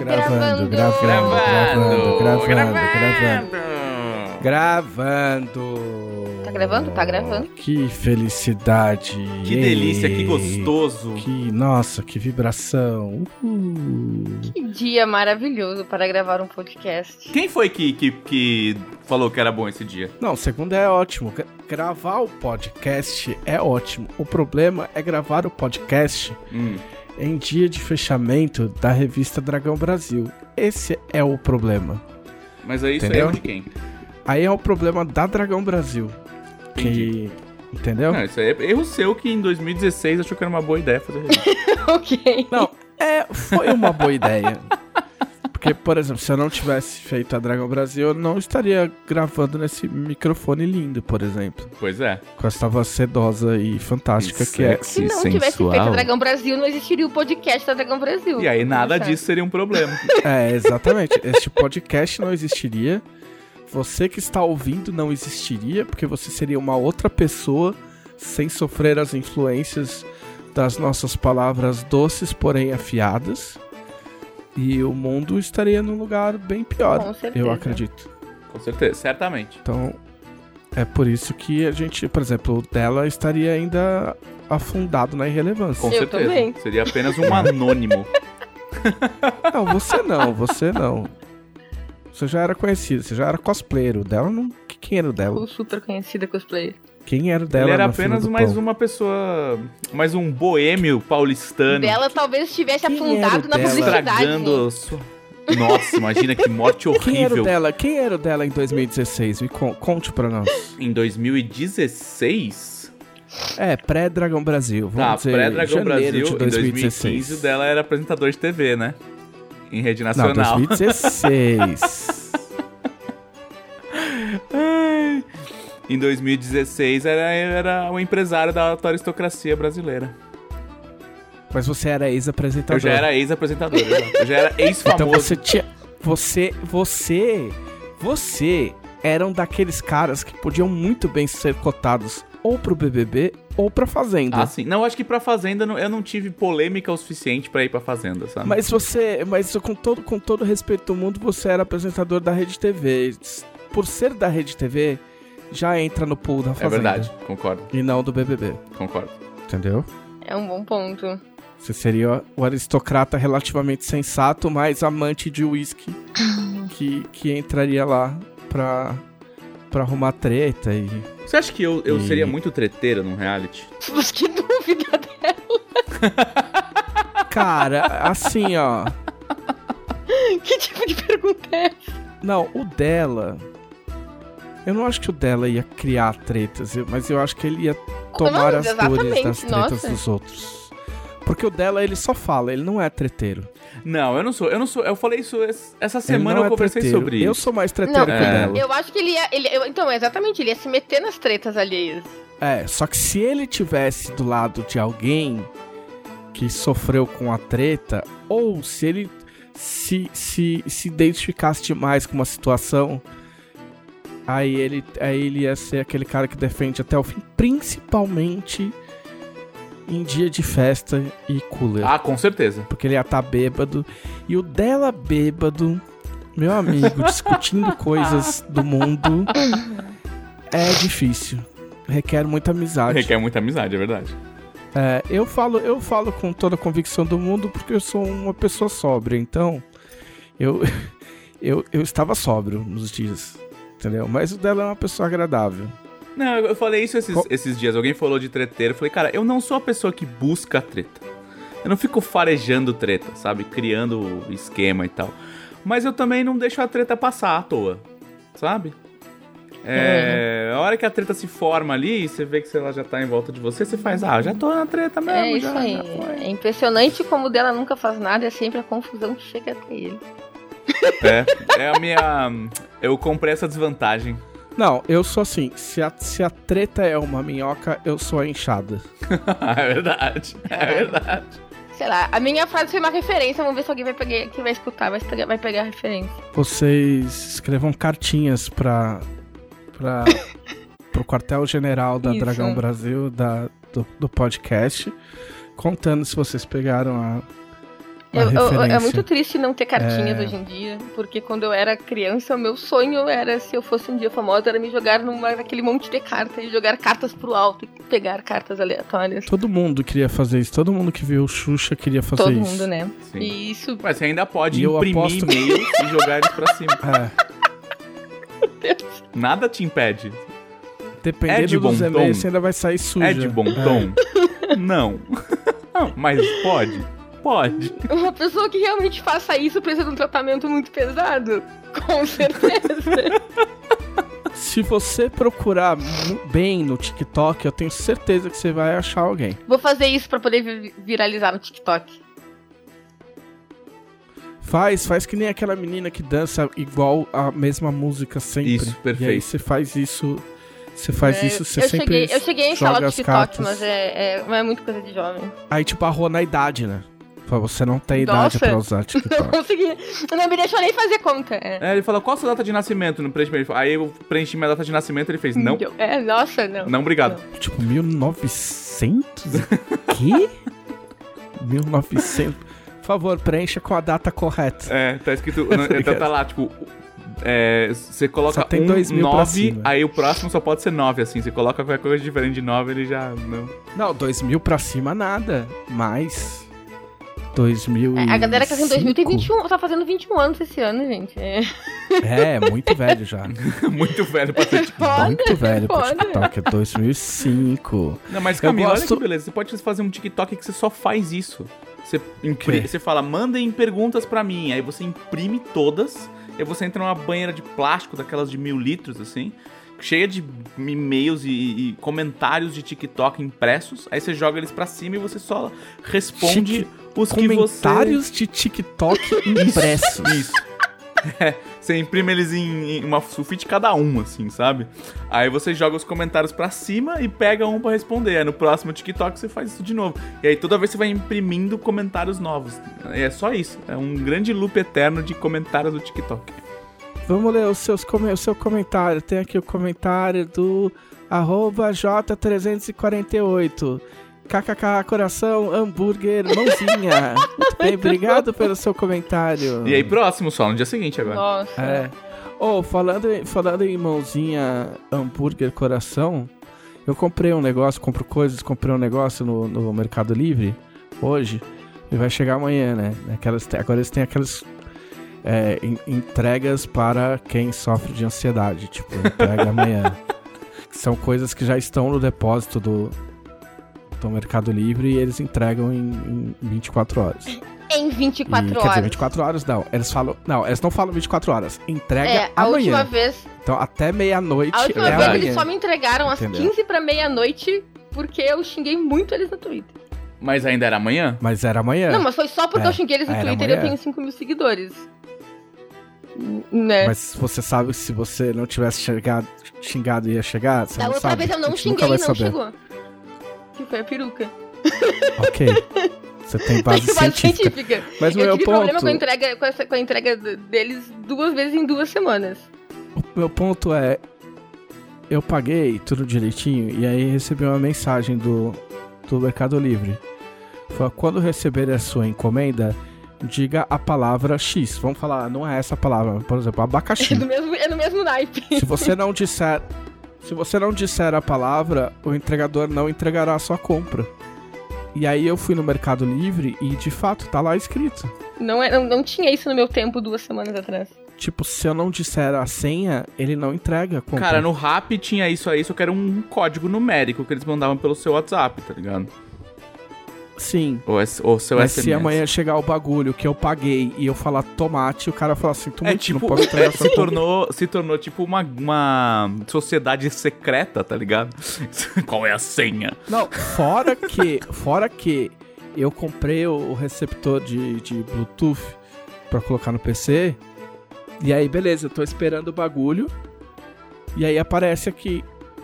Gravando, gravando, gravando, gravando, gravando. Gravando. Tá gravando? Tá gravando. Que felicidade. Que delícia, que gostoso. Que, nossa, que vibração. Uhul. Que dia maravilhoso para gravar um podcast. Quem foi que, que, que falou que era bom esse dia? Não, segundo é ótimo. Gra- Gravar o podcast é ótimo. O problema é gravar o podcast Hum. em dia de fechamento da revista Dragão Brasil. Esse é o problema. Mas aí isso Entendeu? é de quem? Aí é o problema da Dragão Brasil. Que. Entendeu? Não, isso aí é erro seu que em 2016 achou que era uma boa ideia fazer revista. ok. Não, é, foi uma boa ideia. Porque, por exemplo, se eu não tivesse feito a Dragão Brasil, eu não estaria gravando nesse microfone lindo, por exemplo. pois é. Com essa voz sedosa e fantástica que é. Se não tivesse feito a Dragão Brasil, não existiria o podcast da Dragão Brasil. E aí nada disso seria um problema. É, exatamente. Este podcast não existiria. Você que está ouvindo não existiria, porque você seria uma outra pessoa sem sofrer as influências das nossas palavras doces, porém afiadas. E o mundo estaria num lugar bem pior, Com certeza. eu acredito. Com certeza, certamente. Então, é por isso que a gente, por exemplo, o dela estaria ainda afundado na irrelevância. Com Eu certeza. também. Seria apenas um anônimo. Não, você não, você não. Você já era conhecido, você já era cosplayer. O dela não. Quem era o dela? Sou super conhecida cosplayer. Quem era o dela? Ele era apenas mais pão? uma pessoa. Mais um boêmio paulistano. Dela talvez estivesse Quem afundado na dela? publicidade. Estragando a sua... Nossa, imagina que morte Quem era o horrível. dela? Quem era o dela em 2016? Me con- conte pra nós. Em 2016? É, pré-Dragão Brasil. Tá, Vamos dizer, pré-Dragão Brasil, de em 2016. 2015 o dela era apresentador de TV, né? Em rede Não, nacional. 2016. Ai. Em 2016 era, era o empresário da aristocracia brasileira. Mas você era ex-apresentador. Eu já era ex-apresentador, eu já era Então ex-famoso. você tinha. Você. Você. Você eram daqueles caras que podiam muito bem ser cotados ou pro BBB ou pra Fazenda. Ah, sim. Não, acho que pra Fazenda eu não tive polêmica o suficiente pra ir pra Fazenda, sabe? Mas você, mas com todo, com todo respeito do mundo, você era apresentador da Rede TV. Por ser da Rede TV, já entra no pool da é Fazenda. verdade, concordo, E não do BBB, concordo. entendeu? É um bom ponto. Você seria o aristocrata relativamente sensato, mas amante de uísque, que, que entraria lá pra, pra arrumar treta e... Você acha que eu, eu E- seria muito treteira num reality? Mas que dúvida dela. Cara, assim, ó... Que tipo de pergunta é essa? Não, o dela... Eu não acho que o dela ia criar tretas, mas eu acho que ele ia tomar Não, as dores das tretas nossa. dos outros. Porque o dela, ele só fala, ele não é treteiro. Não, eu não sou, eu não sou. Eu falei isso es- essa semana eu é conversei treteiro. sobre Eu isso. sou mais treteiro Não, que o É. dela. Eu acho que ele ia. Ele, eu- então, exatamente, ele ia se meter nas tretas alheias. É, só que se ele tivesse do lado de alguém que sofreu com a treta, ou se ele se, se, se identificasse demais com uma situação, aí ele, aí ele ia ser aquele cara que defende até o fim, principalmente em dia de festa e cooler. Ah, com certeza. Porque ele ia estar bêbado. E o dela bêbado, meu amigo, discutindo coisas do mundo, é difícil. Requer muita amizade. Requer muita amizade, é verdade. É, eu, falo, eu falo com toda a convicção do mundo porque eu sou uma pessoa sóbria. Então, eu, eu, eu estava sóbrio nos dias. Entendeu? Mas o dela é uma pessoa agradável. Não, eu falei isso esses, esses dias. Alguém falou de treteiro. Eu falei, cara, eu não sou a pessoa que busca treta. Eu não fico farejando treta, sabe? Criando esquema e tal. Mas eu também não deixo a treta passar à toa, sabe? É, A hora que a treta se forma ali, e você vê que ela já tá em volta de você, você faz, ah, já tô na treta mesmo. É isso já, aí. já. É impressionante como o dela nunca faz nada, é sempre a confusão que chega até ele. É, é a minha. Eu comprei essa desvantagem. Não, eu sou assim. Se a, se a treta é uma minhoca, eu sou a enxada. é verdade. É verdade. Sei lá, a minha frase foi uma referência, vamos ver se alguém vai pegar, que vai escutar, vai pegar, vai pegar a referência. Vocês escrevam cartinhas pra. pra pro quartel-general da Isso. Dragão Brasil, da, do, do podcast. contando se vocês pegaram a. Eu- eu- é muito triste não ter cartinhas É. hoje em dia, porque quando eu era criança, o meu sonho era, se eu fosse um dia famosa, era me jogar numa, naquele monte de cartas e jogar cartas pro alto e pegar cartas aleatórias. Todo mundo queria fazer isso. Todo mundo que viu o Xuxa queria fazer Todo isso. mundo, né? Sim. E isso. Mas você ainda pode E eu imprimir aposto- e-mails e jogar eles pra cima. É. Nada te impede. Dependendo É de dos e-mails, você ainda vai sair suja. É de bom tom? Não. Não, Mas pode? Pode. Uma pessoa que realmente faça isso precisa de um tratamento muito pesado. Com certeza. Se você procurar bem no TikTok, eu tenho certeza que você vai achar alguém. Vou fazer isso pra poder vi- viralizar no TikTok. Faz, faz que nem aquela menina que dança igual a mesma música sempre. Isso, E aí perfeito. você faz isso. Você faz É, isso, você eu, sempre. cheguei, eu cheguei a instalar o TikTok, mas é, é, mas é muito coisa de jovem. Aí te barrou na idade, né? Você não tem Nossa. idade pra usar Não TikTok. consegui. Não me deixou nem fazer conta. É. É, ele falou, qual a sua data de nascimento no preenchimento? Aí eu preenchi minha data de nascimento ele fez, não, É, nossa, não. não, obrigado. tipo, 1900? que? 1900. Por favor, preencha com a data correta. É, tá escrito, então tá lá, tipo, é, você coloca Só tem um, dois mil pra 9, cima. aí o próximo só pode ser 9, assim, você coloca qualquer coisa diferente de 9, ele já, não. Não, 2000 pra cima nada. Mais. 2000 É, A galera que tá em 2000 tem 21, tá fazendo 21 anos esse ano, gente. É. É, muito velho já. Muito velho pra ser tipo... Foda, muito velho pro foda. TikTok. É 2005. Não, mas Camila, olha gosto- que beleza, você pode fazer um TikTok que você só faz isso. Você, impri- você fala, mandem perguntas pra mim, aí você imprime todas, aí você entra numa banheira de plástico, daquelas de mil litros, assim, cheia de e-mails e, e comentários de TikTok impressos, aí você joga eles pra cima e você só responde Chique. Os que você... Comentários de TikTok impressos. Isso. É, você imprime eles em, em uma sulfite cada um, assim, sabe? Aí você joga os comentários pra cima e pega um pra responder. Aí no próximo TikTok você faz isso de novo. E aí toda vez você vai imprimindo comentários novos. É só isso. É um grande loop eterno de comentários do TikTok. Vamos ler os seus, o seu comentário. Tem aqui o comentário do arroba J348. KKK, coração, hambúrguer, mãozinha. Muito bem, obrigado pelo seu comentário. E aí próximo só, no dia seguinte agora. Nossa. É. Oh, falando, em- falando em mãozinha, hambúrguer, coração, eu comprei um negócio, compro coisas, comprei um negócio no, no Mercado Livre hoje e vai chegar amanhã, né? Aquelas, agora eles têm aquelas é, en- entregas para quem sofre de ansiedade, tipo, entrega amanhã. São coisas que já estão no depósito do, do Mercado Livre e eles entregam em, em 24 horas. Em E, 24 Quer horas. dizer, 24 horas não. Eles falam. Não, eles não falam 24 horas. Entrega É, a amanhã. última vez, Então até meia-noite a última é vez amanhã. eles só me entregaram às Entendeu? 15 pra meia-noite porque eu xinguei muito eles no Twitter. Mas ainda era amanhã? Mas era amanhã. Não, mas foi só porque É. eu xinguei eles no Twitter e eu tenho 5 mil seguidores. Né? Mas você sabe que se você não tivesse chegado, xingado ia chegar? Você da não outra sabe. vez eu não xinguei e não saber. chegou. Que foi a peruca. Ok. Você tem base Tem base científica. científica. Mas o eu meu tive ponto. problema com a entrega, com, essa, com a entrega deles duas vezes em duas semanas. O meu ponto é. Eu paguei tudo direitinho e aí recebi uma mensagem do, do Mercado Livre. Foi quando receber a sua encomenda, diga a palavra X. Vamos falar, não é essa palavra, por exemplo, É abacaxi. do mesmo, é no mesmo naipe. Se você não disser. Se você não disser a palavra, o entregador não entregará a sua compra. E aí eu fui no Mercado Livre e de fato tá lá escrito. Não, é, não, não tinha isso no meu tempo duas semanas atrás. Tipo, se eu não disser a senha, ele não entrega a compra. Cara, no Rap tinha isso aí, só que era um código numérico que eles mandavam pelo seu WhatsApp, tá ligado? Sim. Ou, S- ou seu Mas SMS. se amanhã chegar o bagulho que eu paguei e eu falar tomate, o cara fala assim, tu É não tipo, pode entregar é, essa se, tornou, se tornou tipo uma, uma sociedade secreta, tá ligado? Qual é a senha? Não, fora que, fora que eu comprei o, o receptor de, de Bluetooth pra colocar no PC. E aí, beleza, eu tô esperando o bagulho. E aí aparece aqui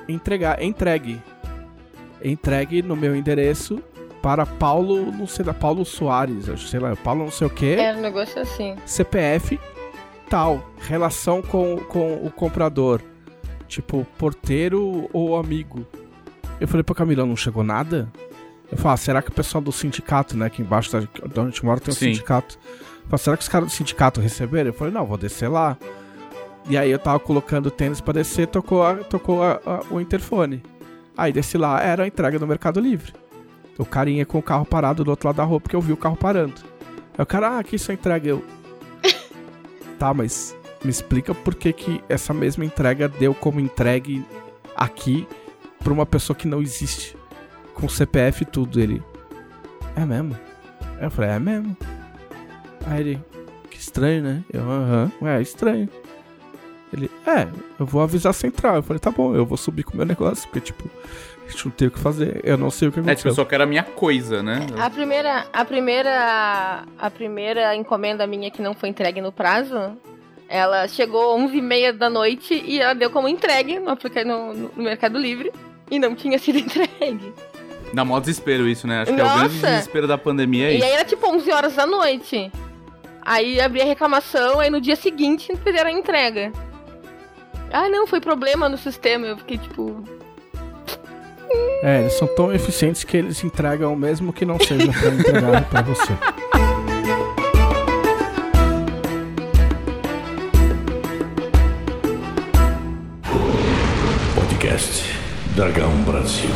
entregar, entregue. Entregue no meu endereço para Paulo, não sei da Paulo Soares, sei lá, Paulo não sei o que. Era um negócio assim. CPF tal, relação com, com o comprador, tipo porteiro ou amigo. Eu falei pra Camila, não chegou nada? Eu falo, ah, será que o pessoal do sindicato, né, aqui embaixo da, de onde a gente mora tem um Sim. sindicato. Eu falo, será que os caras do sindicato receberam? Eu falei, não, vou descer lá. E aí eu tava colocando o tênis pra descer, tocou, a- tocou a- a- o interfone. Aí desci lá, era a entrega do Mercado Livre. O carinha com o carro parado do outro lado da rua, porque eu vi o carro parando. Aí o cara, ah, aqui sua entrega. Eu. tá, mas me explica por que, que essa mesma entrega deu como entregue aqui pra uma pessoa que não existe. Com CPF e tudo. Ele. É mesmo? Eu falei, é mesmo. Aí ele. Que estranho, né? Eu, aham. Ué, é estranho. Ele, é, eu vou avisar a central. Eu falei, tá bom, eu vou subir com o meu negócio, porque, tipo, a gente não tem o que fazer. Eu não sei o que É, tipo, aconteceu. eu só quero a minha coisa, né? A primeira, a primeira, a primeira encomenda minha que não foi entregue no prazo, ela chegou 11h30 da noite e ela deu como entregue no, no, no Mercado Livre e não tinha sido entregue. Dá mó desespero isso, né? Acho que é o grande Nossa! desespero da pandemia é E isso. aí era tipo 11 horas da noite. Aí abri a reclamação, aí no dia seguinte fizeram a entrega. Ah, não, foi problema no sistema. Eu fiquei tipo. É, eles são tão eficientes que eles entregam mesmo que não seja pra entregar pra você. Podcast Dragão Brasil.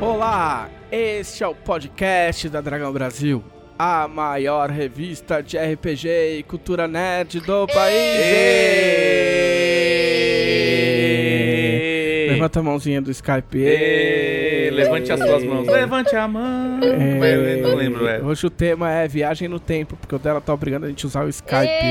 Olá, este é o podcast da Dragão Brasil, a maior revista de RPG e cultura nerd do país. Levanta a mãozinha do Skype. Levante as suas mãos. Levante a mão. É. Não lembro, é. Hoje o tema é viagem no tempo, porque o dela tá obrigando a gente a usar o Skype.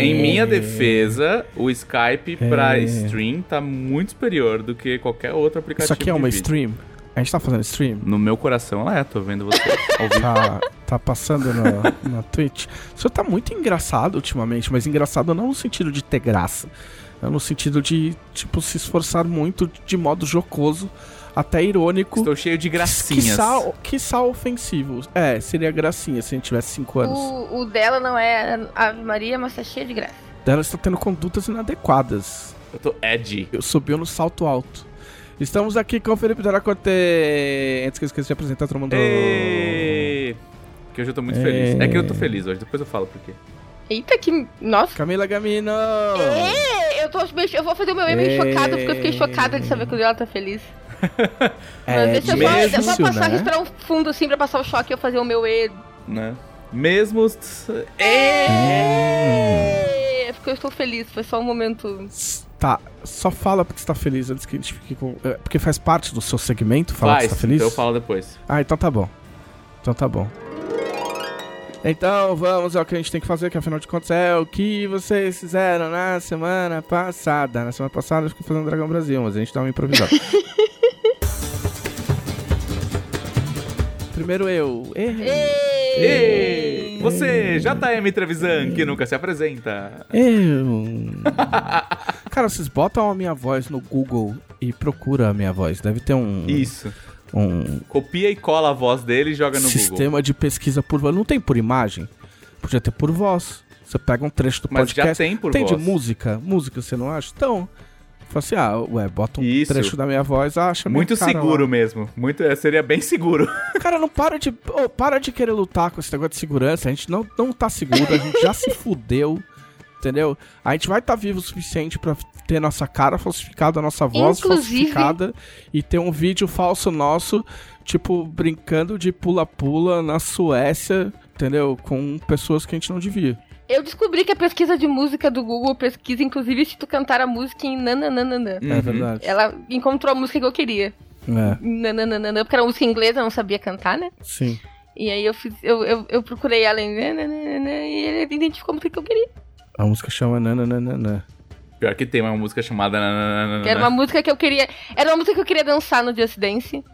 Em minha defesa, o Skype pra É. stream tá muito superior do que qualquer outro aplicativo. Isso aqui é de uma vídeo. stream? A gente tá fazendo stream? No meu coração, ela é. Tô vendo você ao vivo. Tá, tá passando no, na Twitch. O senhor tá muito engraçado ultimamente, mas engraçado não no sentido de ter graça. É no sentido de, tipo, se esforçar muito de modo jocoso, até irônico. Estou cheio de gracinhas. Quiçá, quiçá ofensivo. É, seria gracinha se a gente tivesse 5 anos. O, o dela não é Ave Maria, mas tá cheio de graça. Ela está tendo condutas inadequadas. Eu tô edgy. Eu subiu no salto alto. Estamos aqui com o Felipe Daracote. Antes que eu esqueça de apresentar todo mundo. Ê, Que hoje eu tô muito Ê. feliz. É que eu tô feliz hoje, depois eu falo por quê. Eita, que. Nossa. Camila Gamino. É, eu, tô, meio- eu vou fazer o meu e meio É. chocado, porque eu fiquei chocada de saber que o dela tá feliz. É Mas deixa eu só, eu vou passar, né? respirar um fundo assim pra passar o choque e eu fazer o meu E. Né? Mesmo. É, porque eu estou feliz, foi só um momento. Tá, só fala porque você tá feliz antes que a gente fique com. é, Porque faz parte do seu segmento falar que você tá feliz? então eu falo depois. Ah, então tá bom. Então tá bom. Então vamos ao que a gente tem que fazer, que afinal de contas é o que vocês fizeram na semana passada. Na semana passada eu fiquei fazendo Dragão Brasil, mas a gente dá uma improvisada. Primeiro eu. Errei. Ê, Você, JM Trevisan, que nunca se apresenta. Eu. Cara, vocês botam a minha voz no Google e procura a minha voz. Deve ter um. Isso. Um Copia e cola a voz dele e joga no Google. sistema de pesquisa por voz. Não tem por imagem? Podia ter por voz. Você pega um trecho do Mas já podcast. tem por tem de voz. música? Música você não acha? Então. Fala assim, ah, ué, bota um Isso. trecho da minha voz, acha Muito seguro lá. mesmo. Muito, é, seria bem seguro. Cara, não para de. ô, para de querer lutar com esse negócio de segurança. A gente não, não tá seguro, a gente já se fudeu. Entendeu? A gente vai estar vivo o suficiente pra ter nossa cara falsificada, nossa voz Inclusive- falsificada e ter um vídeo falso nosso, tipo, brincando de pula-pula na Suécia, entendeu? Com pessoas que a gente não devia. Eu descobri que a pesquisa de música do Google pesquisa, inclusive, se tu cantar a música em nananana. É verdade. Ela encontrou a música que eu queria. É, Nananana, porque era música inglesa, eu não sabia cantar, né? sim. E aí eu fiz, eu, eu, eu procurei ela em nananana, e ele identificou a música que eu queria. A música chama Nananana. Pior que tem uma música chamada... Que era uma música que eu queria. Era uma música que eu queria dançar no Just Dance.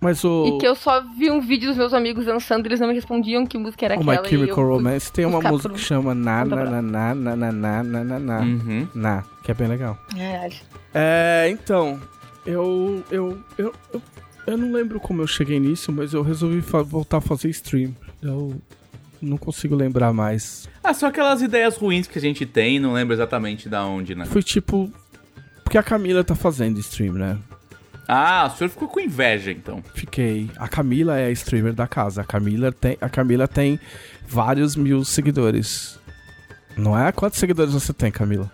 Mas o. E que eu só vi um vídeo dos meus amigos dançando e eles não me respondiam que música era o My aquela. e Chemical eu fui Romance tem uma música por- que chama Na Na Na Na Na Na Na Na Na Uhum. Na, que é bem legal. Caralho. É, então, eu, eu, eu, eu, eu não lembro como eu cheguei nisso, mas eu resolvi voltar a fazer stream. Eu não consigo lembrar mais. Ah, só aquelas ideias ruins que a gente tem, não lembro exatamente da onde, né? Foi tipo. Porque porque a Camila tá fazendo stream, né? Ah, o senhor ficou com inveja, então. Fiquei. A Camila é a streamer da casa. A Camila tem, a Camila tem vários mil seguidores. Não é? Quantos seguidores você tem, Camila?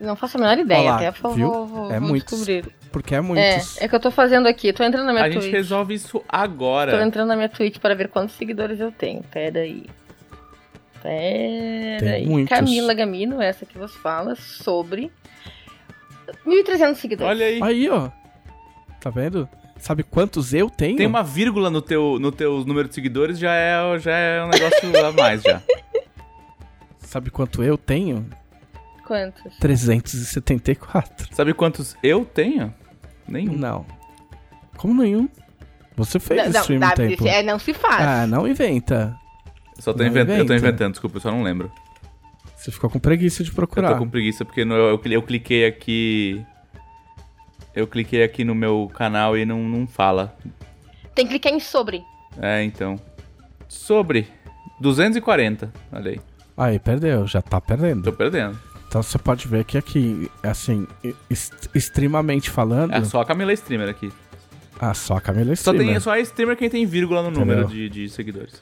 Não faço a menor ideia, Olha lá, até vou, É vou muitos. descobrir. Porque é É, muitos. é que eu tô fazendo aqui, tô entrando na minha A Twitch. gente resolve isso Tô agora. entrando na minha Twitch para ver quantos seguidores eu tenho. Pera aí. Pera Tem aí. muitos. Camila Gamino, essa que vos fala sobre 1.300 seguidores. Olha aí. Aí, ó. Tá vendo? Sabe quantos eu tenho? Tem uma vírgula no teu, no teu número de seguidores, já é, já é um negócio a mais já. Sabe quanto eu tenho? Quantos? 374. Sabe quantos eu tenho? Nenhum. Não. Como nenhum? Você fez Não, não, stream um tempo. é, não se faz. Ah, não inventa. Eu Só tô Não inventando, eu tô inventa. inventando, desculpa, eu só não lembro. Você ficou com preguiça de Eu procurar. tô com preguiça porque no- eu, eu cliquei aqui. Eu cliquei aqui no meu canal e não, não fala. Tem que clicar em sobre. É, então. Sobre 240. Olha aí. Aí, perdeu. Já tá Tô perdendo. Então você pode ver que aqui, assim, est- extremamente falando... É só a Camila Streamer aqui. Ah, só a Camila é Só, streamer. tem, só é streamer quem tem vírgula no número de, de seguidores.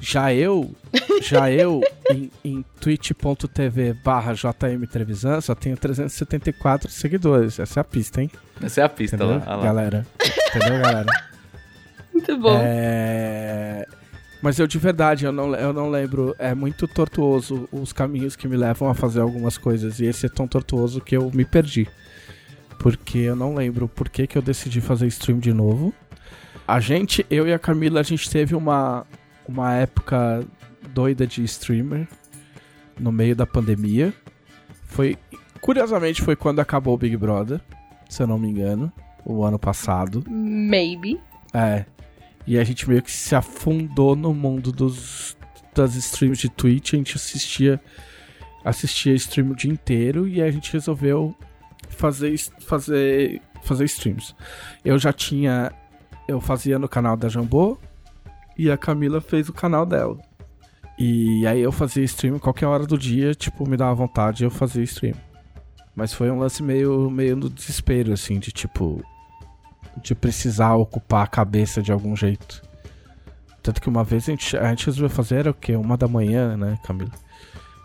Já eu, já eu, em, em twitch.tv barra JM Trevisan, só tenho 374 seguidores. Essa é a pista, hein? Essa é a pista Entendeu, lá. lá. galera? Entendeu, galera? Muito bom. É... Mas eu de verdade, eu não, eu não lembro. É muito tortuoso os caminhos que me levam a fazer algumas coisas. E esse é tão tortuoso que eu me perdi. Porque eu não lembro por que, que eu decidi fazer stream de novo. A gente, eu e a Camila, a gente teve uma, uma época doida de streamer no meio da pandemia. Foi. Curiosamente, foi quando acabou o Big Brother, se eu não me engano, o ano passado. Maybe. É. E a gente meio que se afundou no mundo dos, das streams de Twitch. A gente assistia, assistia stream o dia inteiro e a gente resolveu fazer, fazer, fazer streams. Eu já tinha. Eu fazia no canal da Jambô e a Camila fez o canal dela. E aí eu fazia stream qualquer hora do dia, tipo, me dava vontade eu fazia stream. Mas foi um lance meio, meio no desespero, assim, de tipo de precisar ocupar a cabeça de algum jeito. Tanto que uma vez a gente, a gente resolveu fazer, era o quê? Uma da manhã, né, Camila?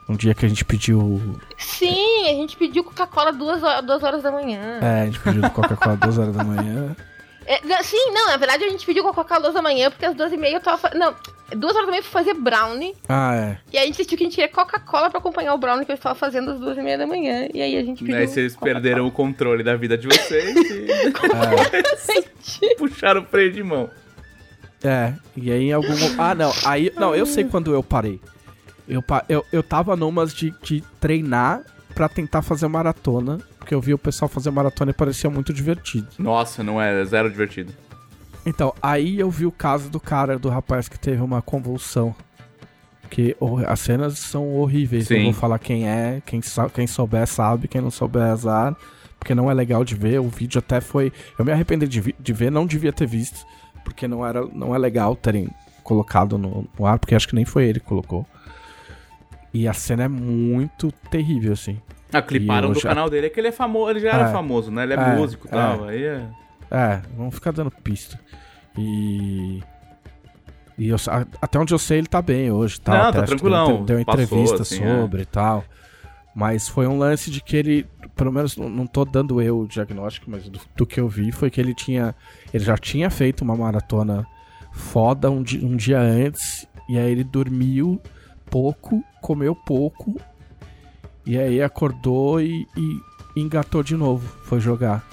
Um dia que a gente pediu. Sim, a gente pediu Coca-Cola duas, duas horas da manhã. É, a gente pediu Coca-Cola duas horas da manhã. É, não, sim, não, na verdade a gente pediu Coca-Cola duas da manhã, porque às duas e meia eu tava. Não, duas horas da manhã fui fazer brownie. Ah, é. E aí a gente decidiu que a gente queria Coca-Cola pra acompanhar o brownie que eu estava fazendo às duas e meia da manhã. E aí a gente pediu. Aí vocês perderam o controle da vida de vocês e puxaram o freio de mão. É, e aí em algum. Ah, não. Aí. Não, eu sei quando eu parei. Eu, pa- eu, eu tava numas de, de treinar pra tentar fazer maratona. Porque eu vi o pessoal fazer maratona e parecia muito divertido. Nossa, não é zero divertido. Então, aí eu vi o caso do cara, do rapaz que teve uma convulsão. Que o- as cenas são horríveis. Sim. Não vou falar quem é, quem, quem souber sabe, quem não souber é azar. Porque não é legal de ver. O vídeo até foi. Eu me arrependi de, vi- de ver, não devia ter visto. Porque não, era, não é legal terem colocado no, no ar, porque acho que nem foi ele que colocou. E a cena é muito terrível, assim. Ah, cliparam eu do já- canal dele, é que ele é famoso, ele já era É. famoso, né? Ele é, É, músico e tal. Aí é. É, vamos ficar dando pista. E. E eu, até onde eu sei, ele tá bem hoje. Tá? Não, tá tranquilão. Ele deu uma Passou, entrevista assim, é. sobre e tal. Mas foi um lance de que ele. Pelo menos não, não tô dando eu o diagnóstico, mas do, do que eu vi foi que ele tinha. Ele já tinha feito uma maratona foda um, di- um dia antes. E aí ele dormiu pouco, comeu pouco. E aí acordou e, e engatou de novo. Foi jogar.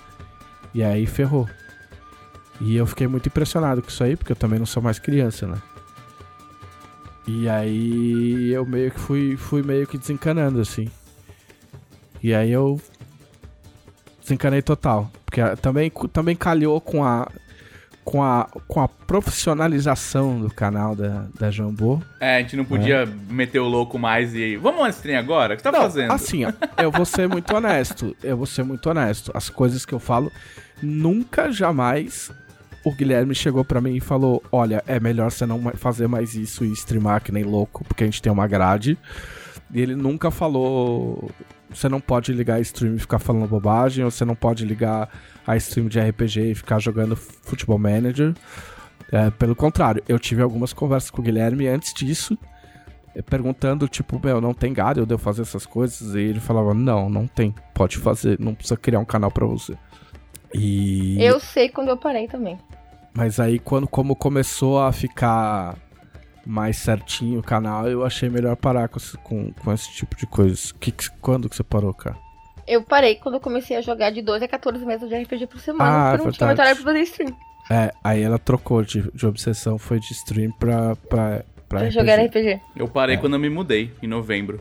E aí ferrou. E eu fiquei muito impressionado com isso aí, porque eu também não sou mais criança, né? E aí eu meio que fui, fui meio que desencanando, assim. E aí eu desencanei total. Porque também, também calhou com a, com a, com a profissionalização do canal da, da Jambô. É, a gente não podia meter o louco mais e. Vamos stream agora? O que você tá Não, fazendo? Assim, ó, eu vou ser muito honesto. Eu vou ser muito honesto. As coisas que eu falo, nunca, jamais o Guilherme chegou pra mim e falou: Olha, é melhor você não fazer mais isso e streamar que nem louco, porque a gente tem uma grade. E ele nunca falou você não pode ligar stream e ficar falando bobagem, ou você não pode ligar a stream de RPG e ficar jogando Futebol Manager. É, pelo contrário, eu tive algumas conversas com o Guilherme antes disso, eh, perguntando, tipo, meu, não tem galho de eu fazer essas coisas? E ele falava, não, não tem, pode fazer, não precisa criar um canal pra você. E... Eu sei quando eu parei também. Mas aí, quando como começou a ficar mais certinho o canal, eu achei melhor parar com, esse- com, com esse tipo de coisa. Que- quando que você parou, cara? Eu parei quando eu comecei a jogar de 12 a 14 meses de RPG por semana, Ah, porque eu não tinha mais horário pra fazer stream. É, aí ela trocou de, de obsessão, foi de stream pra, pra, pra, Pra RPG. jogar RPG. Eu parei É. quando eu me mudei, em novembro.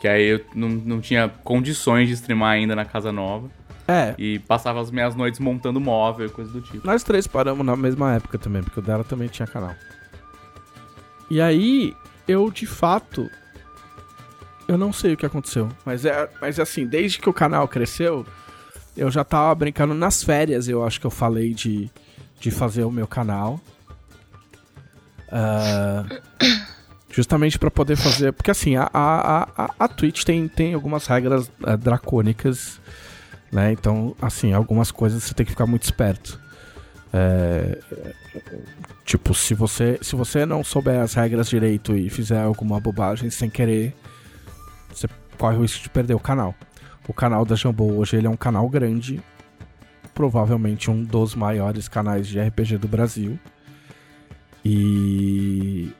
Que aí eu não, não tinha condições de streamar ainda na casa nova. É, E passava as minhas noites montando móvel, coisa do tipo. nós três paramos na mesma época também, porque o dela também tinha canal. E aí, eu de fato. Eu não sei o que aconteceu. Mas é, mas assim, desde que o canal cresceu, eu já tava brincando nas férias, eu acho que eu falei de, de fazer o meu canal. Ah, justamente pra poder fazer. Porque assim, a, a, a, a Twitch tem, tem algumas regras eh, dracônicas, né? Então, assim, algumas coisas você tem que ficar muito esperto. É, tipo, se você, se você não souber as regras direito e fizer alguma bobagem sem querer, você corre o risco de perder o canal. O canal da Jambô hoje ele é um canal grande, provavelmente um dos maiores canais de RPG do Brasil. E,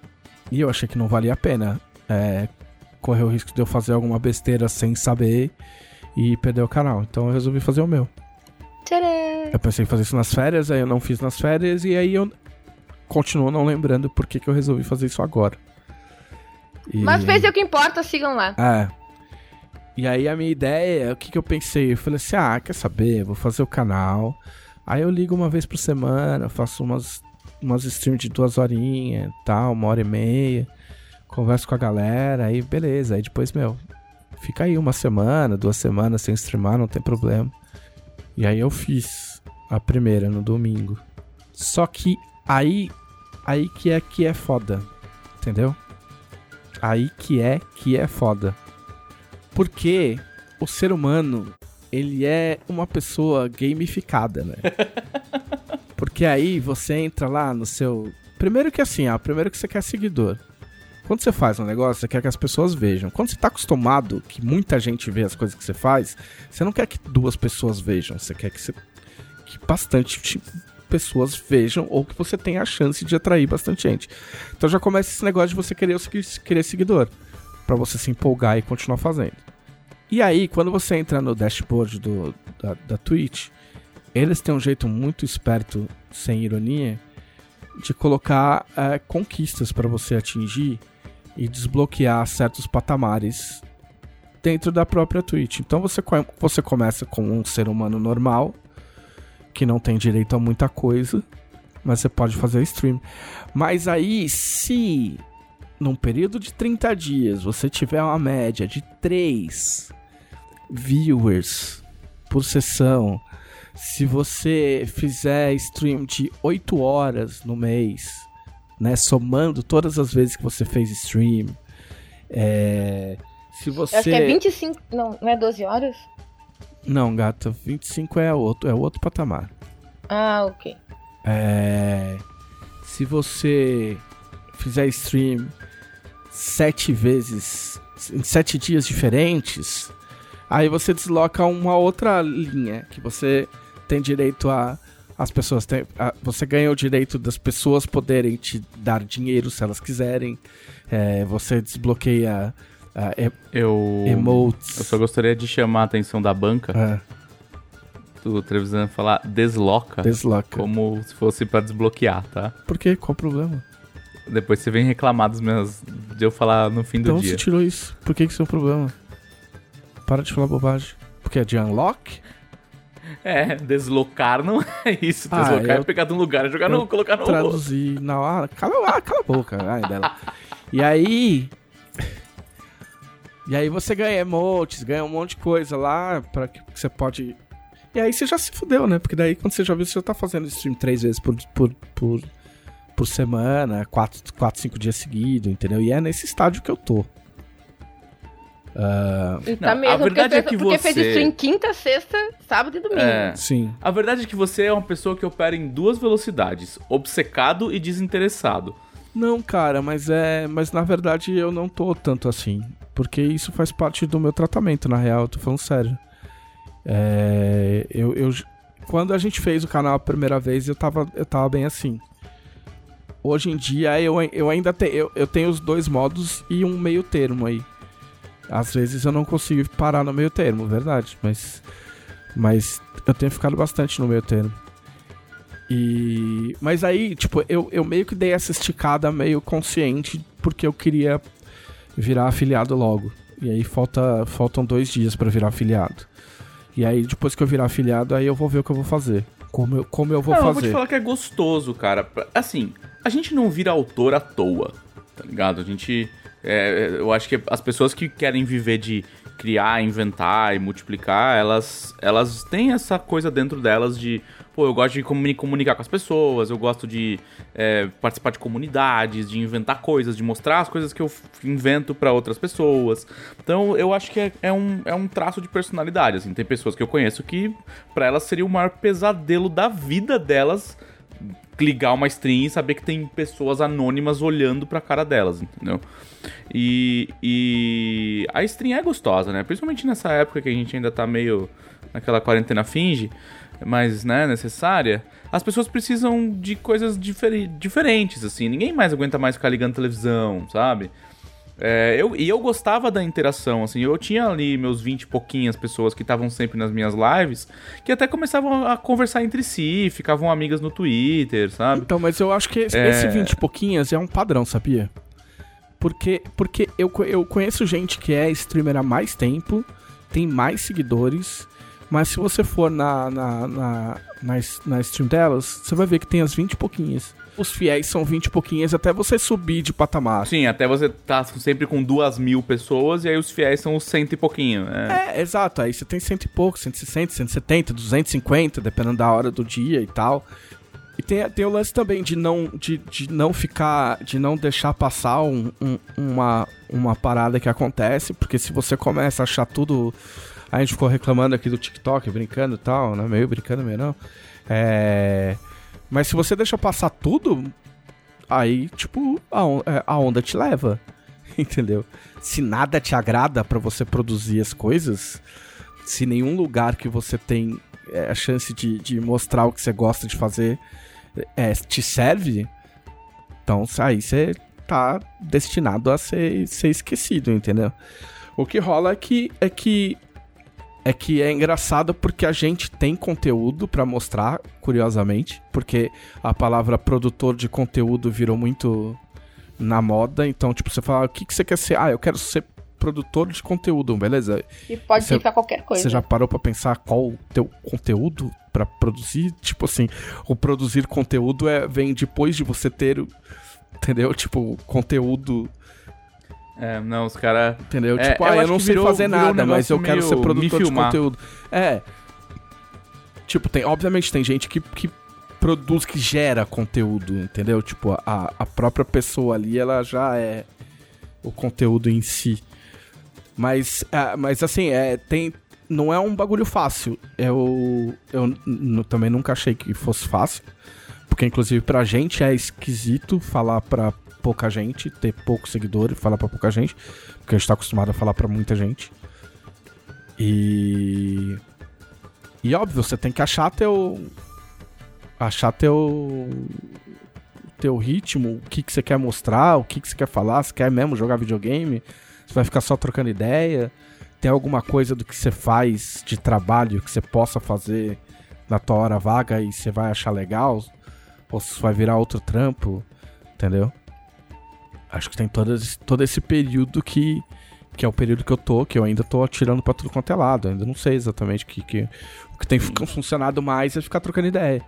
e eu achei que não valia a pena é, correr o risco de eu fazer alguma besteira sem saber e perder o canal. Então eu resolvi fazer o meu. Tcharam! Eu pensei em fazer isso nas férias, aí eu não fiz nas férias e aí eu continuo não lembrando por que, que eu resolvi fazer isso agora. E- Mas fez o que importa, sigam lá. É. E aí a minha ideia, o que, que eu pensei? Eu falei assim, ah, quer saber? Vou fazer o canal. Aí eu ligo uma vez por semana, faço umas, umas streams de duas horinhas, tal, uma hora e meia. Converso com a galera, aí beleza. Aí depois, meu, fica aí uma semana, duas semanas sem streamar, não tem problema. E aí eu fiz a primeira no domingo. Só que aí, aí que é que é foda, entendeu? Aí que é que é foda. Porque o ser humano, ele é uma pessoa gamificada, né? Porque aí você entra lá no seu. Primeiro que assim, ó, primeiro que você quer seguidor. Quando você faz um negócio, você quer que as pessoas vejam. Quando você tá acostumado que muita gente vê as coisas que você faz, você não quer que duas pessoas vejam. Você quer que, você, que bastante ti- pessoas vejam ou que você tenha a chance de atrair bastante gente. Então já começa esse negócio de você querer, querer seguidor. Pra você se empolgar e continuar fazendo. E aí, quando você entra no dashboard do, da, da Twitch, eles têm um jeito muito esperto, sem ironia, de colocar é, conquistas pra você atingir e desbloquear certos patamares dentro da própria Twitch. Então você, você começa com um ser humano normal, que não tem direito a muita coisa, mas você pode fazer stream. Mas aí, se num período de 30 dias você tiver uma média de 3 viewers por sessão, se você fizer stream de 8 horas no mês, né, somando todas as vezes que você fez stream, é, se você Eu acho que é 25. Não, não é 12 horas? Não, gata, 25 é outro, é outro patamar. Ah, ok. É, se você fizer stream sete vezes em sete dias diferentes, aí você desloca uma outra linha que você tem direito a as pessoas têm, a- você ganha o direito das pessoas poderem te dar dinheiro se elas quiserem. É, você desbloqueia ah, e- Eu. emotes. Eu só gostaria de chamar a atenção da banca É, do Trevisan falar desloca desloca. como se fosse pra desbloquear, tá? Por quê? Qual o problema? Depois você vem reclamar dos meus. de eu falar no fim do Então dia. você tirou isso. Por que que isso é um problema? Para de falar bobagem. Porque é de unlock? É, deslocar não é isso. Ah, Deslocar eu- é pegar de um lugar e jogar no. colocar no. Traduzir na hora. Cala, ah, cala a boca. Ai, dela. E aí. E aí você ganha emotes, ganha um monte de coisa lá para que você pode. E aí você já se fudeu, né? Porque daí quando você já viu, você já tá fazendo stream três vezes por, por, por, por semana, quatro, quatro, cinco dias seguidos, entendeu? E é nesse estádio que eu tô. E tá Não, mesmo, a verdade porque, é que porque fez você- isso em quinta, sexta, sábado e domingo. É. sim. A verdade é que você é uma pessoa que opera em duas velocidades: obcecado e desinteressado. Não, cara, mas é. Mas na verdade eu não tô tanto assim. Porque isso faz parte do meu tratamento, na real, eu tô falando sério. É, eu, eu- quando a gente fez o canal a primeira vez, eu tava, eu tava bem assim. Hoje em dia eu, eu ainda tenho. Eu, eu tenho os dois modos e um meio termo aí. Às vezes eu não consigo parar no meio termo, verdade. Mas. Mas eu tenho ficado bastante no meio termo. E. Mas aí, tipo, eu, eu meio que dei essa esticada meio consciente porque eu queria virar afiliado logo. E aí falta, faltam dois dias pra virar afiliado. E aí, depois que eu virar afiliado, aí eu vou ver o que eu vou fazer. Como eu, como eu vou não, eu vou te fazer. falar que é gostoso, cara. Assim, a gente não vira autor à toa, tá ligado? A gente. é, eu acho que as pessoas que querem viver de criar, inventar e multiplicar, elas, elas têm essa coisa dentro delas de. Pô, eu gosto de comuni- comunicar com as pessoas, eu gosto de é, participar de comunidades, de inventar coisas, de mostrar as coisas que eu invento pra outras pessoas. Então, eu acho que é, é um, é um traço de personalidade, assim. Tem pessoas que eu conheço que, pra elas, seria o maior pesadelo da vida delas ligar uma stream e saber que tem pessoas anônimas olhando pra cara delas, entendeu? E, e a stream é gostosa, né? Principalmente nessa época que a gente ainda tá meio naquela quarentena finge, mas, né, necessária. As pessoas precisam de coisas diferi- diferentes, assim. Ninguém mais aguenta mais ficar ligando televisão, sabe? É, eu, e eu gostava da interação, assim, eu tinha ali meus 20 e pouquinhas pessoas que estavam sempre nas minhas lives, que até começavam a conversar entre si, ficavam amigas no Twitter, sabe? Então, mas eu acho que esse, É. esse 20 e pouquinhas é um padrão, sabia? Porque, porque eu, eu conheço gente que é streamer há mais tempo, tem mais seguidores, mas se você for na, na, na, na, s- na stream delas, você vai ver que tem as 20 e pouquinhas. Os fiéis são 20 e pouquinhas até você subir de patamar. Sim, até você tá sempre com duas mil pessoas e aí os fiéis são os cento e pouquinho. É. É, exato. Aí você tem cento e pouco, 160, 170, 250, dependendo da hora do dia e tal. E tem, tem o lance também de não, de, de não ficar, de não deixar passar um- um- uma, uma parada que acontece, porque se você começa a achar tudo. A gente ficou reclamando aqui do TikTok, brincando e tal, né? Meio brincando, meio não. É. Mas se você deixa passar tudo, aí, tipo, a, on- é, a onda te leva. Entendeu? Se nada te agrada pra você produzir as coisas, se nenhum lugar que você tem é, a chance de, de mostrar o que você gosta de fazer é, te serve, então aí você tá destinado a ser, ser esquecido, entendeu? O que rola é que é que é que é engraçado porque a gente tem conteúdo pra mostrar, curiosamente, porque a palavra produtor de conteúdo virou muito na moda, então tipo você fala, o que que você quer ser? Ah, eu quero ser produtor de conteúdo, beleza? E pode Você- significar qualquer coisa. Você já parou pra pensar qual o teu conteúdo pra produzir? Tipo assim, o produzir conteúdo é, vem depois de você ter, entendeu? Tipo, conteúdo, É, não, os caras. entendeu? É, tipo, eu ah, eu não sei virou- fazer virou um nada, mas eu quero ser produtor de conteúdo. É. Tipo, tem, obviamente tem gente que, que produz, que gera conteúdo, entendeu? Tipo, a, a própria pessoa ali, ela já é o conteúdo em si. Mas, ah, mas assim, é, tem, não é um bagulho fácil. Eu, eu também nunca achei que fosse fácil. Porque, inclusive, pra gente é esquisito falar pra pouca gente, ter pouco seguidor e falar pra pouca gente. Porque a gente tá acostumado a falar pra muita gente. E. E óbvio, você tem que achar teu. Achar teu. Teu ritmo, o que, que você quer mostrar, o que, que você quer falar, se quer mesmo jogar videogame, você vai ficar só trocando ideia. Tem alguma coisa do que você faz de trabalho que você possa fazer na tua hora vaga e você vai achar legal? Ou se vai virar outro trampo, entendeu? Acho que tem todo esse, todo esse período que, que é o período que eu tô, que eu ainda tô atirando pra tudo quanto é lado. Ainda não sei exatamente o que, que, o que tem fu- funcionado mais é ficar trocando ideia.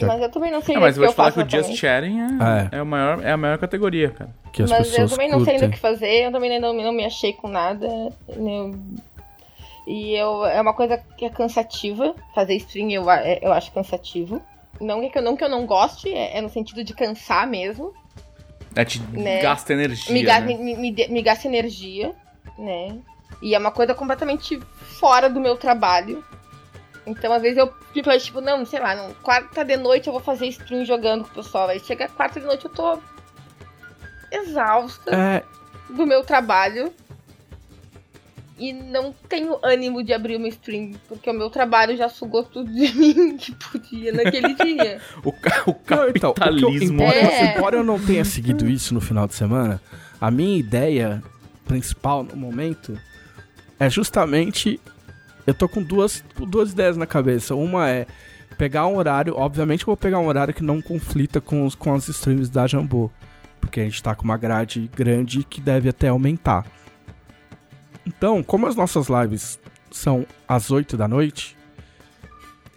Mas eu também não sei É, mas eu vou eu te falar que o Just. Chatting é, É. é. o maior, é a maior categoria, cara. Que as Mas eu também não sei ainda curtem. o que fazer, eu também não, não me achei com nada. né? E eu, é uma coisa que é cansativa. Fazer stream eu, eu acho cansativo. Não é que eu não, que eu não goste, é, é no sentido de cansar mesmo. É, te Né? gasta energia. Me, ga- né? me, me, me gasta energia, né? E é uma coisa completamente fora do meu trabalho. Então, às vezes eu fico tipo, não, sei lá, não, quarta de noite eu vou fazer stream jogando com o pessoal. Aí chega quarta de noite eu tô exausta É, do meu trabalho. E não tenho ânimo de abrir uma stream, porque o meu trabalho já sugou tudo de mim que podia naquele dia. O, ca- o então, o que eu- capitalismo. embora, É. embora eu não tenha seguido isso no final de semana, a minha ideia principal no momento é justamente. Eu tô com duas, duas ideias na cabeça. Uma é pegar um horário. Obviamente, eu vou pegar um horário que não conflita com, os, com as streams da Jambô. Porque a gente tá com uma grade grande que deve até aumentar. Então, como as nossas lives são às 8 da noite,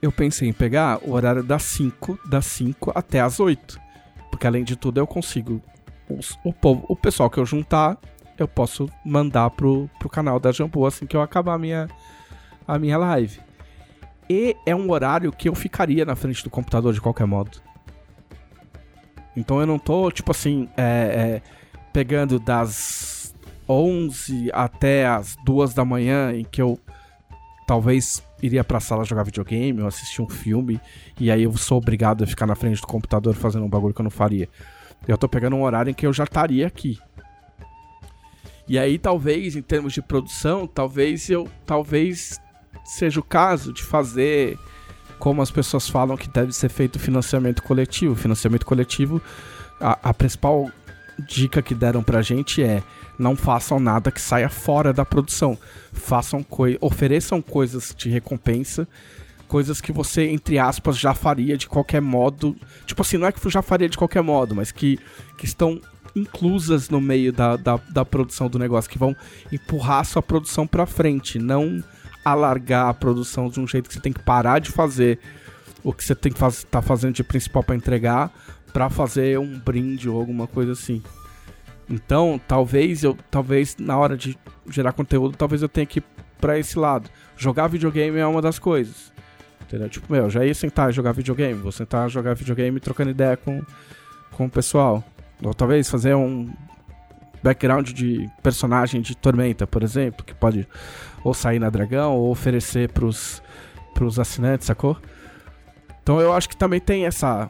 eu pensei em pegar o horário das 5, das 5 até as 8. Porque além de tudo eu consigo. os- o, povo, o pessoal que eu juntar, eu posso mandar pro, pro canal da Jambô assim que eu acabar a minha, a minha live. E é um horário que eu ficaria na frente do computador de qualquer modo. Então eu não tô, tipo assim, é, é, pegando das 11 até as 2 da manhã, em que eu talvez iria pra sala jogar videogame ou assistir um filme, e aí eu sou obrigado a ficar na frente do computador fazendo um bagulho que eu não faria. Eu tô pegando um horário em que eu já estaria aqui. E aí talvez, em termos de produção, talvez eu. Talvez seja o caso de fazer como as pessoas falam que deve ser feito financiamento coletivo. Financiamento coletivo, a, a principal dica que deram pra gente é não façam nada que saia fora da produção. Façam coi ofereçam coisas de recompensa, coisas que você, entre aspas, já faria de qualquer modo. Tipo assim, não é que já faria de qualquer modo, mas que, que estão inclusas no meio da, da, da produção do negócio, que vão empurrar sua produção pra frente, não alargar a produção de um jeito que você tem que parar de fazer o que você tem que faz, tá fazendo de principal pra entregar pra fazer um brinde ou alguma coisa assim. Então, talvez eu, talvez na hora de gerar conteúdo, talvez eu tenha que ir pra esse lado. Jogar videogame é uma das coisas. Entendeu? Tipo, meu, já ia sentar e jogar videogame, vou sentar jogar videogame trocando ideia com, com o pessoal. Ou talvez fazer um background de personagem de Tormenta, por exemplo, que pode ou sair na Dragão ou oferecer pros, pros assinantes, sacou? Então eu acho que também tem essa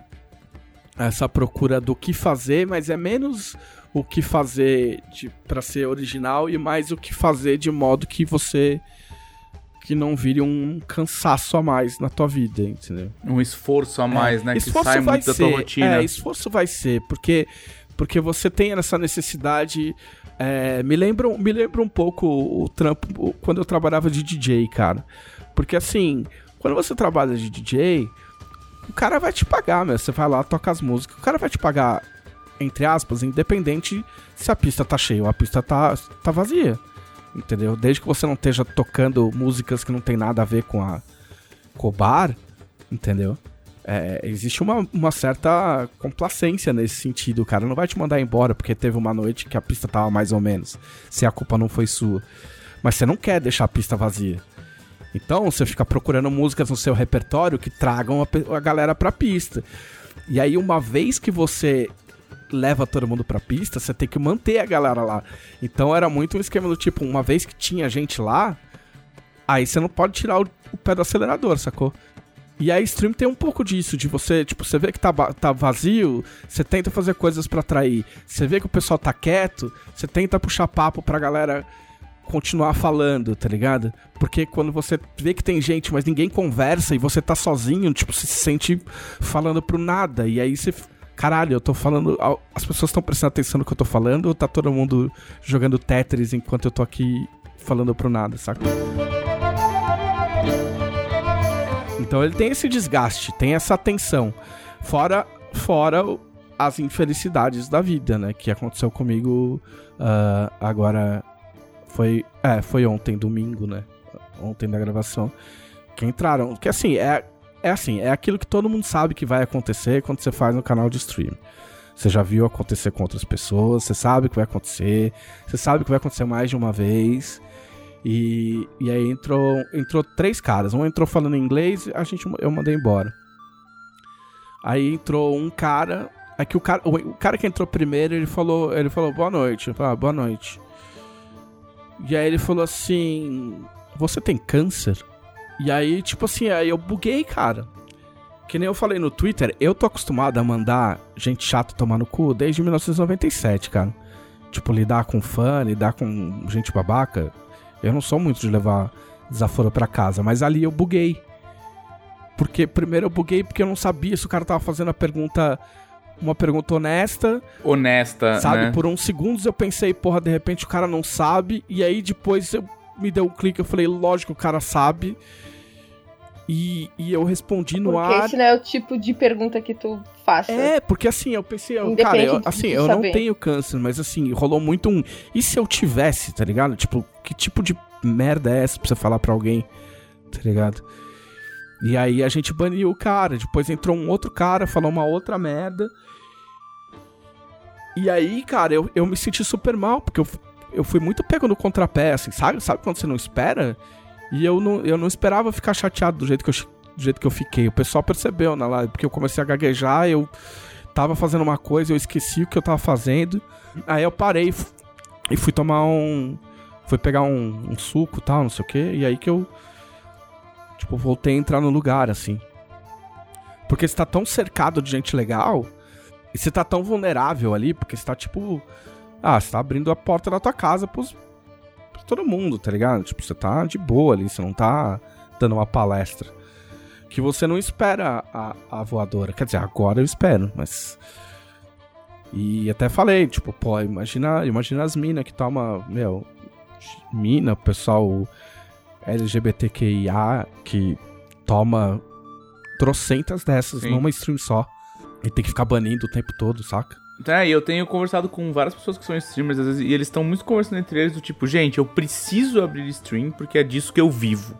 essa procura do que fazer, mas é menos o que fazer pra ser original e mais o que fazer de modo que você que não vire um cansaço a mais na tua vida, entendeu? Um esforço a mais, né? Que Esforço sai vai muito da ser, tua rotina. É, esforço vai ser, porque porque você tem essa necessidade. é, me lembra um- me lembra um pouco o trampo quando eu trabalhava de DJ, cara. Porque assim, quando você trabalha de DJ, o cara vai te pagar, meu. Você vai lá, toca as músicas, o cara vai te pagar, entre aspas, independente se a pista tá cheia ou a pista tá, tá vazia. Entendeu? Desde que você não esteja tocando músicas que não tem nada a ver com a com o bar, entendeu? É, existe uma, uma certa complacência nesse sentido. O cara não vai te mandar embora porque teve uma noite que a pista tava mais ou menos. Se a culpa não foi sua. Mas você não quer deixar a pista vazia. Então você fica procurando músicas no seu repertório que tragam a, a galera pra pista. E aí, uma vez que você leva todo mundo pra pista, você tem que manter a galera lá. Então era muito um esquema do tipo, uma vez que tinha gente lá, aí você não pode tirar o, o pé do acelerador, sacou? E a stream tem um pouco disso, de você, tipo, você vê que tá, tá vazio, você tenta fazer coisas pra atrair. Você vê que o pessoal tá quieto, você tenta puxar papo pra galera continuar falando, tá ligado? Porque quando você vê que tem gente, mas ninguém conversa e você tá sozinho, tipo, você se sente falando pro nada. E aí você. Caralho, eu tô falando. As pessoas estão prestando atenção no que eu tô falando ou tá todo mundo jogando Tetris enquanto eu tô aqui falando pro nada, saca? Então ele tem esse desgaste, tem essa tensão. Fora, fora as infelicidades da vida, né? Que aconteceu comigo ah, agora. Foi. É, foi ontem, domingo, né? Ontem da gravação. Que entraram. Que assim, é, é assim, é aquilo que todo mundo sabe que vai acontecer quando você faz no canal de stream. Você já viu acontecer com outras pessoas, você sabe que vai acontecer, você sabe que vai acontecer mais de uma vez. E, e aí entrou, entrou três caras. Um entrou falando inglês, a gente, eu mandei embora. Aí entrou um cara. É que o cara, o cara que entrou primeiro, ele falou, ele falou boa noite. Eu falei, ah, boa noite. E aí ele falou assim: Você tem câncer? E aí, tipo assim, aí eu buguei, cara. Que nem eu falei no Twitter, eu tô acostumado a mandar gente chata tomar no cu desde 1997, cara. Tipo, lidar com fã, lidar com gente babaca. Eu não sou muito de levar desaforo pra casa, mas ali eu buguei. Porque primeiro eu buguei porque eu não sabia se o cara tava fazendo a pergunta. Uma pergunta honesta. Honesta, Sabe? né? Por uns segundos eu pensei, porra, de repente o cara não sabe. E aí depois eu me deu um clique, eu falei, lógico, o cara sabe. E, e eu respondi no Porque ar. esse não é o tipo de pergunta que tu faça. É, porque assim, eu pensei, eu, cara, eu, assim, eu não tenho câncer, mas assim, rolou muito um. E se eu tivesse, tá ligado? Tipo, que tipo de merda é essa pra você falar pra alguém, tá ligado? E aí a gente baniu o cara, depois entrou um outro cara, falou uma outra merda. E aí, cara, eu, eu me senti super mal, porque eu, eu fui muito pego no contrapé, assim, sabe? Sabe quando você não espera? E eu não, eu não esperava ficar chateado do jeito que eu, do jeito que eu fiquei. O pessoal percebeu na live, porque eu comecei a gaguejar, eu tava fazendo uma coisa, eu esqueci o que eu tava fazendo. Aí eu parei e e fui tomar um. Fui pegar um, um suco e tal, não sei o que. E aí que eu. Tipo, voltei a entrar no lugar, assim. Porque você tá tão cercado de gente legal. E você tá tão vulnerável ali, porque você tá tipo. Ah, você tá abrindo a porta da tua casa pros, pra todo mundo, tá ligado? Tipo, você tá de boa ali, você não tá dando uma palestra. Que você não espera a, a voadora. Quer dizer, agora eu espero, mas. E até falei, tipo, pô, imagina, imagina as minas que toma, meu, mina, pessoal LGBTQIA que toma trocentas dessas Sim. numa stream só. E tem que ficar banindo o tempo todo, saca? É, e eu tenho conversado com várias pessoas que são streamers, às vezes, e eles estão muito conversando entre eles do tipo, gente, eu preciso abrir stream porque é disso que eu vivo.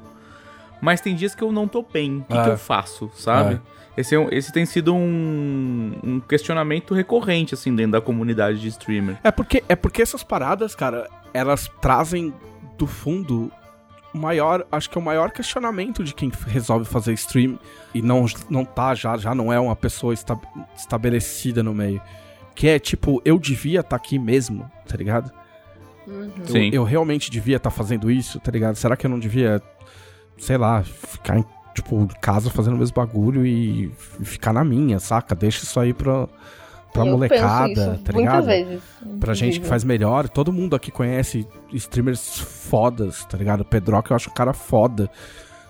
Mas tem dias que eu não tô bem, o que, É. que eu faço, sabe? É. Esse, é esse tem sido um, um questionamento recorrente, assim, dentro da comunidade de streamer. É porque, é porque essas paradas, cara, elas trazem do fundo o maior, acho que é o maior questionamento de quem resolve fazer stream e não, não tá já, já não é uma pessoa esta- estabelecida no meio. Que é tipo, eu devia estar aqui mesmo, tá ligado? Eu- Sim. Eu, realmente devia estar fazendo isso, tá ligado? Será que eu não devia, sei lá, ficar em, tipo, em casa fazendo o mesmo bagulho e, ficar na minha, saca? Deixa isso aí pra, pra Eu molecada, penso isso tá muitas ligado? vezes. Pra gente que faz melhor, todo mundo aqui conhece streamers fodas, tá ligado? O Pedroca eu acho um cara foda,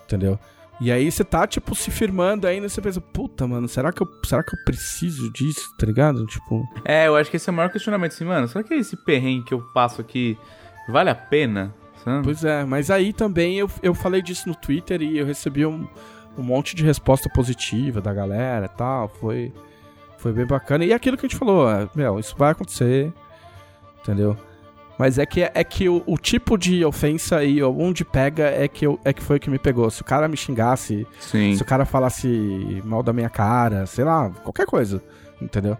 entendeu? E aí você tá, tipo, se firmando ainda, você pensa, puta, mano, será que eu, será que eu preciso disso, tá ligado? Tipo, É, eu acho que esse é o maior questionamento, assim, mano, será que esse perrengue que eu passo aqui vale a pena? Sabe? pois é, mas aí também eu, eu falei disso no Twitter e eu recebi um, um monte de resposta positiva da galera e tal, foi, foi bem bacana. E aquilo que a gente falou, é, meu, isso vai acontecer, entendeu? Mas é que, é que o, o tipo de ofensa e onde pega é que, eu, é que foi o que me pegou. Se o cara me xingasse, Sim. se o cara falasse mal da minha cara, sei lá, qualquer coisa, entendeu?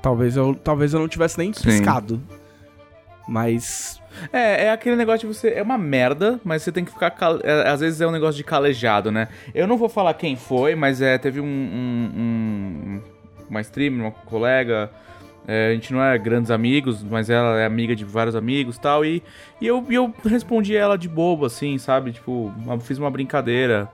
Talvez eu, talvez eu não tivesse nem Sim. piscado. Mas. É, é aquele negócio de você. É uma merda, mas você tem que ficar. cal- é, às vezes é um negócio de calejado, né? Eu não vou falar quem foi, mas é, teve um. um- um- uma streamer, uma colega. É, a gente não é grandes amigos, mas ela é amiga de vários amigos tal. E, e eu, eu respondi ela de bobo, assim, sabe? Tipo, uma- fiz uma brincadeira.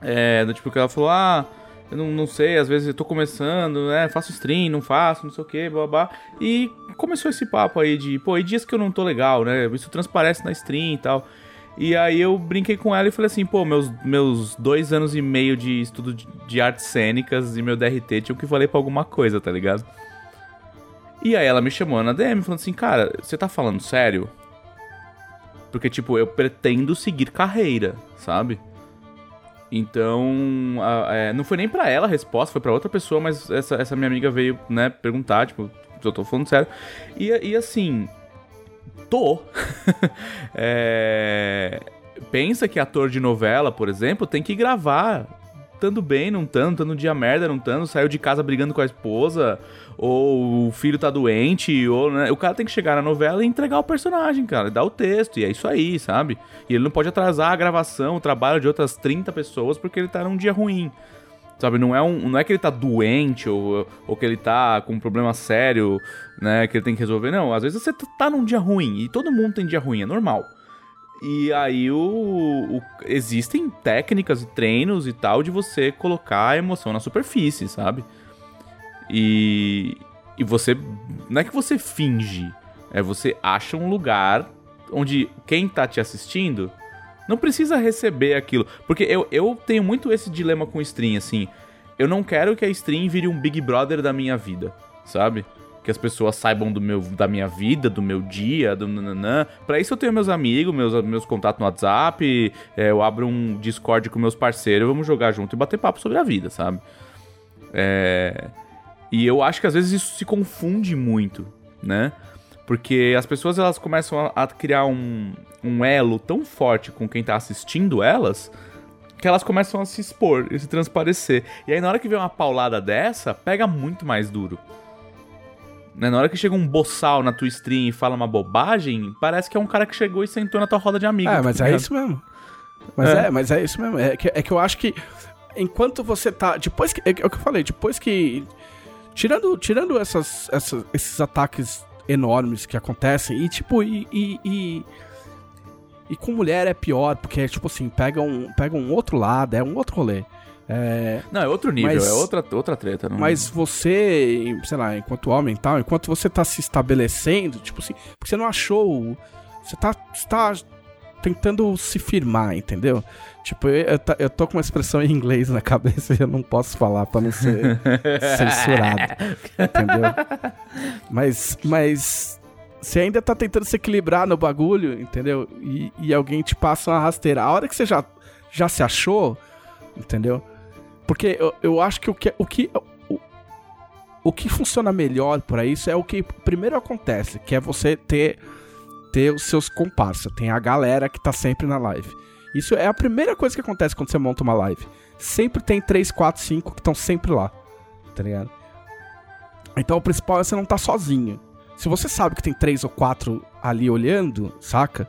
É, do tipo que ela falou, ah, eu não, não sei, às vezes eu tô começando, né? Faço stream, não faço, não sei o que, babá. E começou esse papo aí de, pô, e dias que eu não tô legal, né? Isso transparece na stream e tal. E aí eu brinquei com ela e falei assim, pô, meus, meus dois anos e meio de estudo de, de artes cênicas e meu DRT tinham que valer pra alguma coisa, tá ligado? E aí ela me chamou na DM falando assim, cara, você tá falando sério? Porque, tipo, eu pretendo seguir carreira, sabe? Então, a- é, não foi nem pra ela a resposta, foi pra outra pessoa, mas essa, essa minha amiga veio, né, perguntar, tipo, eu tô falando sério. E, e assim, tô. É, pensa que ator de novela, por exemplo, tem que gravar. Tando bem, não tando, tando dia merda, não tando, saiu de casa brigando com a esposa, ou o filho tá doente, ou né, o cara tem que chegar na novela e entregar o personagem, cara, dar o texto, e é isso aí, sabe? E ele não pode atrasar a gravação, o trabalho de outras 30 pessoas porque ele tá num dia ruim. Sabe, não é, um, não é que ele tá doente ou, ou que ele tá com um problema sério, né, que ele tem que resolver. Não, às vezes você tá num dia ruim e todo mundo tem dia ruim, é normal. E aí o, o, existem técnicas e treinos e tal de você colocar a emoção na superfície, sabe? E, e você. Não é que você finge, é você acha um lugar onde quem tá te assistindo não precisa receber aquilo. Porque eu, eu tenho muito esse dilema com stream, assim. Eu não quero que a stream vire um Big Brother da minha vida, sabe? Que as pessoas saibam do meu, da minha vida, do meu dia, do nananã. Pra isso eu tenho meus amigos, meus, meus contatos no WhatsApp. É, eu abro um Discord com meus parceiros, vamos jogar junto e bater papo sobre a vida, sabe? É... E eu acho que às vezes isso se confunde muito, né? Porque as pessoas elas começam a, a criar um, um elo tão forte com quem tá assistindo elas que elas começam a se expor e se transparecer. E aí na hora que vem uma paulada dessa, pega muito mais duro. Né? Na hora que chega um boçal na tua stream e fala uma bobagem, parece que é um cara que chegou e sentou na tua roda de amigos. É, mas tá é isso mesmo. Mas é. é. mas é isso mesmo. É que, é que eu acho que enquanto você tá. Depois que. É, é o que eu falei, depois que. Tirando, tirando essas, essas, esses ataques enormes que acontecem, e tipo, e, e, e e com mulher é pior, porque, tipo assim, pega um, pega um outro lado, é um outro rolê. É... Não, é outro nível, mas, é outra, outra treta. Não... Mas você, sei lá, enquanto homem e tal, enquanto você tá se estabelecendo, tipo assim, porque você não achou. Você tá, você tá tentando se firmar, entendeu? Tipo, eu, eu tô com uma expressão em inglês na cabeça e eu não posso falar pra não ser censurado. entendeu? Mas, mas você ainda tá tentando se equilibrar no bagulho, entendeu? E, e alguém te passa uma rasteira. A hora que você já, já se achou, entendeu? Porque eu, eu acho que o que, o que o, que funciona melhor para isso é o que primeiro acontece, que é você ter ter os seus comparsas, tem a galera que tá sempre na live. Isso é a primeira coisa que acontece quando você monta uma live. Sempre tem 3, 4, 5 que estão sempre lá. Tá ligado? Então o principal é você não tá sozinho. Se você sabe que tem três ou quatro ali olhando, saca?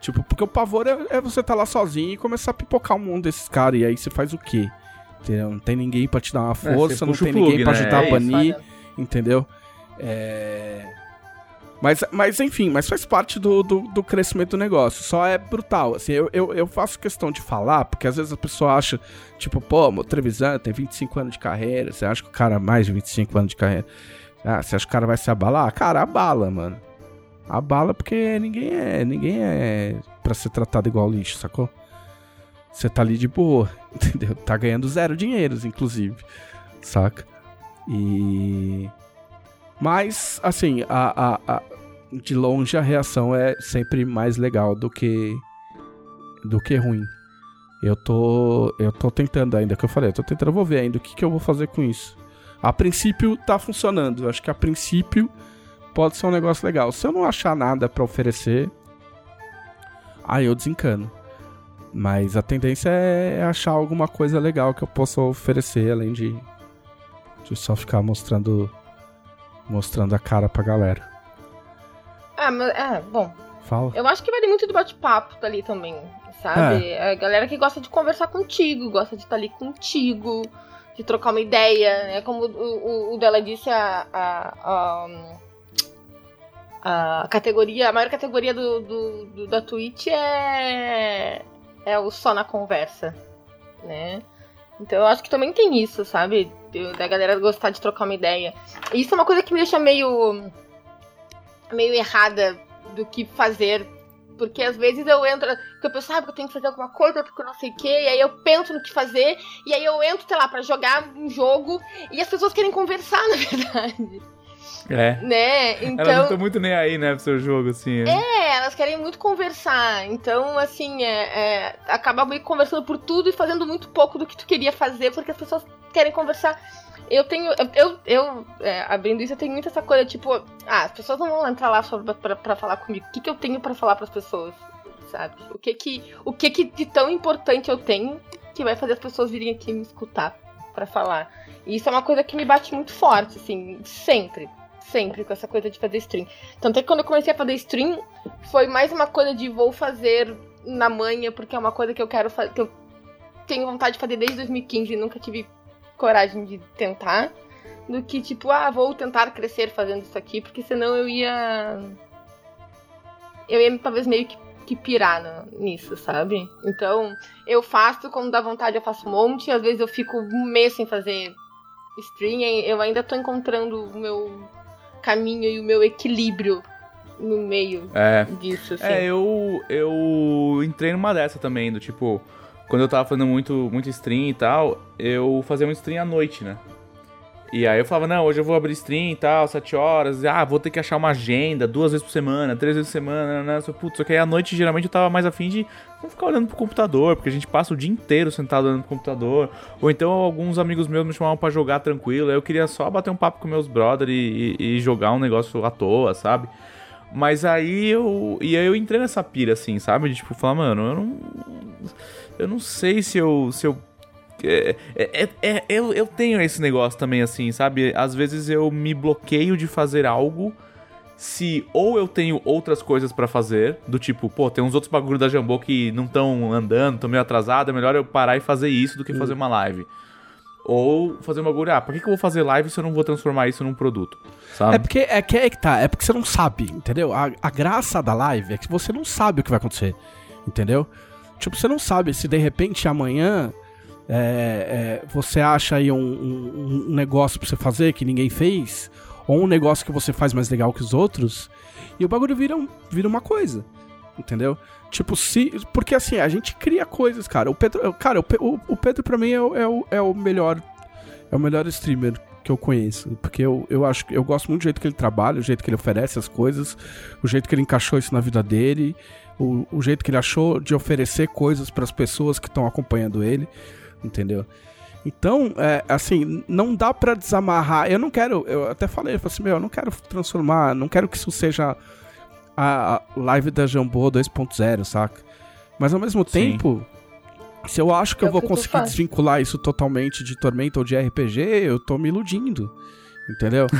Tipo, porque o pavor é, é você estar tá lá sozinho e começar a pipocar um mundo desses caras. E aí você faz o quê? Entendeu? Não tem ninguém para te dar uma é, força, é, não tem plug, ninguém para né? ajudar é a banir, isso, entendeu? É... Mas, mas enfim, mas faz parte do, do, do, crescimento do negócio. Só é brutal. Assim, eu, eu, eu, faço questão de falar, porque às vezes a pessoa acha, tipo, pô, o Trevisan tem 25 anos de carreira, você acha que o cara mais de 25 anos de carreira. Ah, você acha que o cara vai se abalar? Cara, abala, mano. Abala porque ninguém é. Ninguém é pra ser tratado igual lixo, sacou? Você tá ali de boa, entendeu? Tá ganhando zero dinheiros, inclusive. Saca? E. Mas, assim, a, a, a, de longe a reação é sempre mais legal do que. do que ruim. Eu tô. Eu tô tentando ainda, que eu falei, eu tô tentando, eu vou ver ainda o que, que eu vou fazer com isso. A princípio tá funcionando. Acho que a princípio pode ser um negócio legal. Se eu não achar nada para oferecer, aí eu desencano. Mas a tendência é achar alguma coisa legal que eu possa oferecer, além de, de só ficar mostrando mostrando a cara pra galera. Ah, mas é, bom. Fala. Eu acho que vai muito do bate-papo ali também, sabe? É. A galera que gosta de conversar contigo, gosta de estar ali contigo de trocar uma ideia, né? Como o, o, o dela disse, a, a, a, a, categoria, a maior categoria do, do, do, da Twitch é, é o só na conversa, né? Então eu acho que também tem isso, sabe? Da galera gostar de trocar uma ideia. Isso é uma coisa que me deixa meio meio errada do que fazer porque às vezes eu entro, porque eu penso, ah, eu tenho que fazer alguma coisa, porque eu não sei o quê, e aí eu penso no que fazer, e aí eu entro, sei lá, pra jogar um jogo, e as pessoas querem conversar, na verdade. É. Né? Então, elas não estão muito nem aí, né, pro seu jogo, assim. É, é elas querem muito conversar. Então, assim, é, é, acaba meio conversando por tudo e fazendo muito pouco do que tu queria fazer, porque as pessoas querem conversar eu tenho. Eu, eu é, abrindo isso, eu tenho muito essa coisa, tipo, ah, as pessoas não vão entrar lá pra, pra falar comigo. O que, que eu tenho para falar para as pessoas? Sabe? O que que, o que que de tão importante eu tenho que vai fazer as pessoas virem aqui me escutar para falar? E isso é uma coisa que me bate muito forte, assim, sempre. Sempre com essa coisa de fazer stream. Tanto é que quando eu comecei a fazer stream, foi mais uma coisa de vou fazer na manhã, porque é uma coisa que eu quero fazer, que eu tenho vontade de fazer desde 2015 e nunca tive coragem de tentar do que tipo, ah, vou tentar crescer fazendo isso aqui, porque senão eu ia. Eu ia talvez meio que, que pirar no, nisso, sabe? Então, eu faço, quando dá vontade eu faço um monte, às vezes eu fico um mês sem fazer stream, eu ainda tô encontrando o meu caminho e o meu equilíbrio no meio É. disso, assim. É, eu, eu entrei numa dessa também, do tipo, quando eu tava fazendo muito, muito stream e tal, eu fazia um stream à noite, né? E aí eu falava, não, hoje eu vou abrir stream e tal, sete horas, ah, vou ter que achar uma agenda duas vezes por semana, três vezes por semana, né? Só, Putz, só que aí à noite geralmente eu tava mais afim de não ficar olhando pro computador, porque a gente passa o dia inteiro sentado olhando pro computador. Ou então alguns amigos meus me chamavam pra jogar tranquilo, aí eu queria só bater um papo com meus brother e, e- e jogar um negócio à toa, sabe? Mas aí eu. E aí eu entrei nessa pira, assim, sabe? De tipo, falar, mano, eu não. Eu não sei se eu. Se eu é, é, é- é- eu, eu tenho esse negócio também, assim, sabe? Às vezes eu me bloqueio de fazer algo se ou eu tenho outras coisas pra fazer, do tipo, pô, tem uns outros bagulho da Jambô que não estão andando, tão meio atrasado, é melhor eu parar e fazer isso do que fazer uma live. Ou fazer um bagulho, ah, por que, que eu vou fazer live se eu não vou transformar isso num produto? Sabe? É porque é que é que tá, é porque você não sabe, entendeu? A, a graça da live é que você não sabe o que vai acontecer, entendeu? Tipo, você não sabe se de repente amanhã é, é, você acha aí um, um- um negócio pra você fazer que ninguém fez, ou um negócio que você faz mais legal que os outros, e o bagulho vira, um- vira uma coisa, entendeu? Tipo, se. Porque assim, a gente cria coisas, cara. O Pedro. Cara, o, o, o Pedro pra mim é, o- é, o, é o melhor. É o melhor streamer que eu conheço. Porque eu, eu acho eu gosto muito do jeito que ele trabalha, o jeito que ele oferece as coisas, o jeito que ele encaixou isso na vida dele, o, o jeito que ele achou de oferecer coisas para as pessoas que estão acompanhando ele, entendeu? Então, é, assim, não dá pra desamarrar. Eu não quero, eu até falei, eu falei assim, meu, eu não quero transformar, não quero que isso seja a, a live da Jambô 2.0, saca? Mas ao mesmo Sim. tempo, se eu acho que É eu vou que conseguir faz. desvincular isso totalmente de Tormenta ou de RPG, eu tô me iludindo. Entendeu?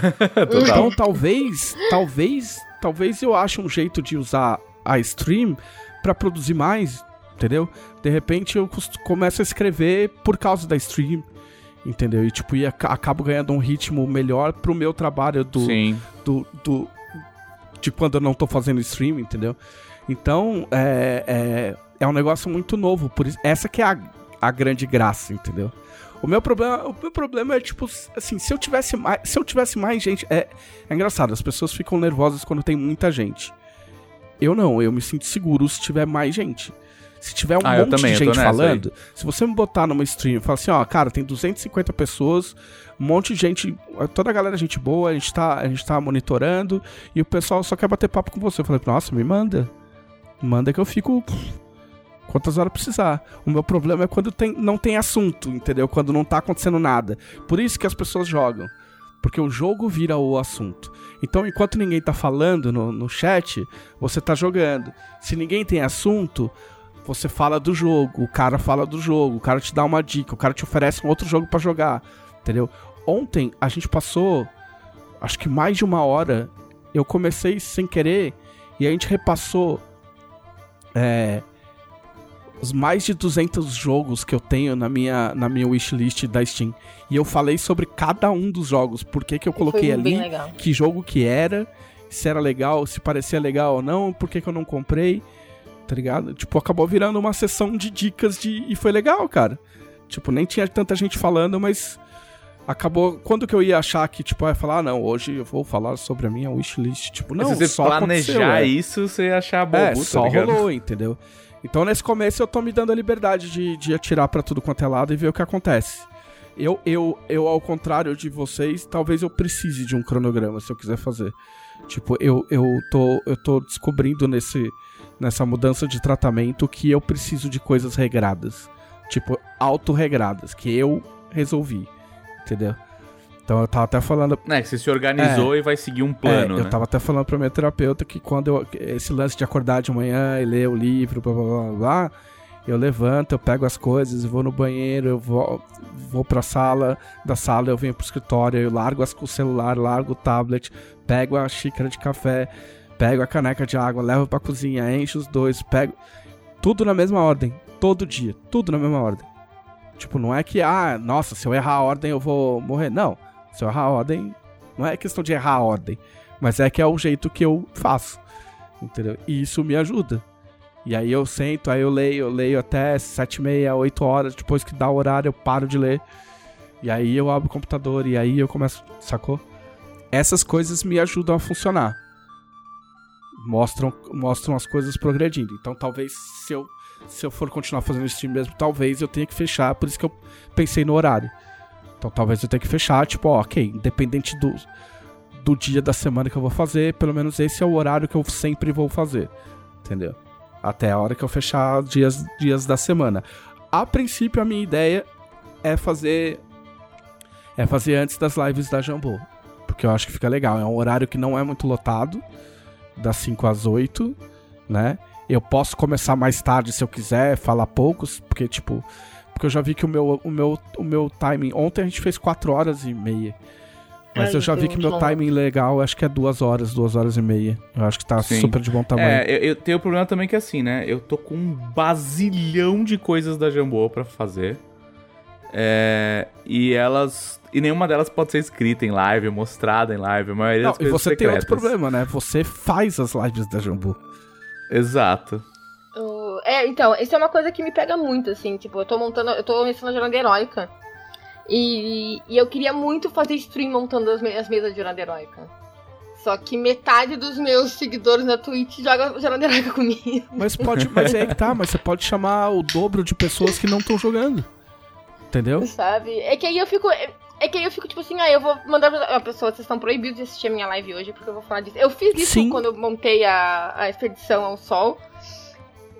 Então talvez, talvez, talvez eu ache um jeito de usar a stream pra produzir mais, entendeu? De repente eu começo a escrever por causa da stream, entendeu? E tipo, e aca- acabo ganhando um ritmo melhor pro meu trabalho do, Sim. do, do- de quando eu não tô fazendo stream, entendeu? Então, é, é, é um negócio muito novo, por isso, essa que é a, a grande graça, entendeu? O meu problema, o meu problema é tipo assim, se eu tivesse mais, se eu tivesse mais gente, é, é engraçado, as pessoas ficam nervosas quando tem muita gente. Eu não, eu me sinto seguro se tiver mais gente. Se tiver um Ah, monte também, de gente falando, se você me botar numa stream e falar assim, ó, cara, tem 250 pessoas, um monte de gente, toda a galera é gente boa, a gente tá, a gente tá monitorando e o pessoal só quer bater papo com você. Eu falei, nossa, me manda. Manda que eu fico quantas horas precisar. O meu problema é quando tem, não tem assunto, entendeu? Quando não tá acontecendo nada. Por isso que as pessoas jogam. Porque o jogo vira o assunto. Então, enquanto ninguém tá falando no, no chat, você tá jogando. Se ninguém tem assunto, você fala do jogo, o cara fala do jogo, o cara te dá uma dica, o cara te oferece um outro jogo pra jogar, entendeu? Ontem a gente passou, acho que mais de uma hora. Eu comecei sem querer e a gente repassou é, os mais de 200 jogos que eu tenho na minha, na minha wishlist da Steam. E eu falei sobre cada um dos jogos, por que, que eu coloquei Foi ali, legal. que jogo que era, se era legal, se parecia legal ou não, por que, que eu não comprei, tá ligado? Tipo, acabou virando uma sessão de dicas de e foi legal, cara. Tipo, nem tinha tanta gente falando, mas acabou. Quando que eu ia achar que, tipo, eu ia falar, ah, não, hoje eu vou falar sobre a minha wishlist. Tipo, não, se você só planejar é. isso, você ia achar bobo, É, tá só ligado? rolou, entendeu? Então nesse começo eu tô me dando a liberdade de, de atirar pra tudo quanto é lado e ver o que acontece. Eu, eu, eu, ao contrário de vocês, talvez eu precise de um cronograma se eu quiser fazer. Tipo, eu, eu, tô, eu tô descobrindo nesse, nessa mudança de tratamento que eu preciso de coisas regradas. Tipo, autorregradas, que eu resolvi. Entendeu? Então eu tava até falando É, que você se organizou e vai seguir um plano, é, eu né? tava até falando pra minha terapeuta que quando eu. Esse lance de acordar de manhã e ler o livro, blá blá blá blá, eu levanto, eu pego as coisas, eu vou no banheiro, eu vou, vou pra sala, da sala eu venho pro escritório, eu largo as, o celular, largo o tablet, pego a xícara de café, pego a caneca de água, levo pra cozinha, encho os dois, pego. Tudo na mesma ordem, todo dia, tudo na mesma ordem. Tipo, não é que, ah, nossa, se eu errar a ordem eu vou morrer. Não. Se eu errar a ordem, não é questão de errar a ordem. Mas é que é o jeito que eu faço. Entendeu? E isso me ajuda. E aí eu sento, aí eu leio, eu leio até sete e meia, oito horas, depois que dá o horário eu paro de ler. E aí eu abro o computador e aí eu começo, sacou? Essas coisas me ajudam a funcionar. Mostram, mostram as coisas progredindo. Então talvez se eu, se eu for continuar fazendo stream mesmo, talvez eu tenha que fechar, por isso que eu pensei no horário. Então talvez eu tenha que fechar, tipo, ó, ok, independente do, do dia da semana que eu vou fazer, pelo menos esse é o horário que eu sempre vou fazer. Entendeu? Até a hora que eu fechar dias, dias da semana. A princípio, a minha ideia é fazer. É fazer antes das lives da Jambô. Porque eu acho que fica legal. É um horário que não é muito lotado. Das 5 às 8, né? Eu posso começar mais tarde se eu quiser, falar poucos, porque, tipo. Porque eu já vi que o meu, o meu, o meu timing. Ontem a gente fez 4 horas e meia. Mas Ai, eu já vi que meu timing legal, acho que é duas horas, duas horas e meia. Eu acho que tá Sim. super de bom tamanho. É, eu, eu tenho o problema também que é assim, né? Eu tô com um basilhão de coisas da Jambô pra fazer. É, e elas. E nenhuma delas pode ser escrita em live, mostrada em live. A maioria Não, das e você tem outro secretas. problema, né? Você faz as lives da Jambu. Exato. É, então, isso é uma coisa que me pega muito, assim, tipo, eu tô montando, eu tô começando a jornada heróica. E, e eu queria muito fazer stream montando as, me- as mesas de jornada heróica. Só que metade dos meus seguidores na Twitch joga jornada heróica comigo. Mas pode. mas é que tá, mas você pode chamar o dobro de pessoas que não estão jogando. Entendeu? Sabe? É que aí eu fico. É é que aí eu fico tipo assim, ah, eu vou mandar pra. A pessoa, vocês estão proibidos de assistir a minha live hoje, porque eu vou falar disso. Eu fiz isso Sim. quando eu montei a, a expedição ao sol.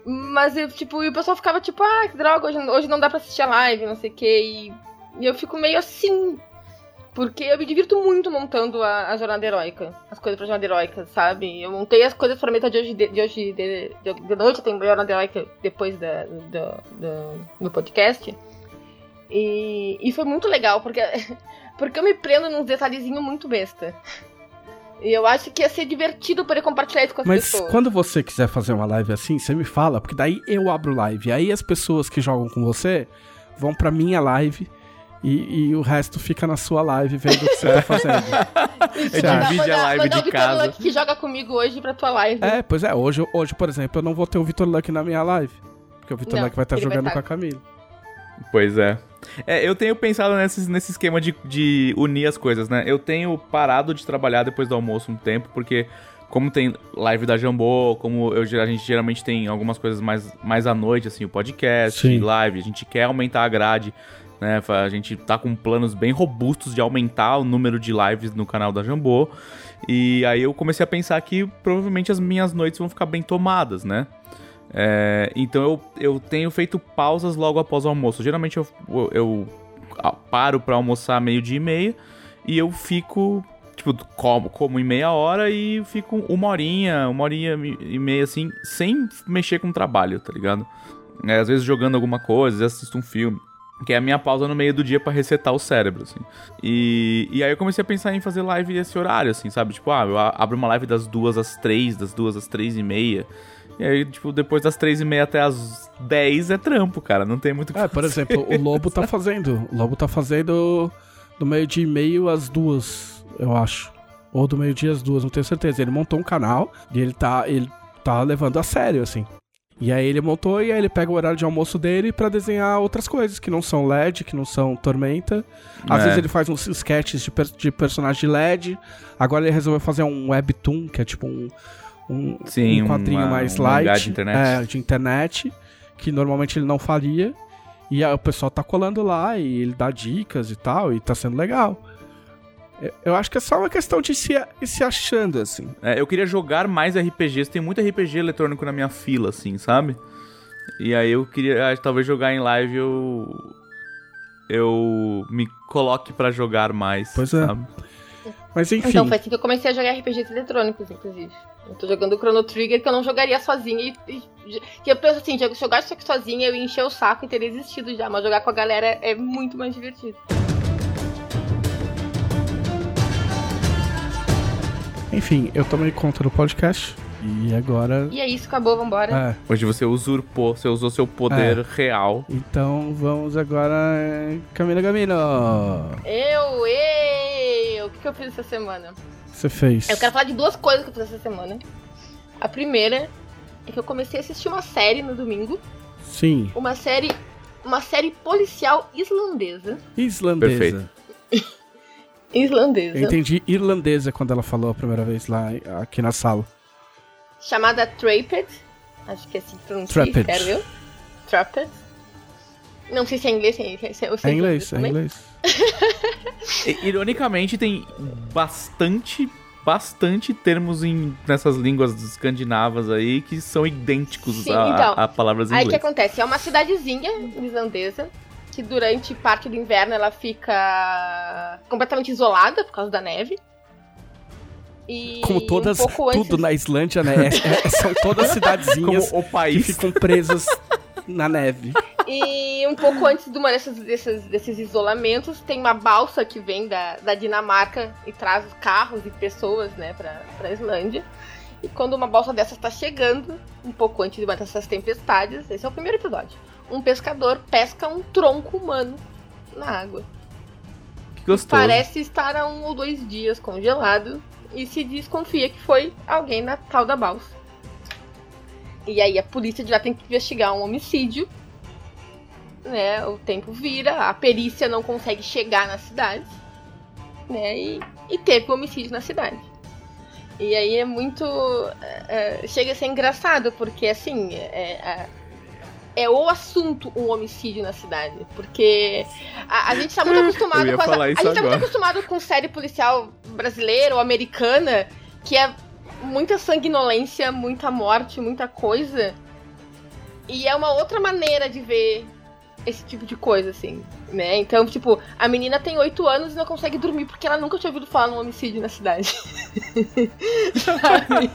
Mas eu, tipo, e o pessoal ficava tipo, ah, que droga, hoje, hoje não dá pra assistir a live, não sei o quê. E, eu fico meio assim. Porque eu me divirto muito montando a, a jornada heróica. As coisas pra jornada heróica, sabe? Eu montei as coisas pra meta de hoje de, de hoje de, de, de noite, tem jornada heróica depois da, do, do, do podcast. E, e foi muito legal, porque, porque eu me prendo num detalhezinho muito besta. E eu acho que ia ser divertido poder compartilhar isso com as Mas pessoas. quando você quiser fazer uma live assim, você me fala, porque daí eu abro live. Aí as pessoas que jogam com você vão pra minha live e, e o resto fica na sua live vendo o que você tá fazendo. É, divide a live mandar de o Vitor casa. Luck que joga comigo hoje pra tua live. É, pois é, hoje, hoje, por exemplo, eu não vou ter o Vitor Luck na minha live. Porque o Vitor Não, Luck vai estar ele vai jogando tá- com a Camila. Pois é. É, eu tenho pensado nesse, nesse esquema de, de unir as coisas, né? Eu tenho parado de trabalhar depois do almoço um tempo, porque como tem live da Jambô, como eu, a gente geralmente tem algumas coisas mais, mais à noite, assim, o podcast, Sim. live, a gente quer aumentar a grade, né? A gente tá com planos bem robustos de aumentar o número de lives no canal da Jambô. E aí eu comecei a pensar que provavelmente as minhas noites vão ficar bem tomadas, né? É, então eu, eu tenho feito pausas logo após o almoço. Geralmente eu, eu, eu paro pra almoçar meio-dia e meia e eu fico, tipo, como, como em meia hora e fico uma horinha, uma horinha e meia assim, sem mexer com o trabalho, tá ligado? É, às vezes jogando alguma coisa, assisto um filme. Que é a minha pausa no meio do dia pra resetar o cérebro, assim. E, e aí eu comecei a pensar em fazer live nesse horário, assim, sabe? Tipo, ah, eu abro uma live das duas às três, das duas às três e meia. E aí, tipo, depois das três e meia até as dez é trampo, cara. Não tem muito o que É, por fazer. exemplo, o Lobo tá fazendo. O Lobo tá fazendo do meio-dia e meio às duas, eu acho. Ou do meio-dia às duas, não tenho certeza. Ele montou um canal e ele tá, ele tá levando a sério, assim. E aí ele montou e aí ele pega o horário de almoço dele pra desenhar outras coisas, que não são LED, que não são Tormenta. Às É. vezes ele faz uns sketches de, per- de personagem de LED. Agora ele resolveu fazer um webtoon, que é tipo um, um, Sim, um quadrinho uma- mais light. de internet. É, de internet, que normalmente ele não faria. E aí o pessoal tá colando lá e ele dá dicas e tal, e tá sendo legal. Eu- Eu acho que é só uma questão de se, ir se achando, assim. É, eu queria jogar mais RPGs. Tem muito RPG eletrônico na minha fila, assim, sabe? E aí eu queria, ah, talvez jogar em live eu. Eu me coloque pra jogar mais. Pois é. sabe? Mas enfim, Então foi assim que eu comecei a jogar RPGs eletrônicos, inclusive. Eu tô jogando o Chrono Trigger que eu não jogaria sozinha e. e- que eu penso assim, se jogar isso aqui sozinha, eu ia encher o saco e teria existido já. Mas jogar com a galera é muito mais divertido. enfim, eu tomei conta do podcast. E agora. E é isso, acabou, vambora. É, Hoje você usurpou, você usou seu poder É. real. então vamos agora. Camila Gamino. Eu, eu! O que, que eu fiz essa semana? Você fez. Eu quero falar de duas coisas que eu fiz essa semana. A primeira é que eu comecei a assistir uma série no domingo. Sim. Uma série. Uma série policial islandesa. Islandesa. Islandesa. Eu entendi irlandesa quando ela falou a primeira vez lá aqui na sala. chamada Trapped. Acho que é assim que pronuncia, Trapped. espero eu. Trapped. Não sei se é inglês, se é, se é, eu É sei inglês, é inglês. Ironicamente, tem bastante, bastante termos em, nessas línguas escandinavas aí que são idênticos Sim, a, então, a palavras em Aí o que inglês. acontece? É uma cidadezinha islandesa que durante parte do inverno ela fica completamente isolada por causa da neve. E Como todas, um pouco antes, tudo na Islândia, né? É- é- são todas cidadezinhas Como o que país. ficam presas na neve. E um pouco antes de uma dessas, desses, desses isolamentos, tem uma balsa que vem da, da Dinamarca e traz carros e pessoas, né, pra, pra Islândia. E quando uma balsa dessas tá chegando, um pouco antes de uma dessas tempestades, esse é o primeiro episódio, um pescador pesca um tronco humano na água. Que gostoso. Parece estar há um ou dois dias congelado e se desconfia que foi alguém na tal da balsa. E aí a polícia já tem que investigar um homicídio. Né, o tempo vira, a perícia não consegue chegar na cidade. Né, e, e teve um homicídio na cidade. E aí é muito. é, é, chega a ser engraçado, porque assim. É, é, é o assunto um homicídio na cidade. Porque a, a gente tá muito acostumado com as, A gente tá muito acostumado com série policial brasileira ou americana, que é muita sanguinolência, muita morte, muita coisa. E é uma outra maneira de ver esse tipo de coisa, assim, né? Então, tipo, a menina tem 8 anos e não consegue dormir porque ela nunca tinha ouvido falar num homicídio na cidade. Sabe?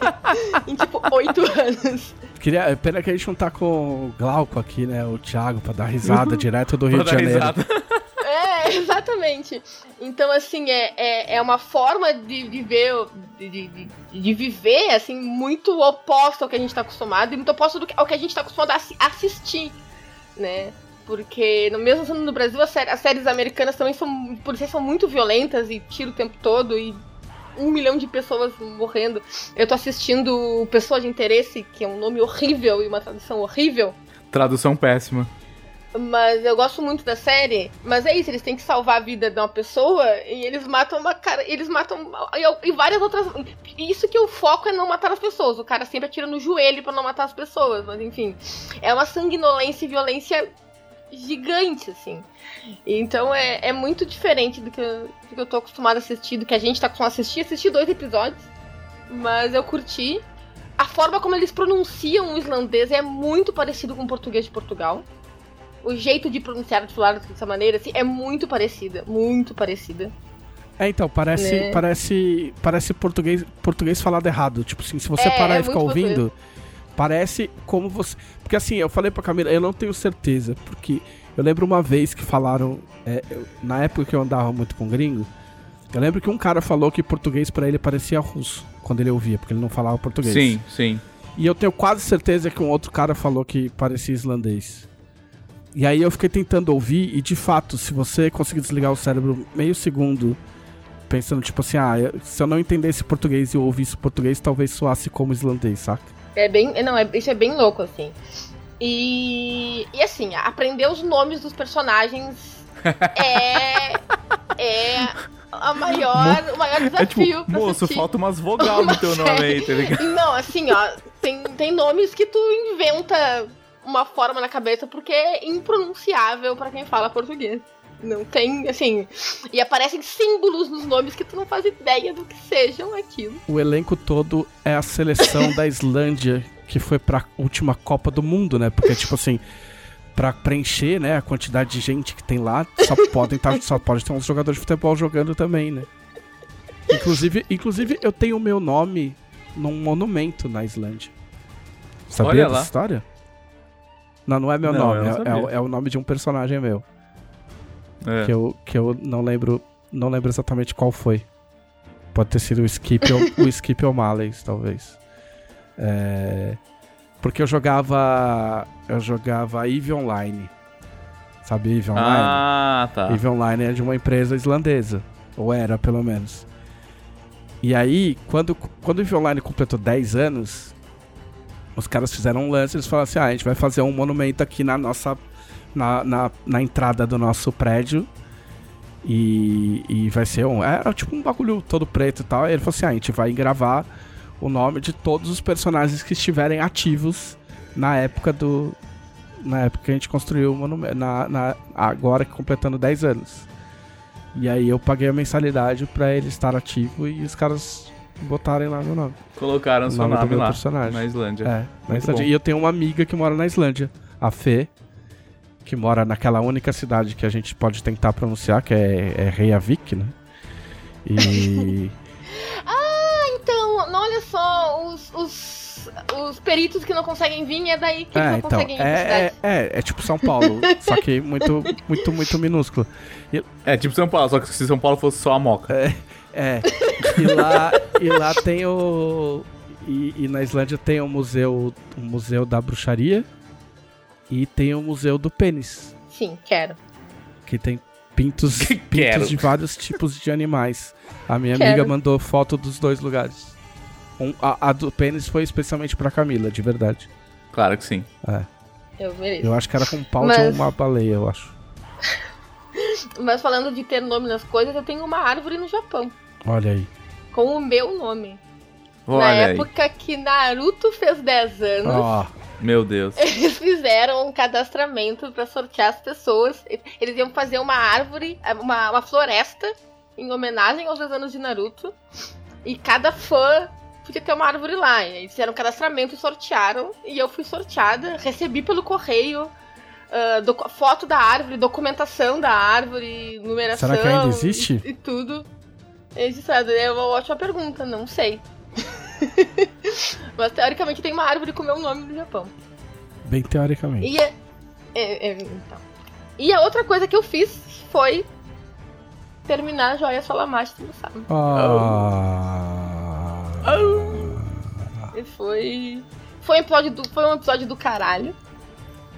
em, tipo, 8 anos. Queria, pena que a gente não tá com o Glauco aqui, né? O Thiago, pra dar risada direto do Rio de Janeiro. risada. É, exatamente. Então, assim, é, é, é uma forma de viver, de, de, de- de viver, assim, muito oposta ao que a gente tá acostumado e muito que, ao que a gente tá acostumado a assi- assistir, né? Porque, no mesmo sendo no Brasil, as, sé- as séries americanas também são, policiais são muito violentas e tiro o tempo todo e um milhão de pessoas morrendo. Eu tô assistindo Pessoa de Interesse, que é um nome horrível e uma tradução horrível. Tradução péssima. Mas eu gosto muito da série. Mas é isso, eles têm que salvar a vida de uma pessoa e eles matam uma cara. Eles matam. E, e várias outras. Isso que o foco é não matar as pessoas. O cara sempre atira no joelho pra não matar as pessoas. Mas enfim. É uma sanguinolência e violência gigante, assim. Então é, é muito diferente do que, eu, do que eu tô acostumado a assistir, do que a gente tá acostumado a assistir. Assisti dois episódios. Mas eu curti. A forma como eles pronunciam o islandês é muito parecido com o português de Portugal o jeito de pronunciar, de falar dessa maneira, assim, é muito parecida. Muito parecida. É, então, parece, Né? parece, parece português, português falado errado. Tipo assim, se você É, parar é e ficar ouvindo, parece como você. Porque assim, eu falei pra Camila, eu não tenho certeza, porque eu lembro uma vez que falaram, é, eu- na época que eu andava muito com gringo, eu lembro que um cara falou que português pra ele parecia russo, quando ele ouvia, porque ele não falava português. Sim, sim. E eu tenho quase certeza que um outro cara falou que parecia islandês. E aí eu fiquei tentando ouvir, e de fato, se você conseguir desligar o cérebro meio segundo, pensando tipo assim, ah, se eu não entendesse português e eu ouvisse português, talvez soasse como islandês, saca? É bem. Não, é, isso é bem louco, assim. E. E assim, aprender os nomes dos personagens é. É a maior, o maior É desafio tipo, pra moço, assistir. falta umas vogais no teu nome aí, tá ligado? Não, assim, ó, tem, tem nomes que tu inventa uma forma na cabeça porque é impronunciável pra quem fala português. Não tem, assim. E aparecem símbolos nos nomes que tu não faz ideia do que sejam aquilo. O elenco todo é a seleção da Islândia que foi pra última Copa do Mundo, né? Porque, tipo assim, pra preencher, né, a quantidade de gente que tem lá, só podem tá, só pode ter uns jogadores de futebol jogando também, né? Inclusive, inclusive eu tenho o meu nome num monumento na Islândia. Sabia Olha dessa lá. história? Não, não é meu Não, nome, é- é, é o nome de um personagem meu. É. Que eu, que eu não lembro. Não lembro exatamente qual foi. Pode ter sido o Skip ou o Skip O'Malley, talvez. É, porque eu jogava. Eu jogava Eve Online. Sabe Eve Online? Ah, tá. Eve Online é de uma empresa islandesa. Ou era, pelo menos. E aí, quando, quando o Eve Online completou 10 anos, os caras fizeram um lance, eles falaram assim, ah, a gente vai fazer um monumento aqui na nossa... Na, na, na entrada do nosso prédio. E, e vai ser um... Era tipo um bagulho todo preto e tal. E ele falou assim, ah, a gente vai gravar o nome de todos os personagens que estiverem ativos na época do... Na época que a gente construiu o monumento. Na, na, agora completando 10 anos. E aí eu paguei a mensalidade pra ele estar ativo e os caras botarem lá meu nome. Colocaram O seu nome nome lá, personagem. na Islândia. É, na Islândia. E eu tenho uma amiga que mora na Islândia, a Fê, que mora naquela única cidade que a gente pode tentar pronunciar, que é, é Reykjavik, né? E. Então, não, olha só, os, os, os peritos que não conseguem vir é daí que eles é, não então. conseguem É, é, é, é tipo São Paulo, só que muito, muito, muito minúsculo. É tipo São Paulo, só que se São Paulo fosse só a Moca. É. E lá, e lá tem o. E, e na Islândia tem o museu, o museu da bruxaria e tem o museu do pênis, Sim, quero. que tem pintos, Quero. pintos de vários tipos de animais. A minha Quero. amiga mandou foto dos dois lugares. Um- a, a do pênis foi especialmente pra Camila, de verdade. Claro que sim. Eu mereço. Eu acho que era com pau de Mas- uma baleia, eu acho. Mas falando de ter nome nas coisas, eu tenho uma árvore no Japão. Olha aí. Com o meu nome. na Olha aí. época que Naruto fez 10 anos, Ó, Meu Deus. eles fizeram um cadastramento pra sortear as pessoas. Eles iam fazer uma árvore, uma, uma floresta, em homenagem aos 10 anos de Naruto. E cada fã podia ter uma árvore lá. E eles fizeram um cadastramento e sortearam. E eu fui sorteada, recebi pelo correio. docu- foto da árvore, documentação da árvore, numeração. Será que ainda existe? E, e tudo. É uma ótima pergunta, não sei. Mas teoricamente tem uma árvore com meu nome no Japão. bem teoricamente. E, é- é- é, então. e a outra coisa que eu fiz foi terminar a Joia Solamachi no sábado. Ah. E foi. Foi um, episódio do, foi um episódio do caralho.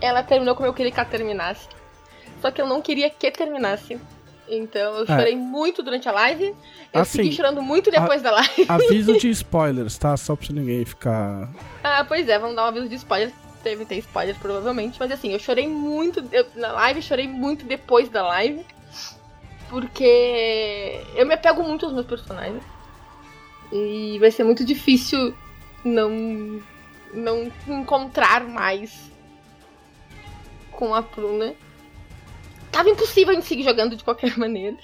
Ela terminou como eu queria que ela terminasse. Só que eu não queria que terminasse. Então eu É. chorei muito durante a live. Eu Assim, segui chorando muito depois da live. Aviso de spoilers, tá? Só pra ninguém ficar. Ah, pois é, vamos dar um aviso de spoiler. Deve ter spoiler provavelmente, mas assim, eu chorei muito eu- na live, chorei muito depois da live. Porque eu me apego muito aos meus personagens. E vai ser muito difícil não não encontrar mais com a Pruna. Tava impossível a gente seguir jogando de qualquer maneira.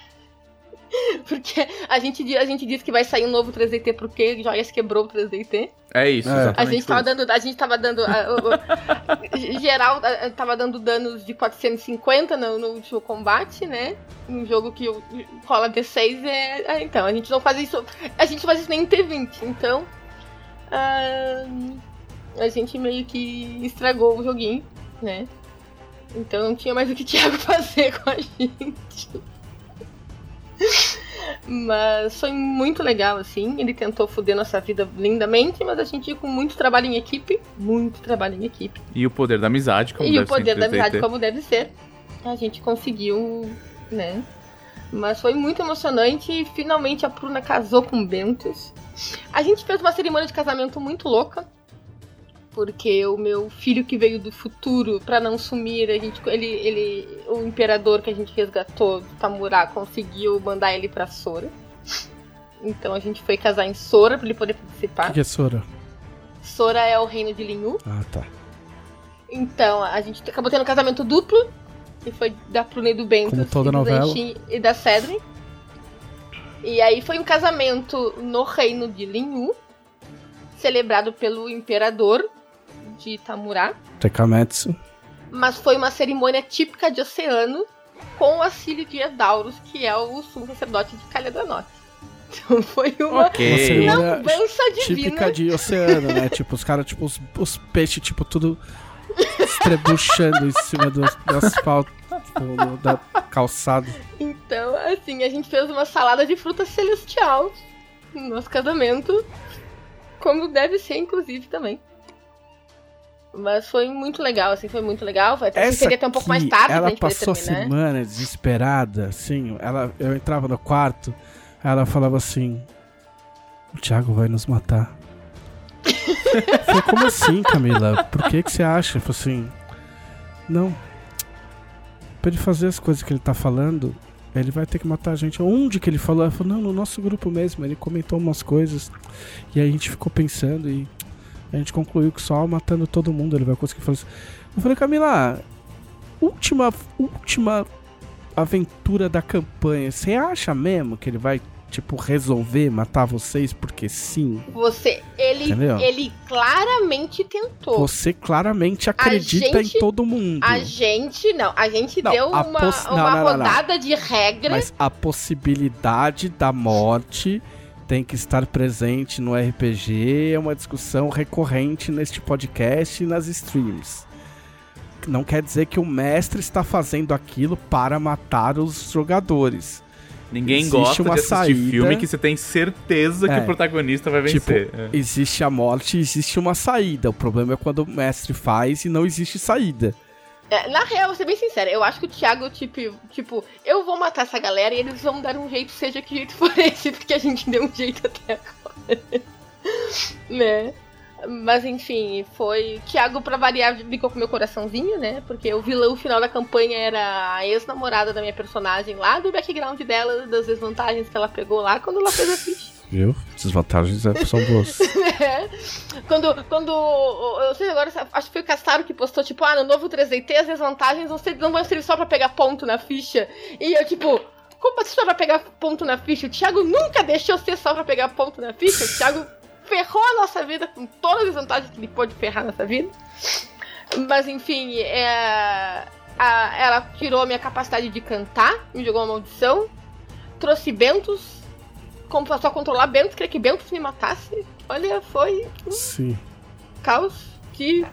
Porque a gente, a gente diz que vai sair um novo 3DT porque Joias quebrou o 3DT. É isso, É. exatamente. A gente tava isso. dando. A gente tava dando. ah, o- geral ah, tava dando danos de 450 no, no último combate, né? Um jogo que o- rola D6 é. ah, então, a gente não faz isso. A gente faz isso nem em T20. Então. ah, a gente meio que estragou o joguinho, né? Então não tinha mais o que o Thiago fazer com a gente. Mas foi muito legal, assim. Ele tentou foder nossa vida lindamente, mas a gente ia com muito trabalho em equipe. Muito trabalho em equipe. E o poder da amizade, como e deve o poder ser da amizade, 3DT. como deve ser. A gente conseguiu, né? Mas foi muito emocionante e finalmente a Pruna casou com o Bentos. A gente fez uma cerimônia de casamento muito louca. Porque o meu filho que veio do futuro, pra não sumir, a gente, ele, ele, o imperador que a gente resgatou, Tamurá, conseguiu mandar ele pra Sora. Então a gente foi casar em Sora pra ele poder O participar. que, que é Sora? Sora é o reino de Linhu. Ah, tá. Então, a gente acabou tendo um casamento duplo, que foi da Pruna e do Bento. Como toda e novela. E da Cedrin. E aí foi um casamento no reino de Linhu, celebrado pelo imperador de Tamurá. Tekametsu. Mas foi uma cerimônia típica de oceano com o auxílio de Edauros, que é o sumo sacerdote de Caledronote. Então foi uma Uma Ok. cerimônia dança divina. típica de oceano, né? tipo, os caras, tipo, os, os peixes, tipo, tudo estrebuchando em cima do, do asfalto, tipo, da calçada. Então, assim, a gente fez uma salada de fruta celestial no nosso casamento. Como deve ser, inclusive, também. Mas foi muito legal, assim, foi muito legal. Vai ter Essa que até um pouco mais tarde ela pra gente passou semana desesperada, assim. Ela, eu entrava no quarto, ela falava assim: O Thiago vai nos matar. falei, como assim, Camila? Por que, que você acha? Eu falei assim: Não. Pra ele fazer as coisas que ele tá falando, ele vai ter que matar a gente. Onde que ele falou? Ela falou: Não, no nosso grupo mesmo. Ele comentou umas coisas. E aí a gente ficou pensando e a gente concluiu que só matando todo mundo ele vai conseguir fazer isso. Eu falei, Camila, última, última aventura da campanha, você acha mesmo que ele vai, tipo, resolver matar vocês porque sim? Você, ele, Entendeu? ele claramente tentou. Você claramente acredita gente- em todo mundo. A gente, não, a gente Não, deu a uma, não, uma não, rodada de regra. Mas a possibilidade da morte tem que estar presente no RPG, é uma discussão recorrente neste podcast e nas streams. Não quer dizer que o mestre está fazendo aquilo para matar os jogadores. Ninguém Existe gosta uma de assistir saída. filme que você tem certeza que É. o protagonista vai Tipo, vencer. É. existe a morte, existe uma saída. O problema é quando o mestre faz e não existe saída. É, na real, vou ser bem sincera, eu acho que o Thiago, tipo, tipo, eu vou matar essa galera e eles vão dar um jeito, seja que jeito for esse, porque a gente deu um jeito até agora. né? Mas enfim, foi. Thiago, pra variar, ficou com meu coraçãozinho, né? Porque o vilão final da campanha era a ex-namorada da minha personagem lá, do background dela, das desvantagens que ela pegou lá quando ela fez a ficha. Viu? Essas vantagens são boas. É. Quando, quando. Eu sei agora, acho que foi o Castaro que postou, tipo, ah, no novo 3DT as desvantagens não, não vão servir só pra pegar ponto na ficha. E eu, tipo, como assim só pra pegar ponto na ficha? O Thiago nunca deixou ser só pra pegar ponto na ficha. O Thiago ferrou a nossa vida com todas as vantagens que ele pôde ferrar a nossa vida. Mas enfim, é, a- ela tirou a minha capacidade de cantar, me jogou uma maldição, trouxe Bentos, como passou a controlar Bentos, queria que Bentos me matasse. Olha, foi Sim. caos que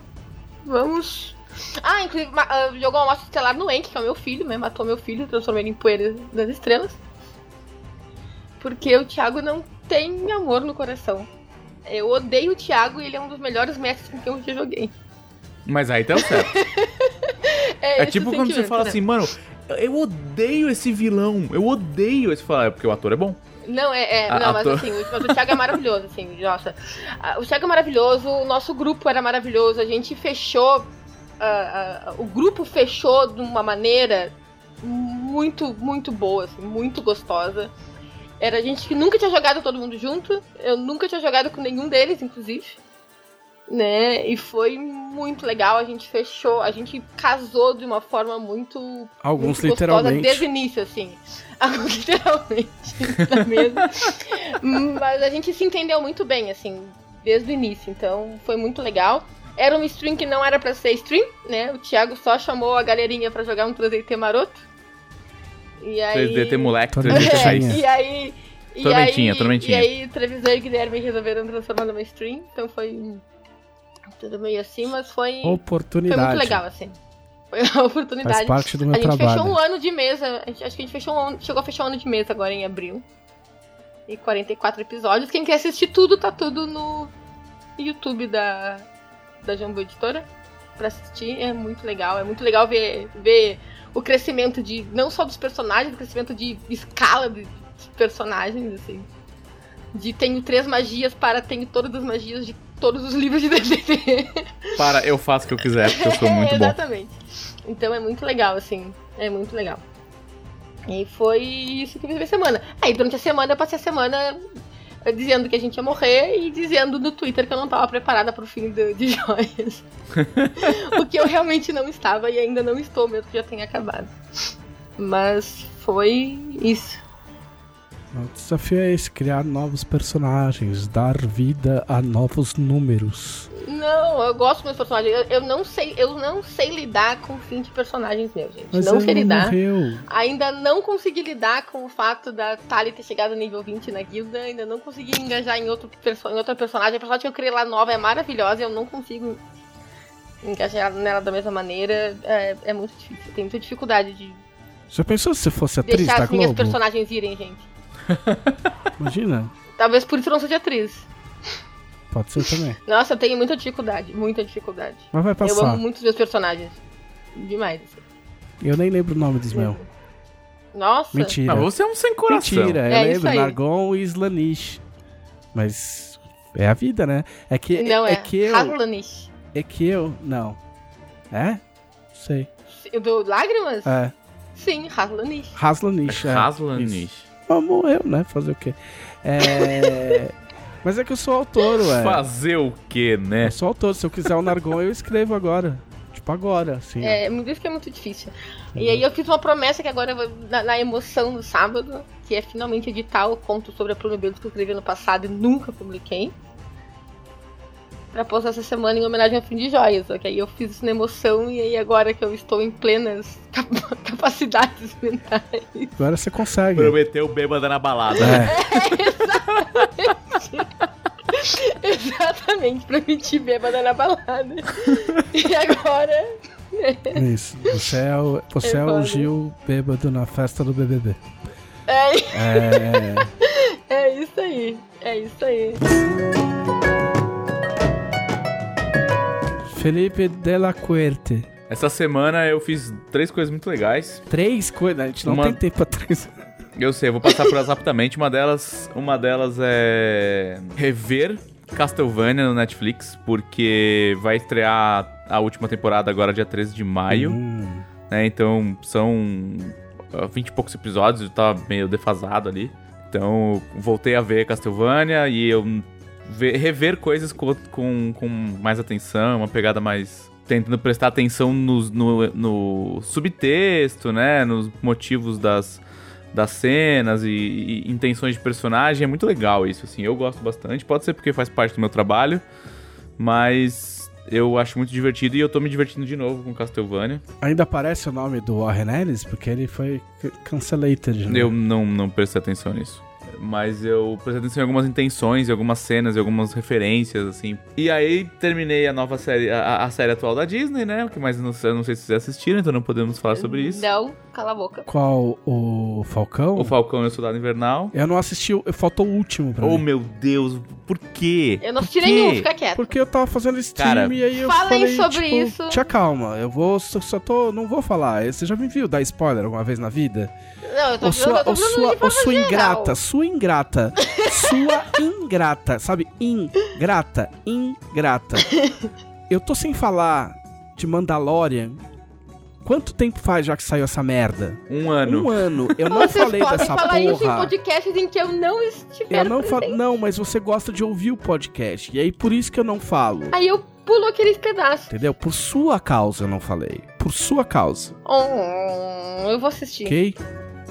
vamos. Ah, inclusive ah, jogou uma morte estelar no Enk, que é o meu filho, né? Matou meu filho, transformou ele em poeira das estrelas. Porque o Thiago não tem amor no coração. Eu odeio o Thiago e ele é um dos melhores mestres com quem eu já joguei. Mas aí tá o certo. É esse tipo quando você fala né? assim, mano, eu odeio esse vilão, eu odeio esse. Fala, é porque o ator é bom. Não, é, é A- não, mas ator. assim, o, mas o Thiago é maravilhoso, assim, nossa. Ah, O Thiago é maravilhoso, o nosso grupo era maravilhoso, a gente fechou. ah, ah, o grupo fechou de uma maneira muito, muito boa, assim, muito gostosa. Era gente que nunca tinha jogado todo mundo junto, eu nunca tinha jogado com nenhum deles, inclusive. Né? E foi muito legal, a gente fechou, a gente casou de uma forma muito Alguns muito gostosa literalmente. Desde o início, assim. Literalmente na mesa. Mas a gente se entendeu muito bem, assim, desde o início. Então foi muito legal. Era uma stream que não era pra ser stream, né? O Thiago só chamou a galerinha pra jogar um 3DT maroto. E aí... 3DT moleque, Tá 3DT bem. raiz. É, e aí. E Tormentinha, aí, tormentinha. E aí, o Trevisan e o Guilherme resolveram transformar numa stream. Então foi. Tudo meio assim, mas foi. Foi Oportunidade. muito legal, assim. Foi uma oportunidade. Faz parte do meu A gente trabalho. fechou um ano de mesa. gente- acho que a gente fechou um ano, chegou a fechar um ano de mesa agora em abril. E 44 episódios. Quem quer assistir tudo, tá tudo no YouTube da, da Jumbo Editora. Pra assistir. É muito legal. É muito legal ver, ver o crescimento de. Não só dos personagens, o crescimento de escala de de personagens, assim. De tenho três magias para tenho todas as magias de todos os livros de D&D. Para, eu faço o que eu quiser, porque eu sou muito é, bom. Exatamente. Então é muito legal, assim. É muito legal. E foi isso que eu fiz na semana. Aí durante a semana eu passei a semana dizendo que a gente ia morrer e dizendo no Twitter que eu não estava preparada para o fim do- de joias. o que eu realmente não estava e ainda não estou, mesmo que já tenha acabado. Mas foi isso. O desafio é esse, criar novos personagens, dar vida a novos números. Não, eu gosto dos meus personagens. Eu, eu não sei, eu não sei lidar com o fim de personagens meus, gente. Mas não sei lidar. morreu. Ainda não consegui lidar com o fato da Tali ter chegado no nível 20 na guilda. Ainda não consegui engajar em, outro perso em outra personagem. A personagem que eu criei lá nova é maravilhosa e eu não consigo engajar nela da mesma maneira. É, é muito difícil. Eu tenho muita dificuldade de Já pensou se fosse atriz deixar da as minhas Globo? personagens irem, gente. Imagina. Talvez por isso eu não seja atriz. Pode ser também. Nossa, eu tenho muita dificuldade, muita dificuldade. Mas vai Eu passar. amo muito os meus personagens. Demais. assim. Eu nem lembro o nome dos meus. Nossa. Mentira. Mas você é um sem coração. Mentira, eu É isso lembro. aí. Nargon e Slanish. Mas é a vida, né? É que, Não, é, que eu. Haslanish. É que eu. Não. É? Sei. Do Lágrimas? É. Sim, Haslanish. Haslanish. É. Haslanish. Ah, morreu, né? Fazer o quê? É. Mas é que eu sou autor, ué. Fazer o quê, né? Eu sou autor. Se eu quiser o Nargon, eu escrevo agora. Tipo, agora, assim. É, me diz que é muito difícil. E aí eu fiz uma promessa que agora vou, na, na emoção do sábado, que é finalmente editar o conto sobre a Belos que eu escrevi no passado e nunca publiquei. Pra postar essa semana em homenagem ao fim de joias. Só que aí eu fiz isso na emoção e aí agora que eu estou em plenas cap- capacidades mentais. Agora você consegue. Prometeu bêbada na balada. É. Exatamente, pra mentir bêbada na balada. e agora. Isso. Você é o, você É é o. Gil bêbado na festa do BBB. É, É. é isso aí. É isso aí. Felipe Della Cuerte. Essa semana eu fiz três coisas muito legais. Três coisas. A gente não Uma- tem tempo pra três. Eu sei, eu vou passar por elas rapidamente. Uma delas, uma delas é rever Castlevania no Netflix, porque vai estrear a última temporada agora dia 13 de maio, Hum. né? Então são ah, 20 e poucos episódios, eu tava meio defasado ali. Então voltei a ver Castlevania e eu ver- rever coisas com, com, com mais atenção, uma pegada mais. Tentando prestar atenção nos- no, no subtexto, né? Nos motivos das, das cenas e, e intenções de personagem. É muito legal isso, assim. Eu gosto bastante. Pode ser porque faz parte do meu trabalho, mas eu acho muito divertido e eu tô me divertindo de novo com Castlevania. Ainda aparece o nome do Warren Ellis, porque ele foi cancelated. Né? Eu não, não prestei atenção nisso. Mas eu prestei atenção em algumas intenções, em algumas cenas, em algumas referências, assim. E aí terminei a nova série, a, a série atual da Disney, né? O que mais eu não, sei- eu não sei se vocês assistiram, então não podemos falar sobre isso. Não, cala a boca. Qual? O Falcão? O Falcão e o Soldado Invernal. Eu não assisti, faltou o último pra Oh, mim. meu Deus, por quê? Eu não assisti nenhum, fica quieto. Porque eu tava fazendo stream Cara, e aí eu falei, sobre tipo, isso. Tia calma, eu vou, só, só tô, não vou falar. Você já me viu dar spoiler alguma vez na vida? Não, eu tô, Ô sua, eu tô falando sua, ô sua ingrata, sua ingrata, sua ingrata, sabe? Ingrata, ingrata. Eu tô sem falar de Mandalorian. Quanto tempo faz já que saiu essa merda? Um ano. Um ano. Eu não Vocês falei podem dessa falar isso em podcasts em que eu não estiver Eu não falo. Não, mas você gosta de ouvir o podcast. E aí por isso que eu não falo. Aí eu pulo aqueles pedaços. Entendeu? Por sua causa eu não falei. Por sua causa. Oh, eu vou assistir. Ok?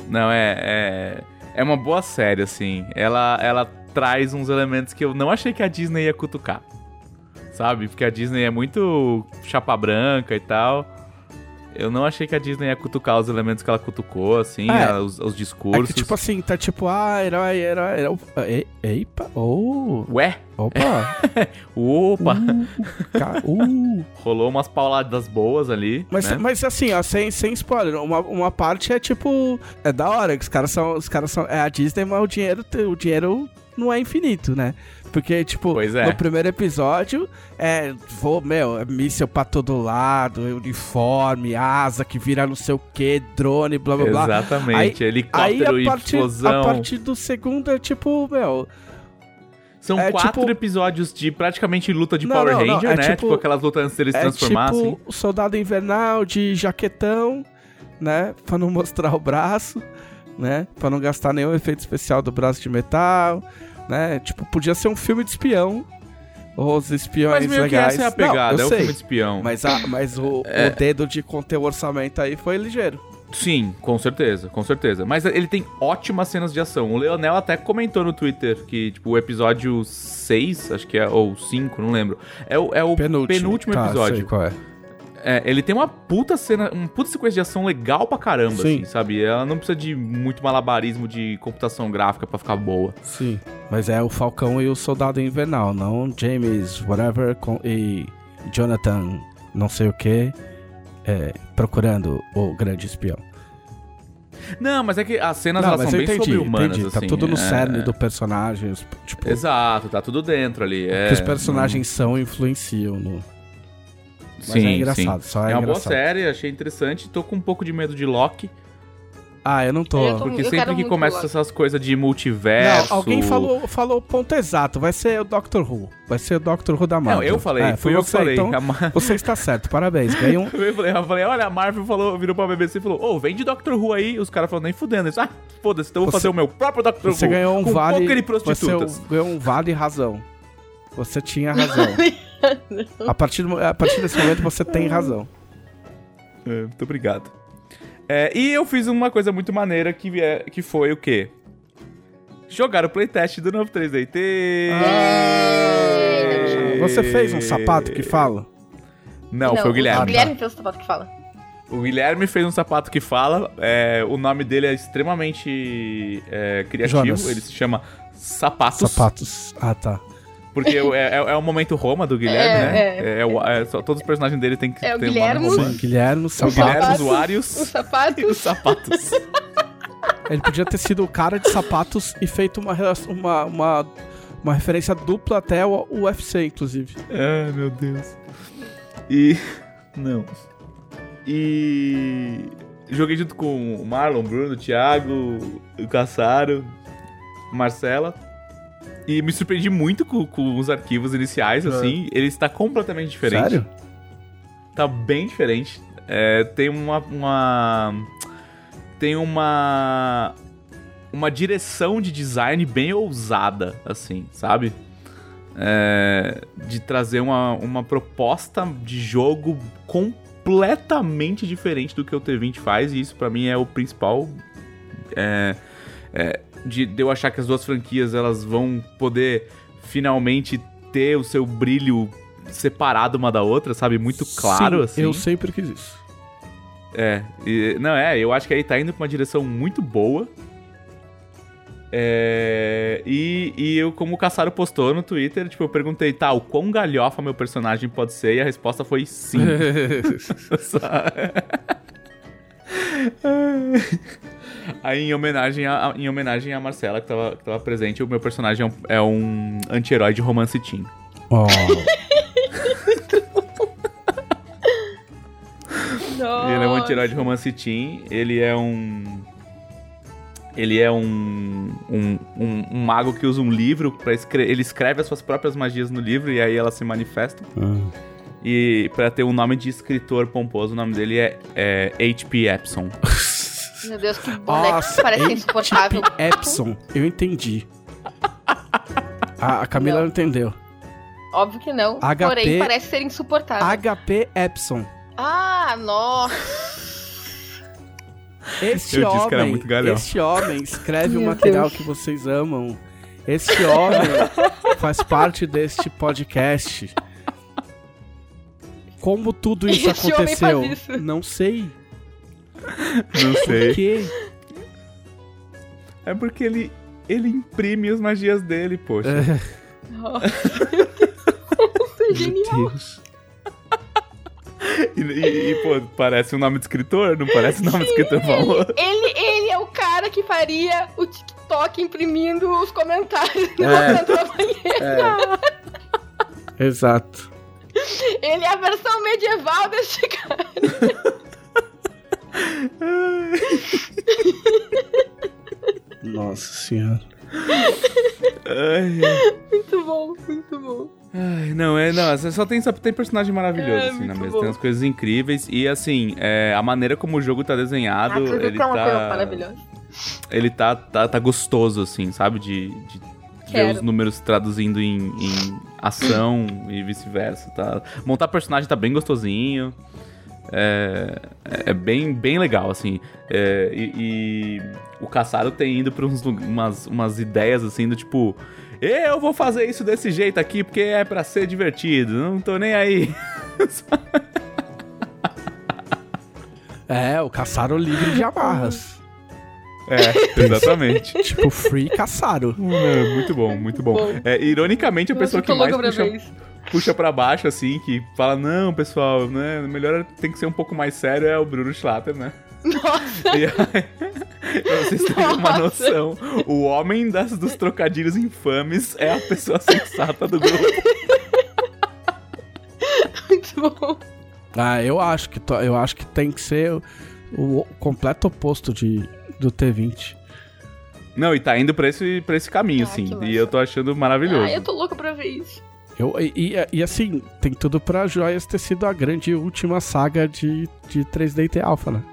Não, é, é. É uma boa série, assim. Ela, ela traz uns elementos que eu não achei que a Disney ia cutucar. Sabe? Porque a Disney é muito chapa branca e tal. Eu não achei que a Disney ia cutucar os elementos que ela cutucou, assim, É. a- os, os É discursos. que tipo assim, tá tipo, ah, herói, herói, herói. E- Epa, oh, Ué? opa, Opa! uh, ca- uh. Rolou umas pauladas boas ali. Mas, né? mas assim, ó, sem, sem spoiler, uma, uma parte é tipo, é da hora, que os caras são, os caras são, é a Disney, mas o dinheiro, o dinheiro não é infinito, né? Porque, tipo, é. no primeiro episódio, é, vou, meu, é míssel pra todo lado, uniforme, asa que vira não sei o que, drone, blá blá blá. Exatamente. Aí Helicóptero a e partir, explosão. a partir do segundo é tipo, meu, São é quatro tipo- episódios de praticamente luta de Não, Power não, não, Ranger, é né? tipo- Tipo, aquelas lutas antes deles se é transformar, tipo assim. o soldado invernal de jaquetão, né? Pra não mostrar o braço, né? Pra não gastar nenhum efeito especial do braço de metal, né? Tipo, podia ser um filme de espião. Os espiões Mas meio legais. que essa é a Não, pegada, eu é sei, filme de espião. Mas, a, mas o, É. o dedo de conter o orçamento aí foi ligeiro. Sim, com certeza, com certeza. Mas ele tem ótimas cenas de ação. O Leonel até comentou no Twitter que, tipo, o episódio 6, acho que é, ou 5, não lembro. É o, é o Penúltimo. penúltimo Tá, episódio. sei qual é. É, ele tem uma puta cena, uma puta sequência de ação legal pra caramba, Sim. assim, sabe? Ela não precisa de muito malabarismo de computação gráfica pra ficar boa. Sim. Mas é o Falcão e o Soldado Invernal, não James, whatever, com, e Jonathan, não sei o que, procurando o grande espião. Não, mas é que as cenas Não, elas são bem entendi, sobre-humanas, entendi. Tá assim, tudo no é, cerne do personagem. Tipo, Exato, tá tudo dentro ali. o É, que os personagens são influenciam no. Mas sim, é engraçado, sim. só é, É uma boa engraçado. série, achei interessante. Tô com um pouco de medo de Loki, Ah, eu não tô. Eu tô- porque sempre que começa Loki. essas coisas de multiverso... Não, alguém falou, falou o ponto exato. Vai ser o Doctor Who. Vai ser o Doctor Who da Marvel. Não, eu falei, É, fui foi eu que você, falei. Então, Mar- você está certo, parabéns. Ganha um. Eu falei, eu falei, olha, a Marvel falou, virou pra BBC e falou, ô, vende Doctor Who aí. Os caras falaram, nem fudendo. Eles, ah, foda-se, então eu vou Você- fazer o meu próprio Doctor Você Who. ganhou um com vale. poker e Você ganhou um vale razão. Você tinha razão. a, partir do- a partir desse momento você tem razão. É, muito obrigado. É, e eu fiz uma coisa muito maneira que, é, que foi o quê? Jogar o playtest do novo 3DT. Ah, Você fez um sapato que fala? Não, foi o Guilherme. O Guilherme fez o sapato que fala. O Guilherme fez um sapato que fala. é, o nome dele é extremamente é, criativo. Jonas. Ele se chama Sapatos. Sapatos. Ah, tá. Porque é, é, é o momento Roma do Guilherme, É, né? é. É, o- é só, todos os personagens dele tem que É o ter um Guilherme. nome romano. Sim, Guilherme, É o sapato. Guilherme, Sapatos, usuários Os e sapatos. os sapatos. Ele podia ter sido o cara de sapatos e feito uma, uma, uma, uma referência dupla até o UFC, inclusive. Ai, meu Deus. E. Não. E. Joguei junto com o Marlon, Bruno, o Thiago, o Caçaro, Marcela. E me surpreendi muito com, com os arquivos iniciais, assim. Ele está completamente diferente. Sério? Tá bem diferente. É, tem uma, uma. Tem uma. Uma direção de design bem ousada, assim, sabe? É, de trazer uma, uma proposta de jogo completamente diferente do que o T20 faz, e isso pra mim é o principal. É, é, de, de eu achar que as duas franquias elas vão poder finalmente ter o seu brilho separado uma da outra, sabe? Muito claro, Sim, assim. Eu sempre quis isso. É, e- não é, eu acho que aí tá indo pra uma direção muito boa. É, e, e eu, como o Caçaro postou no Twitter, tipo, eu perguntei, tá, o quão galhofa meu personagem pode ser? E a resposta foi sim. Aí, em homenagem, a, em homenagem a Marcela, que tava, que tava presente, o meu personagem é um, é um anti-herói de romance teen. oh, Ele é um anti-herói de romance teen. Ele é um. Ele é um, um, um, um mago que usa um livro para escrever. Ele escreve as suas próprias magias no livro e aí elas se manifestam. E pra ter um nome de escritor pomposo, o nome dele é, é H.P. Epson. Meu Deus, que boneco Nossa, parece insuportável. H.P. Epson, eu entendi. A, a Camila não, Não. entendeu. Óbvio que não. HP Porém, parece ser insuportável. HP Epson. Ah, nossa. Este Eu disse que era homem, muito galhão. este homem escreve o material Deus. que vocês amam. Este homem faz parte deste podcast. Como tudo isso Este homem aconteceu? faz isso. Não sei. Não Por quê? É porque ele, ele imprime as magias dele, poxa. Nossa, Deus. Isso é genial. Deus. E, e- e, pô, parece um nome de escritor? Não parece nome de escritor famoso? Ele, ele é o cara que faria o TikTok imprimindo os comentários no É. da banheira. Exato. Ele é a versão medieval desse cara. Nossa senhora. Ai. Muito bom, muito bom. Ai, não, é, não, você só tem, só tem personagem maravilhoso, É, assim, na mesa. bom. Tem umas coisas incríveis. E, assim, é, a maneira como o jogo tá desenhado, Ah, ele é tá... maravilhosa. Ele tá, tá, tá gostoso, assim, sabe? De, de ver os números traduzindo em, em ação e vice-versa, tá? Montar personagem tá bem gostosinho. É, é bem, bem legal, assim. É, e, e o Caçaro tem ido pra uns umas, umas ideias, assim, do tipo... Eu vou fazer isso desse jeito aqui porque é pra ser divertido, não tô nem aí. É, o caçaro livre de amarras. É, exatamente. tipo, free caçaro. É, muito bom, muito bom. Bom. É, ironicamente, a pessoa que mais pra puxa, pra baixo, assim, que fala, não, pessoal, né, melhor tem que ser um pouco mais sério, é o Bruno Schlatter, né? Nossa. E aí, vocês uma Nossa. noção, o homem das, dos trocadilhos infames é a pessoa sensata do grupo. Muito bom. Ah, eu acho que, to- eu acho que tem que ser o, o completo oposto de, do T20. Não, e tá indo pra esse, pra esse caminho, Ah, massa. E eu tô achando maravilhoso. Ah, eu tô louca pra ver isso. Eu, e, e- e, assim, tem tudo pra Joias ter sido a grande última saga de, de 3DT Alpha, né?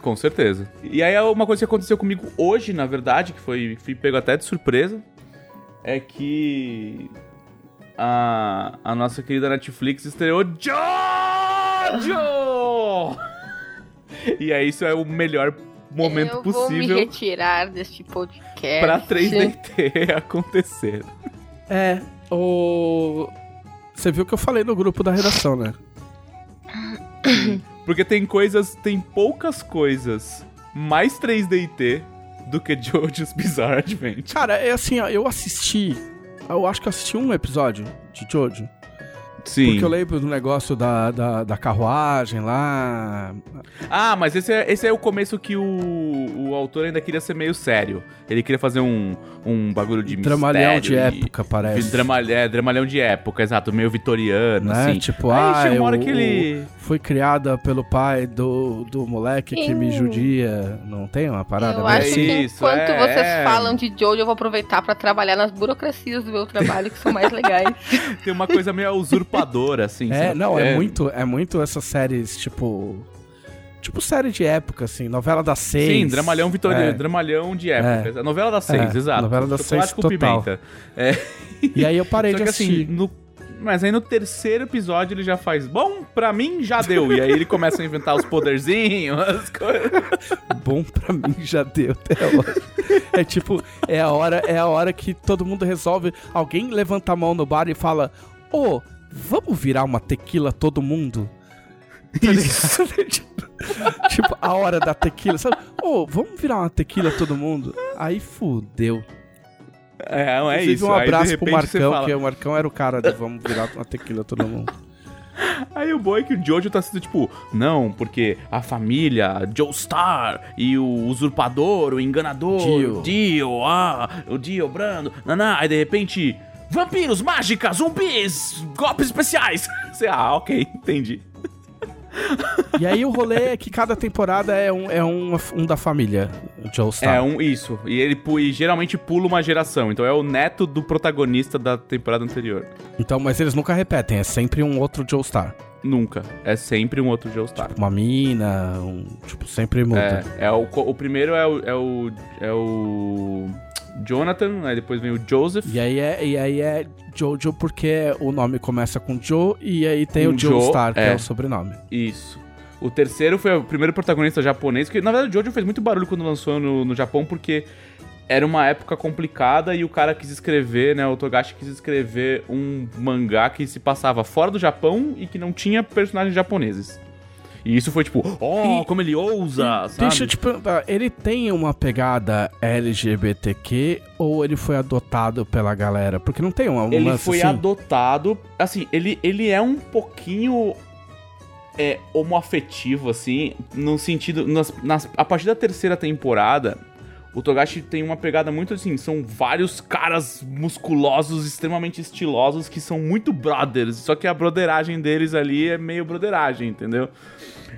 Com certeza. E aí uma coisa que aconteceu comigo hoje, na verdade, que foi fui pego até de surpresa, é que a, a nossa querida Netflix estreou Jojo! e aí isso é o melhor momento eu vou me possível retirar deste podcast. pra 3DT acontecer. É, o. Você viu que eu falei no grupo da redação, né? Porque tem coisas, tem poucas coisas mais 3DT do que Jojo's Bizarre Adventure. Cara, é assim, ó, eu assisti. Eu acho que eu assisti um episódio de Jojo. Sim. Porque eu lembro do negócio da, da, da carruagem lá. Ah, mas esse é, esse é o começo que o, o autor ainda queria ser meio sério. Ele queria fazer um, um bagulho de Dramalhão de e- época, parece. Drama, é, dramalhão de época, exato, meio vitoriano, né? assim. Tipo, Aí ah, chega uma hora eu, que ele... fui criada pelo pai do, do moleque que me Sim. judia. Não tem uma parada Eu acho É que isso, enquanto é, vocês é. falam de Jojo, eu vou aproveitar pra trabalhar nas burocracias do meu trabalho, que são mais legais. Tem uma coisa meio usurpadora, assim. É, sabe? não, é, muito, é muito essas séries, tipo. Tipo série de época, assim, novela das seis. Sim, dramalhão vitoriano, É. dramalhão de época. É. A novela das seis, É, exato. novela das seis com total. pimenta. É. E aí eu parei Só de que assistir. assim, no... Mas aí no terceiro episódio ele já faz, bom, pra mim já deu. E aí ele começa a inventar os poderzinhos, as coisas. Bom pra mim já deu até hoje. É tipo, é a hora, é a hora que todo mundo resolve. Alguém levanta a mão no bar e fala: Ô, vamos virar uma tequila todo mundo? Tá ligado? tipo, tipo, a hora da tequila, sabe? Ô, vamos virar uma tequila todo mundo? Aí fudeu. É, não é Inclusive, isso. um Aí, abraço pro repente, você Marcão, fala- que o Marcão era o cara do vamos virar uma tequila todo mundo. Aí o bom é que o Jojo tá sendo tipo, não, porque a família, Joestar e o usurpador, o enganador, Dio. o Dio, ah, o Dio Brando, naná, aí de repente, vampiros, mágicas, zumbis, golpes especiais. Você, ah, ok, entendi. E aí o rolê é que cada temporada é um, é um, um da família, Joe Star. É um isso. E ele e geralmente pula uma geração. Então é o neto do protagonista da temporada anterior. Então, mas eles nunca repetem, é sempre um outro Joe Star. Nunca. É sempre um outro Joestar. Uma mina, um, tipo, sempre muda. É, é o, o primeiro é o, é o. É o. Jonathan, aí depois vem o Joseph. E aí é, e aí é Jojo porque o nome começa com Joe e aí tem o Joe Joe, Star, que é. é. o sobrenome. Isso. O terceiro foi o primeiro protagonista japonês, que na verdade o Jojo fez muito barulho quando lançou no, no Japão, porque era uma época complicada e o cara quis escrever, né? O Togashi quis escrever um mangá que se passava fora do Japão e que não tinha personagens japoneses. E isso foi tipo, oh, E- como ele ousa, sabe? Deixa eu te perguntar, ele tem uma pegada LGBTQ ou ele foi adotado pela galera? Porque não tem uma um ele foi assim? adotado. Assim, ele, ele é um pouquinho é, homoafetivo, assim, no sentido. Nas, nas- a partir da terceira temporada, o Togashi tem uma pegada muito assim. São vários caras musculosos, extremamente estilosos, que são muito brothers. Só que a broderagem deles ali é meio broderagem, entendeu?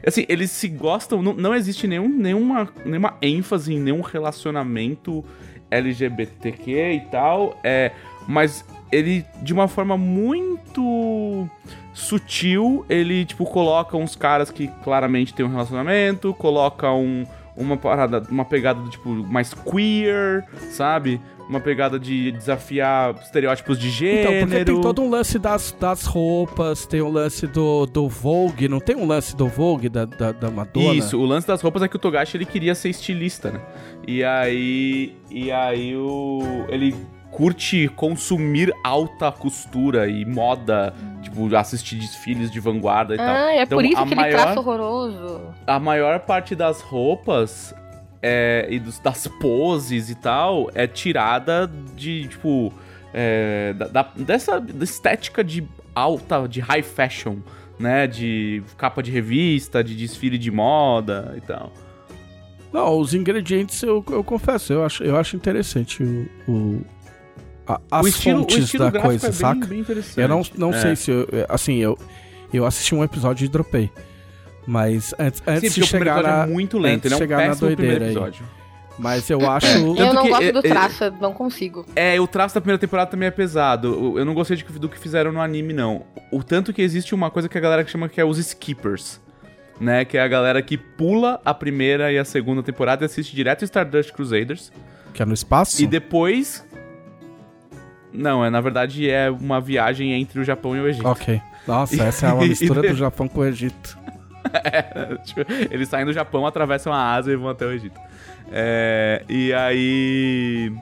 Assim, eles se gostam, não, não existe nenhum, nenhuma, nenhuma ênfase em nenhum relacionamento LGBTQ e tal, é, mas ele, de uma forma muito sutil, ele, tipo, coloca uns caras que claramente tem um relacionamento, coloca um, uma parada, uma pegada, tipo, mais queer, sabe? Uma pegada de desafiar estereótipos de gênero. Então, porque tem todo um lance das, das roupas, tem o lance do, do Vogue, não tem um lance do Vogue da, da, da Madonna? Isso, o lance das roupas é que o Togashi ele queria ser estilista, né? E aí. E aí o. Ele curte consumir alta costura e moda, tipo, assistir desfiles de vanguarda e tal. Ah, é Então, por isso a aquele maior- traço horroroso. A maior parte das roupas é, e dos- das poses e tal é tirada de, tipo. é, da- da- dessa estética de alta, de high fashion, né? De capa de revista, de desfile de moda e tal. Não, os ingredientes eu, eu confesso, eu acho, eu acho interessante o, o a, as o estilo, fontes o estilo da coisa, é bem, saca? Bem. Eu não, não É. sei se eu, assim, eu eu assisti um episódio e dropei. Mas antes, antes Sim, de o primeiro chegar episódio na, é muito lento, antes ele é de um chegar na péssimo doideira aí. episódio. mas eu acho Eu Tanto não que, gosto é, do é, traço, não consigo. É, o traço da primeira temporada também é pesado. Eu não gostei de- do que fizeram no anime, não. O tanto que existe uma coisa que a galera chama que é os skippers. Né, que é a galera que pula a primeira e a segunda temporada e assiste direto Stardust Crusaders. que é no espaço. E depois. Não, é na verdade é uma viagem entre o Japão e o Egito. Ok. Nossa, essa é uma mistura do Japão com o Egito. Tipo, eles saem do Japão, atravessam a Ásia e vão até o Egito. É, e aí.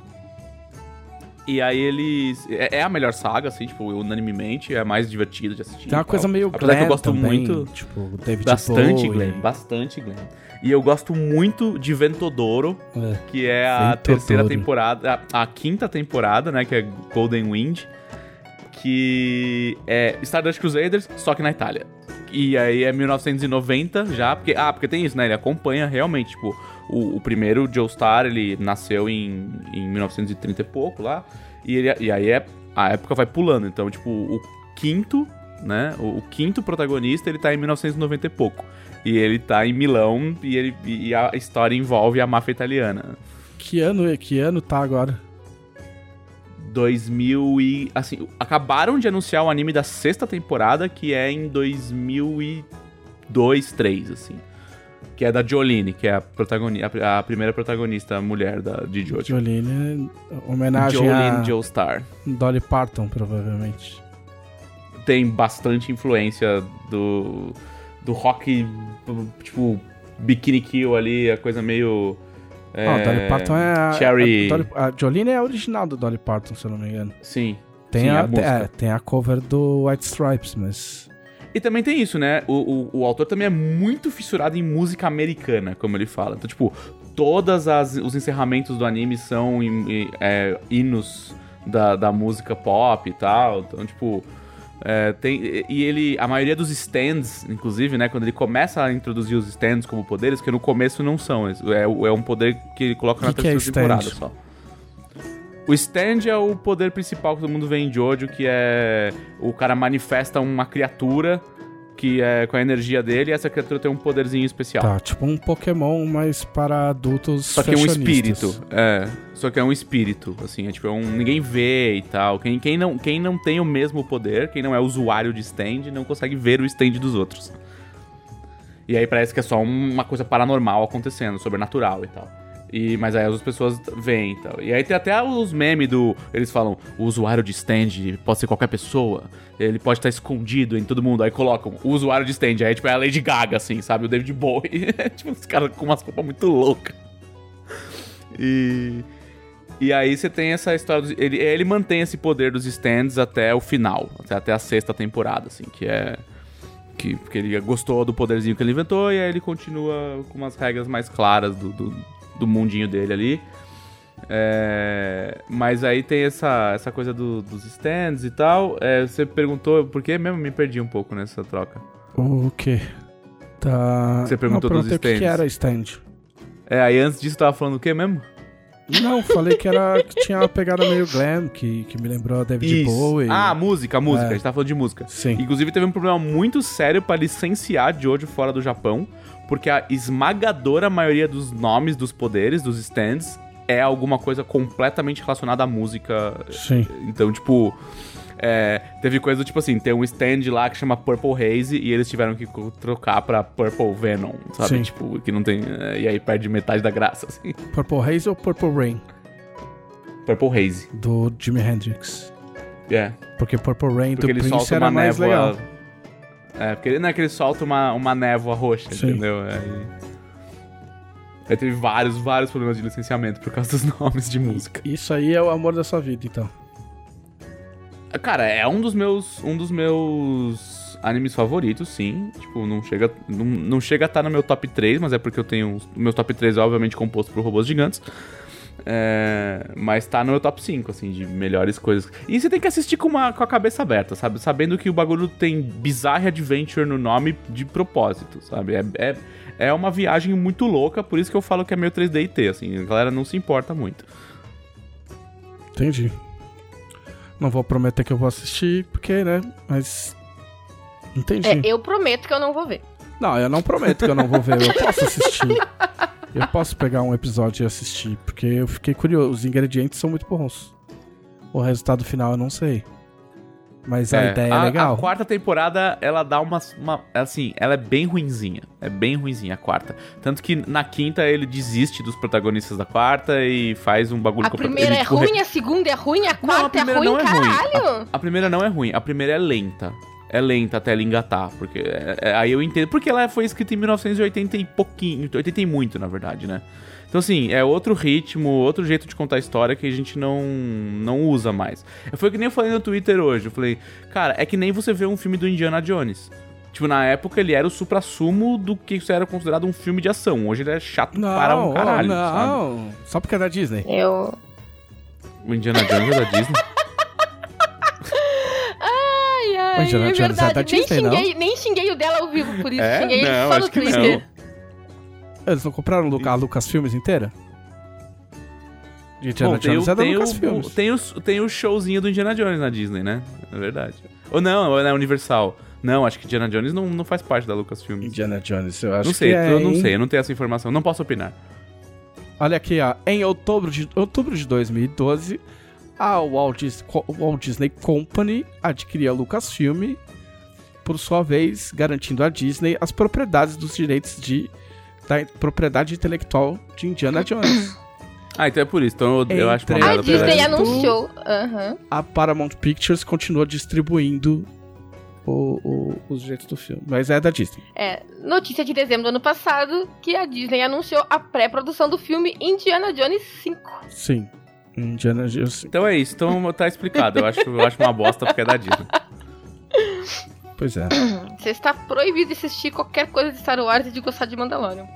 E aí eles. É, é a melhor saga, assim, tipo, unanimemente, é a mais divertida de assistir. Tem uma coisa meio Apesar glam que eu gosto também, muito. tipo, David Bastante Bowie. Glenn, bastante Glenn. E eu gosto muito de Ventodoro, É. que é a Ventodoro. terceira temporada, a, a quinta temporada, né, que é Golden Wind, que é Stardust Crusaders, só que na Itália. E aí é 1990 já, porque ah, porque tem isso, né? Ele acompanha realmente, tipo, o, o primeiro Joestar, ele nasceu em, em 1930 e pouco lá, e, ele, e aí é a época vai pulando, então, tipo, o quinto, né? O, o quinto protagonista, ele tá em 1990 e pouco. E ele tá em Milão e, ele, e a história envolve a máfia italiana. Que ano, que ano tá agora? 2000 e... Assim, acabaram de anunciar o anime da sexta temporada, que é em 2002, 2003, assim. Que é da Jolene, que é a, protagoni a, a primeira protagonista mulher da, de Jojo. Jolene, homenagem Jolene a Joestar. Dolly Parton, provavelmente. Tem bastante influência do, do rock, tipo, Bikini Kill ali, a coisa meio... É, Ah, Dolly Parton é a, Cherry... a, Dolly- a Jolene é a original do Dolly Parton, se eu não me engano. Sim. Tem, sim, a, música. é, tem a cover do White Stripes, mas... E também tem isso, né? O, o, o autor também é muito fissurado em música americana, como ele fala. Então, tipo, todos os encerramentos do anime são em- em- é, hinos da, da música pop e tal. Então, tipo. É, tem, e ele. A maioria dos stands, inclusive, né? Quando ele começa a introduzir os stands como poderes, que no começo não são. É, é um poder que ele coloca na Que é terceira temporada stand? só. O stand é o poder principal que todo mundo vê em Jojo, que é o cara manifesta uma criatura que é com a energia dele e essa criatura tem um poderzinho especial. Tá, tipo um Pokémon, mas para adultos Só que é um espírito. É. Só que é um espírito, assim, é tipo, é um, ninguém vê e tal. Quem, quem, não, quem não tem o mesmo poder, quem não é usuário de stand, não consegue ver o stand dos outros. E aí parece que é só uma coisa paranormal acontecendo, sobrenatural e tal. E, mas aí as pessoas veem e tal. E aí tem até os memes do. Eles falam, o usuário de stand pode ser qualquer pessoa. Ele pode estar escondido em todo mundo. Aí colocam o usuário de stand. Aí, tipo, é a Lady Gaga, assim, sabe? O David Bowie. tipo, os caras com umas roupas muito loucas. E. E aí você tem essa história. Ele, ele mantém esse poder dos stands até o final. Até, até a sexta temporada, assim, que é. Que, porque ele gostou do poderzinho que ele inventou e aí ele continua com umas regras mais claras do, do, do mundinho dele ali. É, mas aí tem essa, essa coisa do- dos stands e tal. É, você perguntou por que mesmo me perdi um pouco nessa troca. O quê? Tá... Você perguntou não, dos perguntei o que que stands. era stand. É, aí antes disso tava falando o que mesmo? Não, falei que era que tinha uma pegada meio glam, que, que me lembrou a David Bowie. Ah, música, música. É. A gente tava falando de música. Sim. Inclusive teve um problema muito sério pra licenciar Jojo fora do Japão, porque a esmagadora maioria dos nomes dos poderes, dos stands, é alguma coisa completamente relacionada à música. Sim. Então, tipo, é, teve coisa do tipo assim, tem um stand lá que chama Purple Haze e eles tiveram que trocar pra Purple Venom, sabe? Sim. Tipo, que não tem. é, e aí perde metade da graça, assim. Purple Haze ou Purple Rain? Purple Haze. Do Jimi Hendrix. É. Porque Purple Rain Porque do ele Prince era uma mais névoa. legal. É, porque ele não é que ele solta uma, uma névoa roxa, Sim. entendeu? Aí... aí teve vários, vários problemas de licenciamento por causa dos nomes de música. Isso aí é o amor da sua vida, então. Cara, é um dos meus. Um dos meus animes favoritos, sim. Tipo, não chega. Não, não chega a estar no meu top 3, mas é porque eu tenho. O meu top 3 é obviamente composto por robôs gigantes. É, mas tá no meu top 5, assim, de melhores coisas. E você tem que assistir com, uma, com a cabeça aberta, sabe? Sabendo que o bagulho tem Bizarre Adventure no nome de propósito, sabe? É, é, é uma viagem muito louca, por isso que eu falo que é meio 3D IT, assim. A galera não se importa muito. Entendi. Não vou prometer que eu vou assistir, porque, né? Mas. Entendi. É, eu prometo que eu não vou ver. Não, eu não prometo que eu não vou ver. Eu posso assistir. Eu posso pegar um episódio e assistir, porque eu fiquei curioso. Os ingredientes são muito bons. O resultado final eu não sei. Mas a ideia é legal. A quarta temporada, ela dá uma, uma. Assim, ela é bem ruinzinha. É bem ruinzinha a quarta. Tanto que na quinta ele desiste dos protagonistas da quarta e faz um bagulho A primeira é ruim, a segunda é ruim, a quarta não, a é ruim, não é caralho! Ruim. A, a primeira não é ruim, a primeira é lenta é lenta até ela engatar, porque é, é, aí eu entendo, porque ela foi escrita em 1980 e pouquinho, 80 e muito, na verdade, né? Então, assim, é outro ritmo, outro jeito de contar história que a gente não, não usa mais. Foi que nem eu falei no Twitter hoje. Eu falei, cara, é que nem você vê um filme do Indiana Jones. Tipo, na época ele era o supra-sumo do que isso era considerado um filme de ação. Hoje ele é chato não, para um caralho. Não, sabe? só porque é da Disney. Eu. O Indiana Jones é da Disney? ai, ai. O Indiana é Jones verdade. é da Disney, nem xinguei, não? Nem xinguei o dela ao vivo por isso. É? Xinguei não, ele só no Twitter. Eles não compraram a Lucas Filmes inteira? Indiana Bom, Jones é da tem Lucasfilmes. O, tem, o, tem o showzinho do Indiana Jones na Disney, né? É verdade. Ou não, ou é Universal. Não, acho que Indiana Jones não, não faz parte da Lucasfilm. Indiana Jones, eu acho não sei, que é, Eu não sei, eu não tenho essa informação. Não posso opinar. Olha aqui, ó. Em outubro de, outubro de 2012, a Walt Disney, Walt Disney Company adquiria a Lucasfilm, por sua vez, garantindo à Disney as propriedades dos direitos de da propriedade intelectual de Indiana Jones. Ah, então é por isso. Então eu, eu acho uma A Disney anunciou. Uhum. A Paramount Pictures continua distribuindo o, o, os direitos do filme. Mas é da Disney. É, notícia de dezembro do ano passado que a Disney anunciou a pré-produção do filme Indiana Jones 5. Sim. Indiana Jones. Então é isso. Então tá explicado. Eu acho, eu acho uma bosta porque é da Disney. Pois é. Você está proibido de assistir qualquer coisa de Star Wars e de gostar de Mandalorian.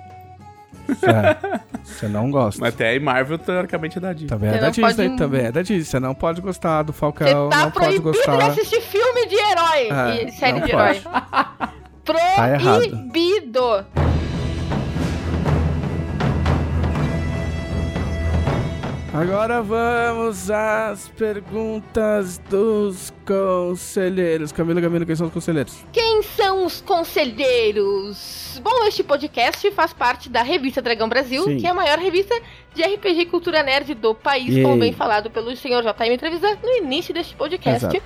É, você não gosta. Mas até aí Marvel, teoricamente, é da Disney. Também é da Disney, pode... também é da Disney. Você não pode gostar do Falcão, tá não pode gostar... de assistir filme de herói é, e série de pode. herói. Proibido! Tá Agora vamos às perguntas dos conselheiros. Camila Camila, quem são os conselheiros? Quem são os conselheiros? Bom, este podcast faz parte da revista Dragão Brasil, Sim. que é a maior revista de RPG e cultura nerd do país, como bem falado pelo senhor JM Entrevista no início deste podcast. Exato.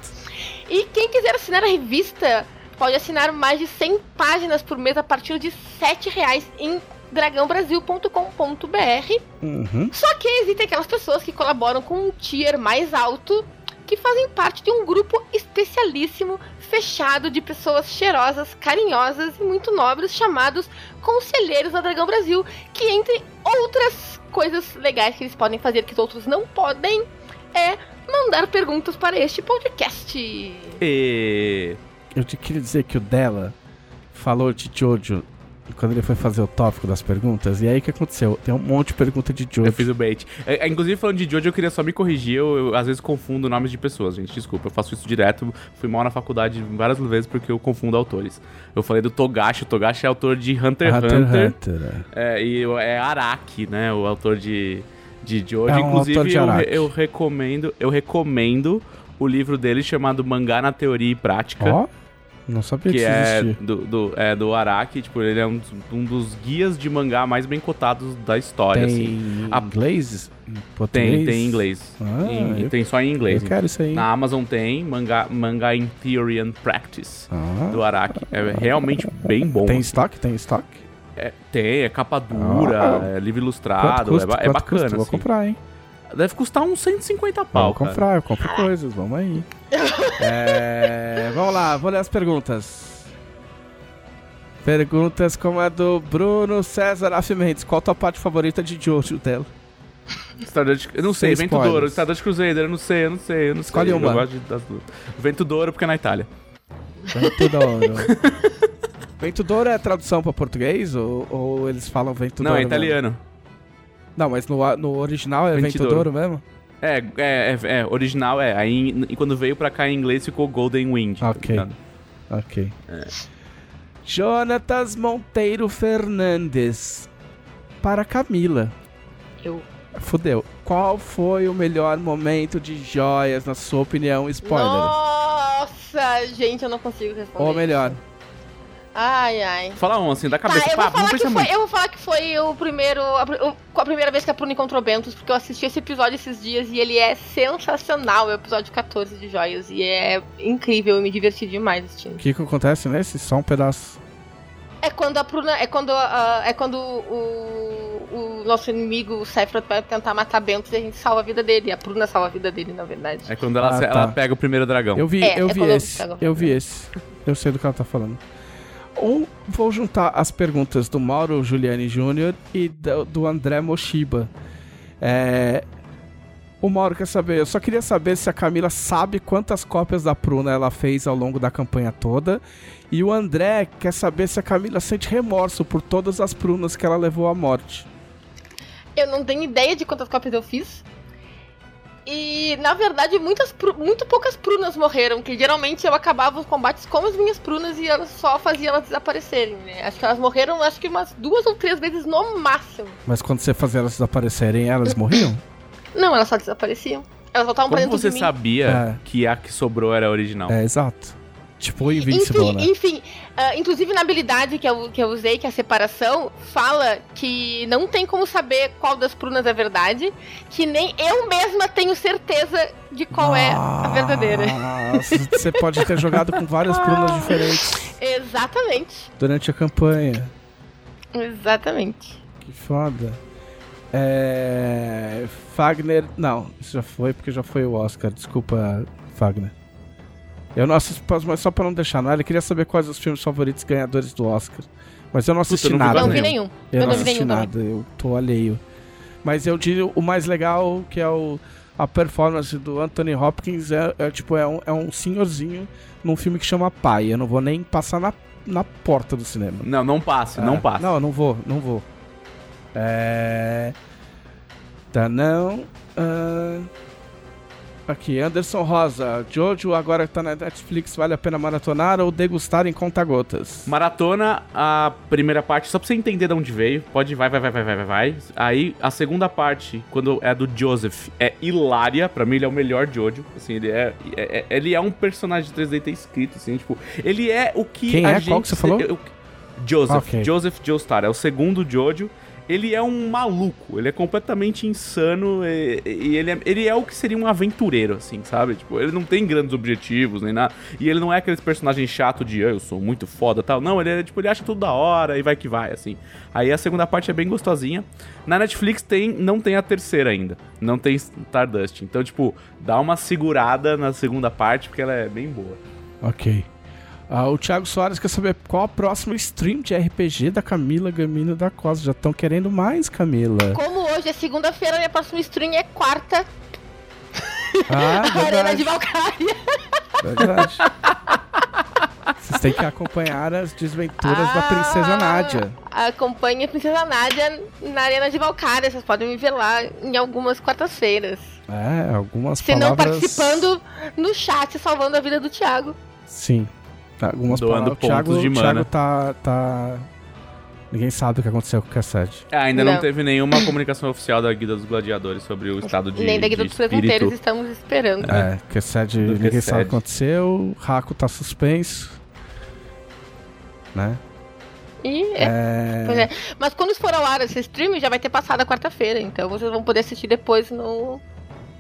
E quem quiser assinar a revista pode assinar mais de 100 páginas por mês a partir de R$ 7,00 em dragãobrasil.com.br. Uhum. Só que existem aquelas pessoas que colaboram com um tier mais alto que fazem parte de um grupo especialíssimo, fechado de pessoas cheirosas, carinhosas e muito nobres, chamados Conselheiros da Dragão Brasil, que entre outras coisas legais que eles podem fazer que os outros não podem, é mandar perguntas para este podcast. E... Eu te queria dizer que o dela falou de Jojo quando ele foi fazer o tópico das perguntas. E aí o que aconteceu? Tem um monte de pergunta de Jojo. Eu fiz o bait. É, é, inclusive, falando de Jojo, eu queria só me corrigir. Eu, eu, às vezes confundo nomes de pessoas, gente. Desculpa, eu faço isso direto. Fui mal na faculdade várias vezes porque eu confundo autores. Eu falei do Togashi. O Togashi é autor de Hunter x Hunter. Hunter, Hunter é. é. e é Araki, né? O autor de, de Jojo. É um inclusive, de eu, eu recomendo. Eu recomendo o livro dele chamado Mangá na Teoria e Prática. Oh? Não sabia que, que é do, do, é do Araki, tipo, ele é um, um, dos guias de mangá mais bem cotados da história, tem assim. A... inglês? Tem, tem em inglês. Ah, em, eu, tem só em inglês. Eu quero isso aí. Na Amazon tem mangá, mangá in Theory and Practice ah, do Araki. É realmente bem bom. Tem estoque? Tem estoque? É, tem, é capa dura, ah, é livro ilustrado, custa, é, é bacana. Custa? Vou assim. comprar, hein? Deve custar uns 150 pau. Vou comprar, eu compro coisas, vamos aí. É, vamos lá, vou ler as perguntas. Perguntas como a do Bruno César Afimentos. Qual a tua parte favorita de Jojo dela? De, eu não sei, Sem Vento Douro, Estador de Cruzeiro, eu não sei, eu não sei, eu não Escolhe sei. uma. Eu gosto das duas. Vento Douro porque é na Itália. Vento Douro. vento Douro é tradução para português ou, ou, eles falam Vento Douro? Não, é italiano. Não, mas no, no original é Ventedouro. Ventedouro mesmo? É, é, é, é, original é. Aí e quando veio pra cá em inglês ficou Golden Wind. tá Ok. ligado? Ok. Jonatas Monteiro Fernandes. Para Camila. Eu. Fudeu. Qual foi o melhor momento de joias, na sua opinião? Spoiler. Nossa, gente, eu não consigo responder. Ou melhor. isso. Ai, ai. Fala um assim, da Tá, cabeça. eu pá, vou, não falar que foi, muito. eu vou falar que foi o primeiro. A, a primeira vez que a Pruna encontrou Bentos, porque eu assisti esse episódio esses dias e ele é sensacional. É o episódio 14 de Joias. E é incrível, eu me diverti demais assistindo. O que, que acontece nesse? Só um pedaço. É quando a Pruna. É quando, ah, é quando o, o nosso inimigo, o Sephiroth, vai tentar matar Bentos e a gente salva a vida dele. A Pruna salva a vida dele, na verdade. É quando ela, Ah, tá. ela pega o primeiro dragão. Eu vi, É, eu é vi eu esse. pego. Eu vi esse. Eu sei do que ela tá falando. Um, vou juntar as perguntas do Mauro Giuliani Jr. e do, do André Moshiba. É, o Mauro quer saber, eu só queria saber se a Camila sabe quantas cópias da Pruna ela fez ao longo da campanha toda. E o André quer saber se a Camila sente remorso por todas as prunas que ela levou à morte. Eu não tenho ideia de quantas cópias eu fiz. E, na verdade, muitas, muito poucas prunas morreram, que geralmente eu acabava os combates com as minhas prunas e eu só fazia elas desaparecerem, né? Acho que elas morreram, acho que umas duas ou três vezes no máximo. Mas quando você fazia elas desaparecerem, elas morriam? Não, elas só desapareciam. Elas voltavam pra Como dentro você de mim. sabia É. que a que sobrou era a original? É, exato. Tipo o Invincible, Enfim, né? enfim ah, inclusive na habilidade que eu, que eu usei, que é a separação, fala que não tem como saber qual das prunas é verdade, que nem eu mesma tenho certeza de qual é a verdadeira. Nossa, você pode ter jogado com várias prunas diferentes Exatamente. durante a campanha. Exatamente. Que foda. É. Fagner. Não, isso já foi porque já foi o Oscar. Desculpa, Fagner. Eu não assisto, mas só pra não deixar nada, eu queria saber quais os filmes favoritos ganhadores do Oscar. Mas eu não assisti eu não vi nada. não vi nenhum. nenhum. Eu não não vi assisti nenhum nada, eu tô alheio. Mas eu diria o mais legal, que é o, a performance do Anthony Hopkins, é, é tipo, é um, é um senhorzinho num filme que chama Pai. Eu não vou nem passar na, na porta do cinema. Não, não passe, não É, passe. Não, eu não vou, não vou. É. Tá, não. Ah, Aqui, Anderson Rosa. Jojo agora tá na Netflix, vale a pena maratonar ou degustar em conta-gotas? Maratona, a primeira parte, só pra você entender de onde veio. Pode, vai, vai, vai, vai, vai, vai. Aí, a segunda parte, quando é do Joseph, é hilária. Pra mim, ele é o melhor Jojo. Assim, ele é, é- é- ele é um personagem 3D ter escrito, assim, tipo... Ele é o que Quem a é? gente... Qual que você falou? eu- Joseph. Ok. Joseph Joestar. É o segundo Jojo. Ele é um maluco, ele é completamente insano e, e ele, é, ele é o que seria um aventureiro, assim, sabe? Tipo, ele não tem grandes objetivos nem nada. E ele não é aquele personagem chato de "Ah, eu sou muito foda tal. Não, ele é tipo, ele acha tudo da hora e vai que vai, assim. Aí a segunda parte é bem gostosinha. Na Netflix tem, não tem a terceira ainda. Não tem Stardust. Então, tipo, dá uma segurada na segunda parte, porque ela é bem boa. Ok. Ah, o Thiago Soares quer saber qual a próxima stream de RPG da Camila Gamino da Costa. Já estão querendo mais, Camila. Como hoje é segunda-feira e a próxima stream é quarta, Ah, a Arena de Valkyria. verdade. Vocês têm que acompanhar as desventuras da Ah, Princesa Nádia. Acompanhe a Princesa Nádia na Arena de Valkyria. Vocês podem me ver lá em algumas quartas-feiras. É, algumas Se não palavras... participando no chat, salvando a vida do Thiago. Sim. Algumas Doando palavras. O Thiago, pontos de o Thiago mana. tá, tá... Ninguém sabe o que aconteceu com o Cassette. É, ainda não. Não. teve nenhuma comunicação oficial da Guilda dos Gladiadores sobre o estado de, Nem da Guilda de dos Presenteiros espírito. estamos esperando. É, Cassette, Do ninguém sabe o que aconteceu. Raco tá suspenso. Né? E é. É... Pois é. Mas quando for ao ar esse stream, já vai ter passado a quarta-feira. Então vocês vão poder assistir depois no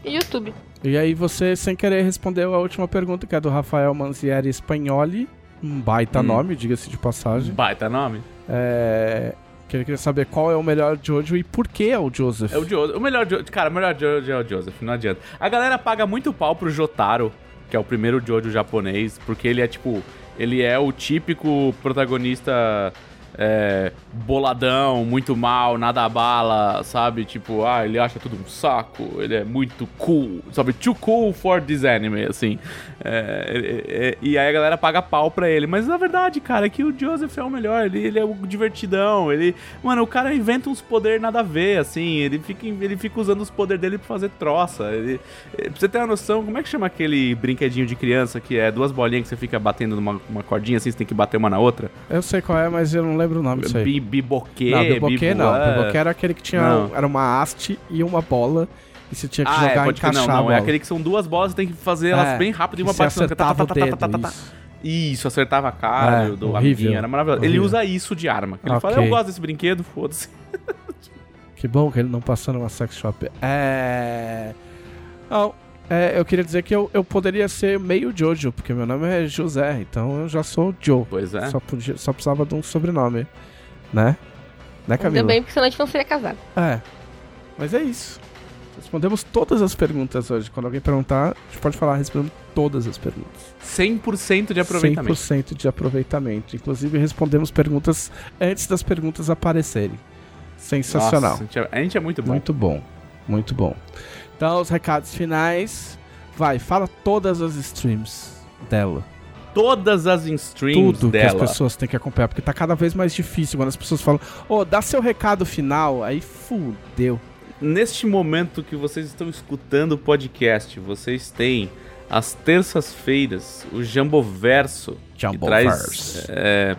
YouTube. E aí você, sem querer, respondeu a última pergunta, que é do Rafael Manzieri Spagnoli. Um baita Hum. nome, diga-se de passagem. Baita nome. É... Que ele queria saber qual é o melhor Jojo e por que é o Joseph. É o Joseph. O melhor Jojo. Cara, o melhor Jojo é o Joseph, não adianta. A galera paga muito pau pro Jotaro, que é o primeiro Jojo japonês, porque ele é tipo. Ele é o típico protagonista é, boladão, muito mal, nada bala, sabe? Tipo, ah, ele acha tudo um saco, ele é muito cool, sabe? Too cool for this anime, assim. É, é, é, e aí a galera paga pau pra ele. Mas na verdade, cara, é que o Joseph é o melhor, ele, ele é o divertidão, ele... Mano, o cara inventa uns poderes nada a ver, assim, ele fica, ele fica usando os poderes dele pra fazer troça. Ele, pra você ter uma noção, como é que chama aquele brinquedinho de criança que é duas bolinhas que você fica batendo numa uma cordinha assim, você tem que bater uma na outra? Eu sei qual é, mas eu não lembro o nome disso aí. Biboquê, não, biboquê não. Biboquê era aquele que tinha. Não. Era uma haste e uma bola. E você tinha que ah, jogar é, e encaixar Não, não. É aquele que são duas bolas, você tem que fazer elas é, bem rápido e uma parte acertava tá, tá, tá, tá, tá, Isso, acertava a cara é, do amiguinho, era maravilhoso. Horrível. Ele usa isso de arma. Ele okay. fala, eu gosto desse brinquedo, foda-se. Que bom que ele não passou numa sex shop. É. Não, é, eu queria dizer que eu, eu poderia ser meio Jojo, porque meu nome é José, então eu já sou Joe. Pois é. Só, podia, só precisava de um sobrenome, né? Né, Camila? Ainda bem, porque senão a gente não seria casado. É. Mas é isso. Respondemos todas as perguntas hoje. Quando alguém perguntar, a gente pode falar, respondemos todas as perguntas. 100% de aproveitamento. 100% de aproveitamento. Inclusive, respondemos perguntas antes das perguntas aparecerem. Sensacional. Nossa, a, gente é, a gente é muito bom. Muito bom. Muito bom. Então, os recados finais. Vai, fala todas as streams dela. Todas as streams Tudo dela. que as pessoas têm que acompanhar, porque tá cada vez mais difícil quando as pessoas falam, ô, oh, dá seu recado final, aí fudeu. Neste momento que vocês estão escutando o podcast, vocês têm às terças-feiras o Jamboverso, Jamboverso. que traz é,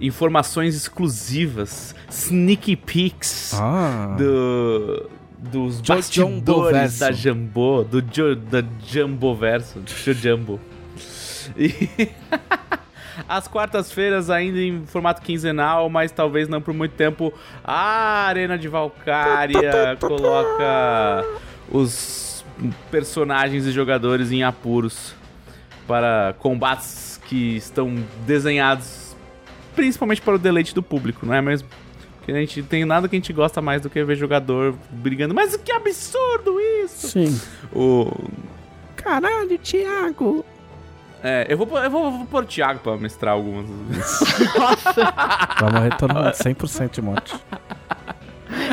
informações exclusivas, sneak peeks ah. do dos bastidores da Jumbo, do jo, da Jumbo Verso, do Jumbo. E às quartas-feiras ainda em formato quinzenal, mas talvez não por muito tempo, a Arena de Valkyria coloca os personagens e jogadores em apuros para combates que estão desenhados principalmente para o deleite do público, não é mesmo? Que a gente tem nada que a gente gosta mais do que ver jogador brigando. Mas que absurdo isso! Sim. O. Caralho, Thiago! É, eu vou, eu vou, vou pôr o Thiago pra mestrar algumas. Nossa! Vai morrer todo mundo 100% de morte.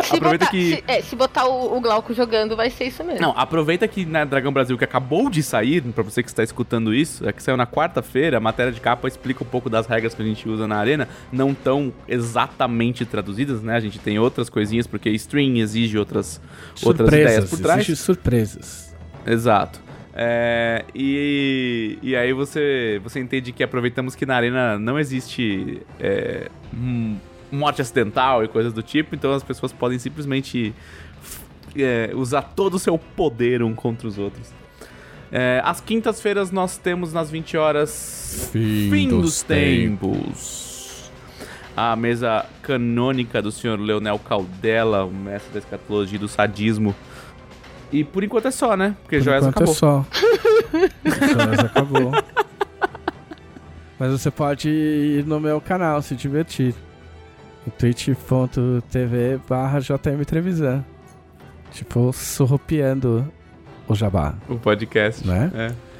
Se aproveita botar, que. Se, é, se botar o, o, Glauco jogando, vai ser isso mesmo. Não, aproveita que na Dragão Brasil, que acabou de sair, pra você que está escutando isso, é que saiu na quarta-feira, a matéria de capa explica um pouco das regras que a gente usa na arena, não tão exatamente traduzidas, né? A gente tem outras coisinhas, porque stream exige outras, outras ideias por trás. Exige surpresas. Exato. É, e, e aí você, você entende que aproveitamos que na arena não existe é, morte acidental e coisas do tipo, então as pessoas podem simplesmente é, usar todo o seu poder um contra os outros. É, às quintas-feiras nós temos nas 20 horas Fim, Fim dos, dos tempos. tempos. A mesa canônica do senhor Leonel Caldela, o mestre da escatologia do sadismo. E por enquanto é só, né? Porque por Joias acabou. É só. Joias acabou. Mas você pode ir no meu canal se divertir twitch.tv barra JM Trevisan. Tipo, surrupiando o jabá. O podcast. Né? É.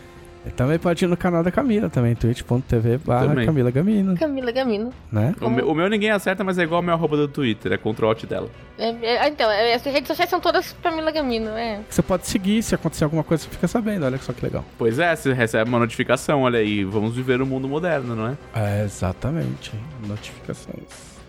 E também pode ir no canal da Camila também, twitch.tv barra Camila Gamino. Camila Gamino. Né? O meu, o meu, ninguém acerta, mas é igual o meu arroba do Twitter, é contra o alt dela. É, é, então, é, as redes sociais são todas Camila Gamino, é. Você pode seguir, se acontecer alguma coisa, você fica sabendo, olha só que legal. Pois é, você recebe uma notificação, olha aí, vamos viver o um mundo moderno, não é? É, exatamente, notificações.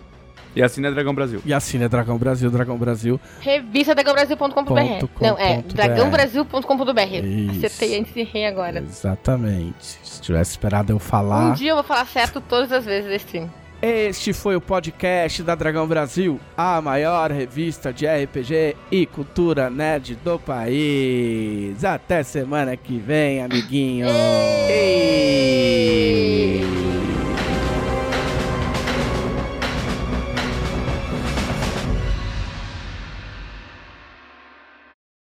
E assina é Dragão Brasil. E assina é Dragão Brasil, Dragão Brasil. Revista dragãobrasil.com.br. Não, é dragãobrasil.com.br. Acertei antes de rir agora. Exatamente. Se tivesse esperado eu falar. Um dia eu vou falar certo todas as vezes desse stream. Este foi o podcast da Dragão Brasil, a maior revista de RPG e cultura nerd do país. Até semana que vem, amiguinho. Ei! Ei!